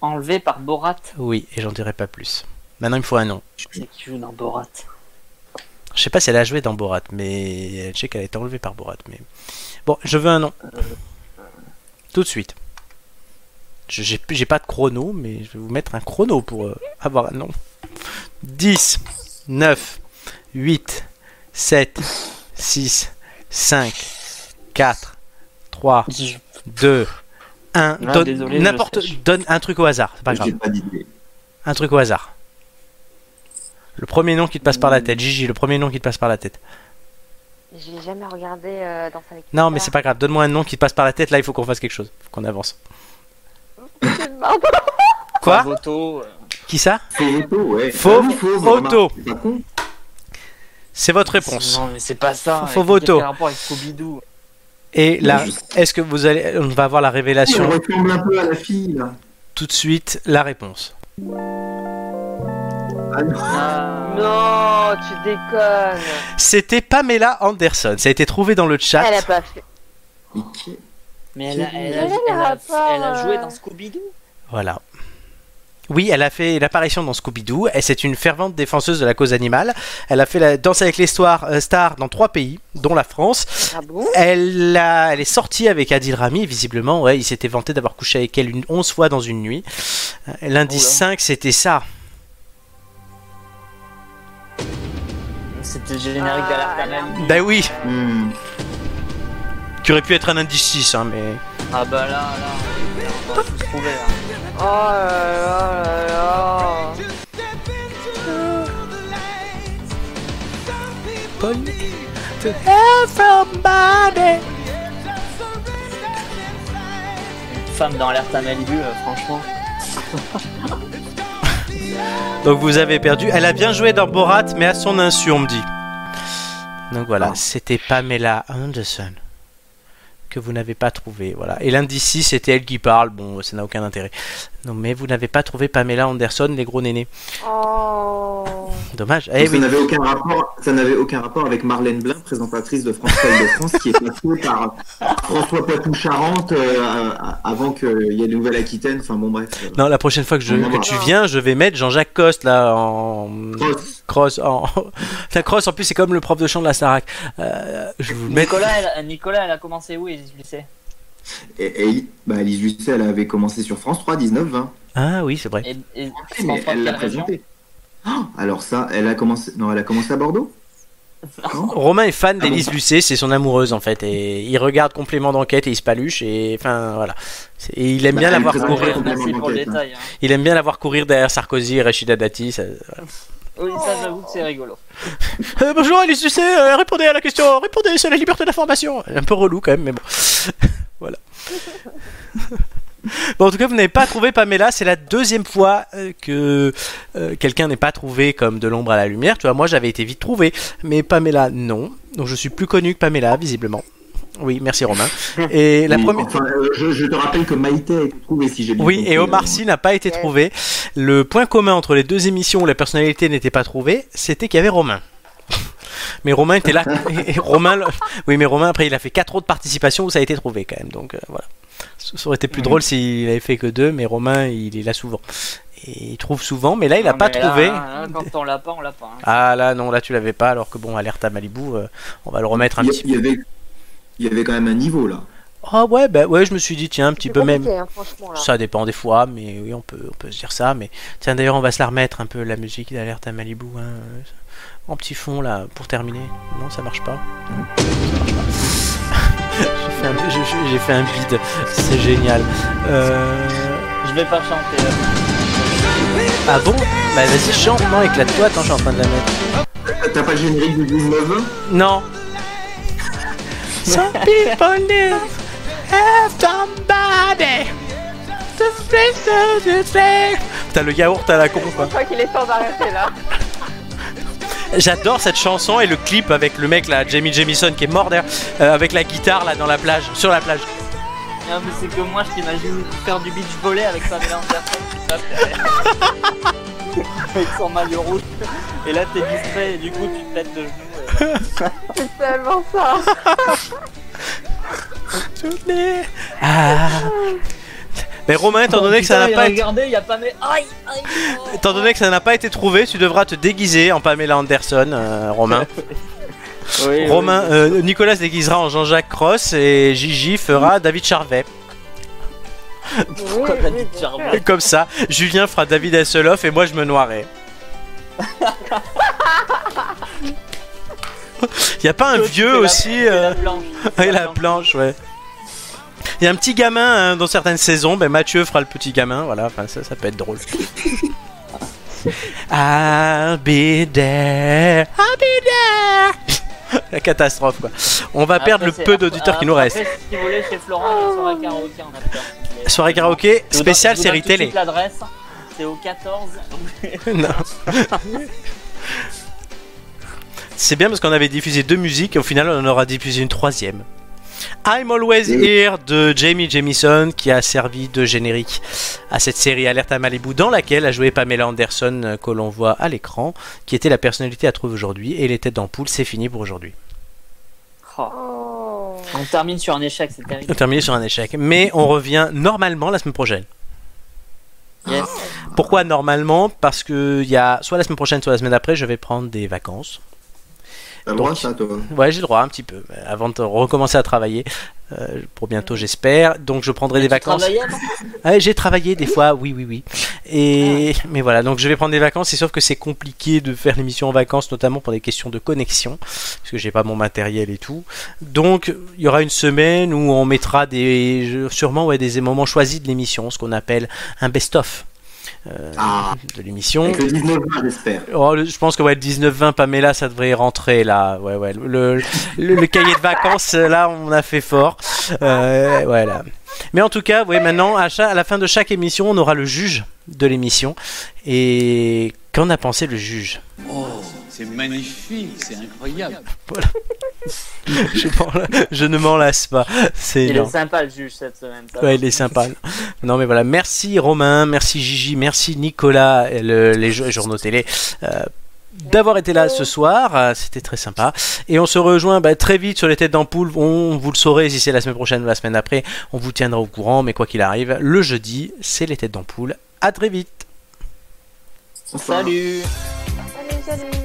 Enlevé par Borat. Oui, et j'en dirai pas plus. Maintenant, il me faut un nom. C'est qui joue dans Borat. Je sais pas si elle a joué dans Borat, mais je sais qu'elle a été enlevée par Borat. Mais bon, je veux un nom. Tout de suite. Je- J'ai j'ai pas de chrono, mais je vais vous mettre un chrono pour euh, avoir un nom. 10, 9, 8, 7, 6, 5, 4, 3, 2, 1. Ah, Donne désolé, je n'importe donne un truc au hasard, c'est pas grave. Pas. Un truc au hasard. Le premier nom qui te passe par la tête, Gigi, le premier nom qui te passe par la tête. J'ai jamais regardé euh, dans sa Non, mais c'est pas grave, donne-moi un nom qui te passe par la tête, là il faut qu'on fasse quelque chose, faut qu'on avance. Quoi euh, Qui ça Faux auto, ouais. Faux Ah, faux, auto. remarque, c'est votre réponse. Non, mais c'est pas ça. Faux Avec- voto. Quel rapport avec Scooby-Doo Et là, est-ce que vous allez, on va avoir la révélation ressemble un peu à la fille, là. tout de suite, la réponse. Ah non. Ah, Non, tu déconnes. C'était Pamela Anderson, ça a été trouvé dans le chat. Elle a pas fait. Qui- Mais elle a, elle a, Quel est le elle a- rapport, elle a joué dans Scooby-Doo Voilà. Oui, elle a fait l'apparition dans Scooby-Doo. et C'est une fervente défenseuse de la cause animale. Elle a fait la danse avec les stars, euh, stars dans trois pays, dont la France. Ah bon? Elle, a- elle est sortie avec Adil Rami, visiblement. Ouais, il s'était vanté d'avoir couché avec elle une 11 fois dans une nuit. Euh, L'indice Oula. 5, c'était ça. C'était le générique d'alerte à Malibu. Bah oui, Hmm. Qui aurait pu être un indice 6, hein, mais. Ah bah là, là, on va tout trouver. hein. Oh là là là là. Une femme dans à Malibu, euh, franchement. Donc vous avez perdu. Elle a bien joué dans Borat, mais à son insu, on me dit. Donc voilà, Ah. c'était Pamela Anderson que vous n'avez pas trouvé. Voilà. Et l'indice 6, c'était elle qui parle. Bon, ça n'a aucun intérêt. Non, mais vous n'avez pas trouvé Pamela Anderson, les gros nénés. Oh. Dommage. Eh ça oui. n'avait aucun rapport. Ça n'avait aucun rapport avec Marlène Blin, présentatrice de France Télé de France, qui est passée par François Poitou-Charentes euh, avant qu'il y ait Nouvelle-Aquitaine. Enfin bon, bref. euh, Non, la prochaine fois que, je, tu viens, je vais mettre Jean-Jacques Coste là en Cross. cross. En... Putain, cross en plus, c'est comme le prof de chant de la Starac. Euh, je vais vous le mettre. Nicolas, elle, Nicolas, elle a commencé où, Élise Lucet Et, et bah, Alice Lucet, elle avait commencé sur France 3, 19-20. Ah oui, c'est vrai. Et, et Mais France 3 de elle l'a présenté. Oh, alors ça, elle a commencé. Non, elle a commencé à Bordeaux? Non Romain est fan Ah d'Élise bon Lucet, c'est son amoureuse en fait, et il regarde complément d'enquête et il se paluche et enfin voilà. Et il aime Bah, bien elle la voir présente courir. hein. hein. Il aime bien la voir courir derrière Sarkozy et Rachida Dati. ça- voilà. Oui, ça, j'avoue que c'est rigolo. Euh, bonjour Élise Lucet, euh, répondez à la question, répondez, c'est la liberté d'information. Un peu relou quand même, mais bon. voilà. Bon, en tout cas, vous n'avez pas trouvé Pamela. C'est la deuxième fois euh, que euh, quelqu'un n'est pas trouvé comme de l'ombre à la lumière. Tu vois, moi j'avais été vite trouvé, mais Pamela non. Donc je suis plus connu que Pamela, visiblement. Oui, merci Romain. Et la Oui, première. enfin, euh, je, je te rappelle que Maïté a été trouvée, si j'ai bien Oui, compris, et Omar Sy n'a pas été trouvé. Le point commun entre les deux émissions où la personnalité n'était pas trouvée, c'était qu'il y avait Romain. Mais Romain était là. et Romain, oui, mais Romain après il a fait quatre autres participations où ça a été trouvé quand même. Donc euh, voilà. Ça aurait été plus drôle s'il avait fait que deux, mais Romain il est là souvent. Et il trouve souvent, mais là il n'a Non, pas là, trouvé. là, quand on l'a pas, on l'a pas. hein. Ah là non, là tu l'avais pas, alors que bon, alerte à Malibu, euh, on va le remettre un Il petit il y avait, il y avait quand même un niveau là. Ah ouais, bah ouais, je me suis dit, tiens, un petit peu même. hein. Ça dépend des fois, mais oui, on peut, on peut se dire ça. Mais tiens, d'ailleurs, on va se la remettre un peu la musique d'alerte à Malibu, hein, euh, en petit fond là, pour terminer. Non, ça marche pas. Non, ça marche pas. j'ai fait un, je- je- j'ai fait un bide, c'est génial. Euh, Je vais pas chanter. là. Ah bon? Bah vas-y, chante, non, éclate-toi, attends, je suis en train de la mettre. T'as pas le générique du 19 Non. Some people live have somebody to face the face. Putain, le yaourt à la con, quoi. Je crois qu'il est temps d'arrêter là. J'adore cette chanson et le clip avec le mec là, Jamie Jamison, qui est mort d'ailleurs, euh, avec la guitare là dans la plage, sur la plage. Non, mais c'est que moi, je t'imagine faire du beach volley avec tape derrière. avec son maillot rouge. Et là, t'es distrait et du coup, tu te têtes de genoux. C'est tellement ça. Ah. Mais Romain, étant donné que ça n'a pas été... Regardez, y a pas mes. Aïe, aïe. Étant donné que ça n'a pas été trouvé, tu devras te déguiser en Pamela Anderson, euh, Romain. Oui, Romain, euh, Nicolas se déguisera en Jean-Jacques Cross et Gigi fera David Charvet. Pourquoi David Charvet Comme ça, Julien fera David Hasselhoff et moi je me noirai. Y a pas un vieux aussi la euh, planche. Ouais, la planche, ouais. Il y a un petit gamin hein, dans certaines saisons, ben Mathieu fera le petit gamin, voilà, enfin ça, ça peut être drôle. I'll be there, I'll be there. La catastrophe quoi. On va perdre le peu d'auditeurs qui nous. Si vous voulez, chez Florent, il a soirée karaoké after. Soirée karaoké spéciale série télé. L'adresse, c'est au 14. Non. C'est bien parce qu'on avait diffusé deux musiques et au final on en aura diffusé une troisième. I'm Always Here de Jamie Jamison qui a servi de générique à cette série Alerte à Malibu dans laquelle a joué Pamela Anderson euh, que l'on voit à l'écran qui était la personnalité à trouver aujourd'hui et les têtes d'ampoule c'est fini pour aujourd'hui. Oh. On termine sur un échec, c'est On terrible. termine sur un échec mais on revient normalement la semaine prochaine. Yes. Pourquoi normalement? Parce que il y a soit la semaine prochaine soit la semaine après je vais prendre des vacances. T'as le droit, ça, toi Ouais, j'ai le droit un petit peu, avant de recommencer à travailler, euh, pour bientôt j'espère. Donc je prendrai des vacances. j'ai travaillé des fois, oui, oui, oui. Et mais voilà, donc je vais prendre des vacances. Et sauf que c'est compliqué de faire l'émission en vacances, notamment pour des questions de connexion, parce que j'ai pas mon matériel et tout. Donc il y aura une semaine où on mettra des, sûrement ouais, des moments choisis de l'émission, ce qu'on appelle un best-of. Euh, Ah. de l'émission. Avec le 19 j'espère. Oh, je pense que ouais, le 19-20 Pamela, ça devrait y rentrer là. Ouais, ouais. Le, le, le cahier de vacances, là, on a fait fort. Euh, voilà. Mais en tout cas, ouais, maintenant, à la fin de chaque émission, on aura le juge de l'émission. Et qu'en a pensé le juge? Oh, c'est magnifique, c'est incroyable. Voilà. je, ne m'en lasse pas. C'est Il est sympa le juge cette semaine. Ouais, il est sympa. Non, mais voilà. Merci Romain, merci Gigi, merci Nicolas, et le- les jo- journaux télé. euh, D'avoir été là ce soir, Euh, c'était très sympa. Et on se rejoint bah, très vite sur les têtes d'ampoule. On, vous le saurez si c'est la semaine prochaine ou la semaine après. On vous tiendra au courant, mais quoi qu'il arrive, le jeudi, c'est les têtes d'ampoule. À très vite. Salut Salut, salut.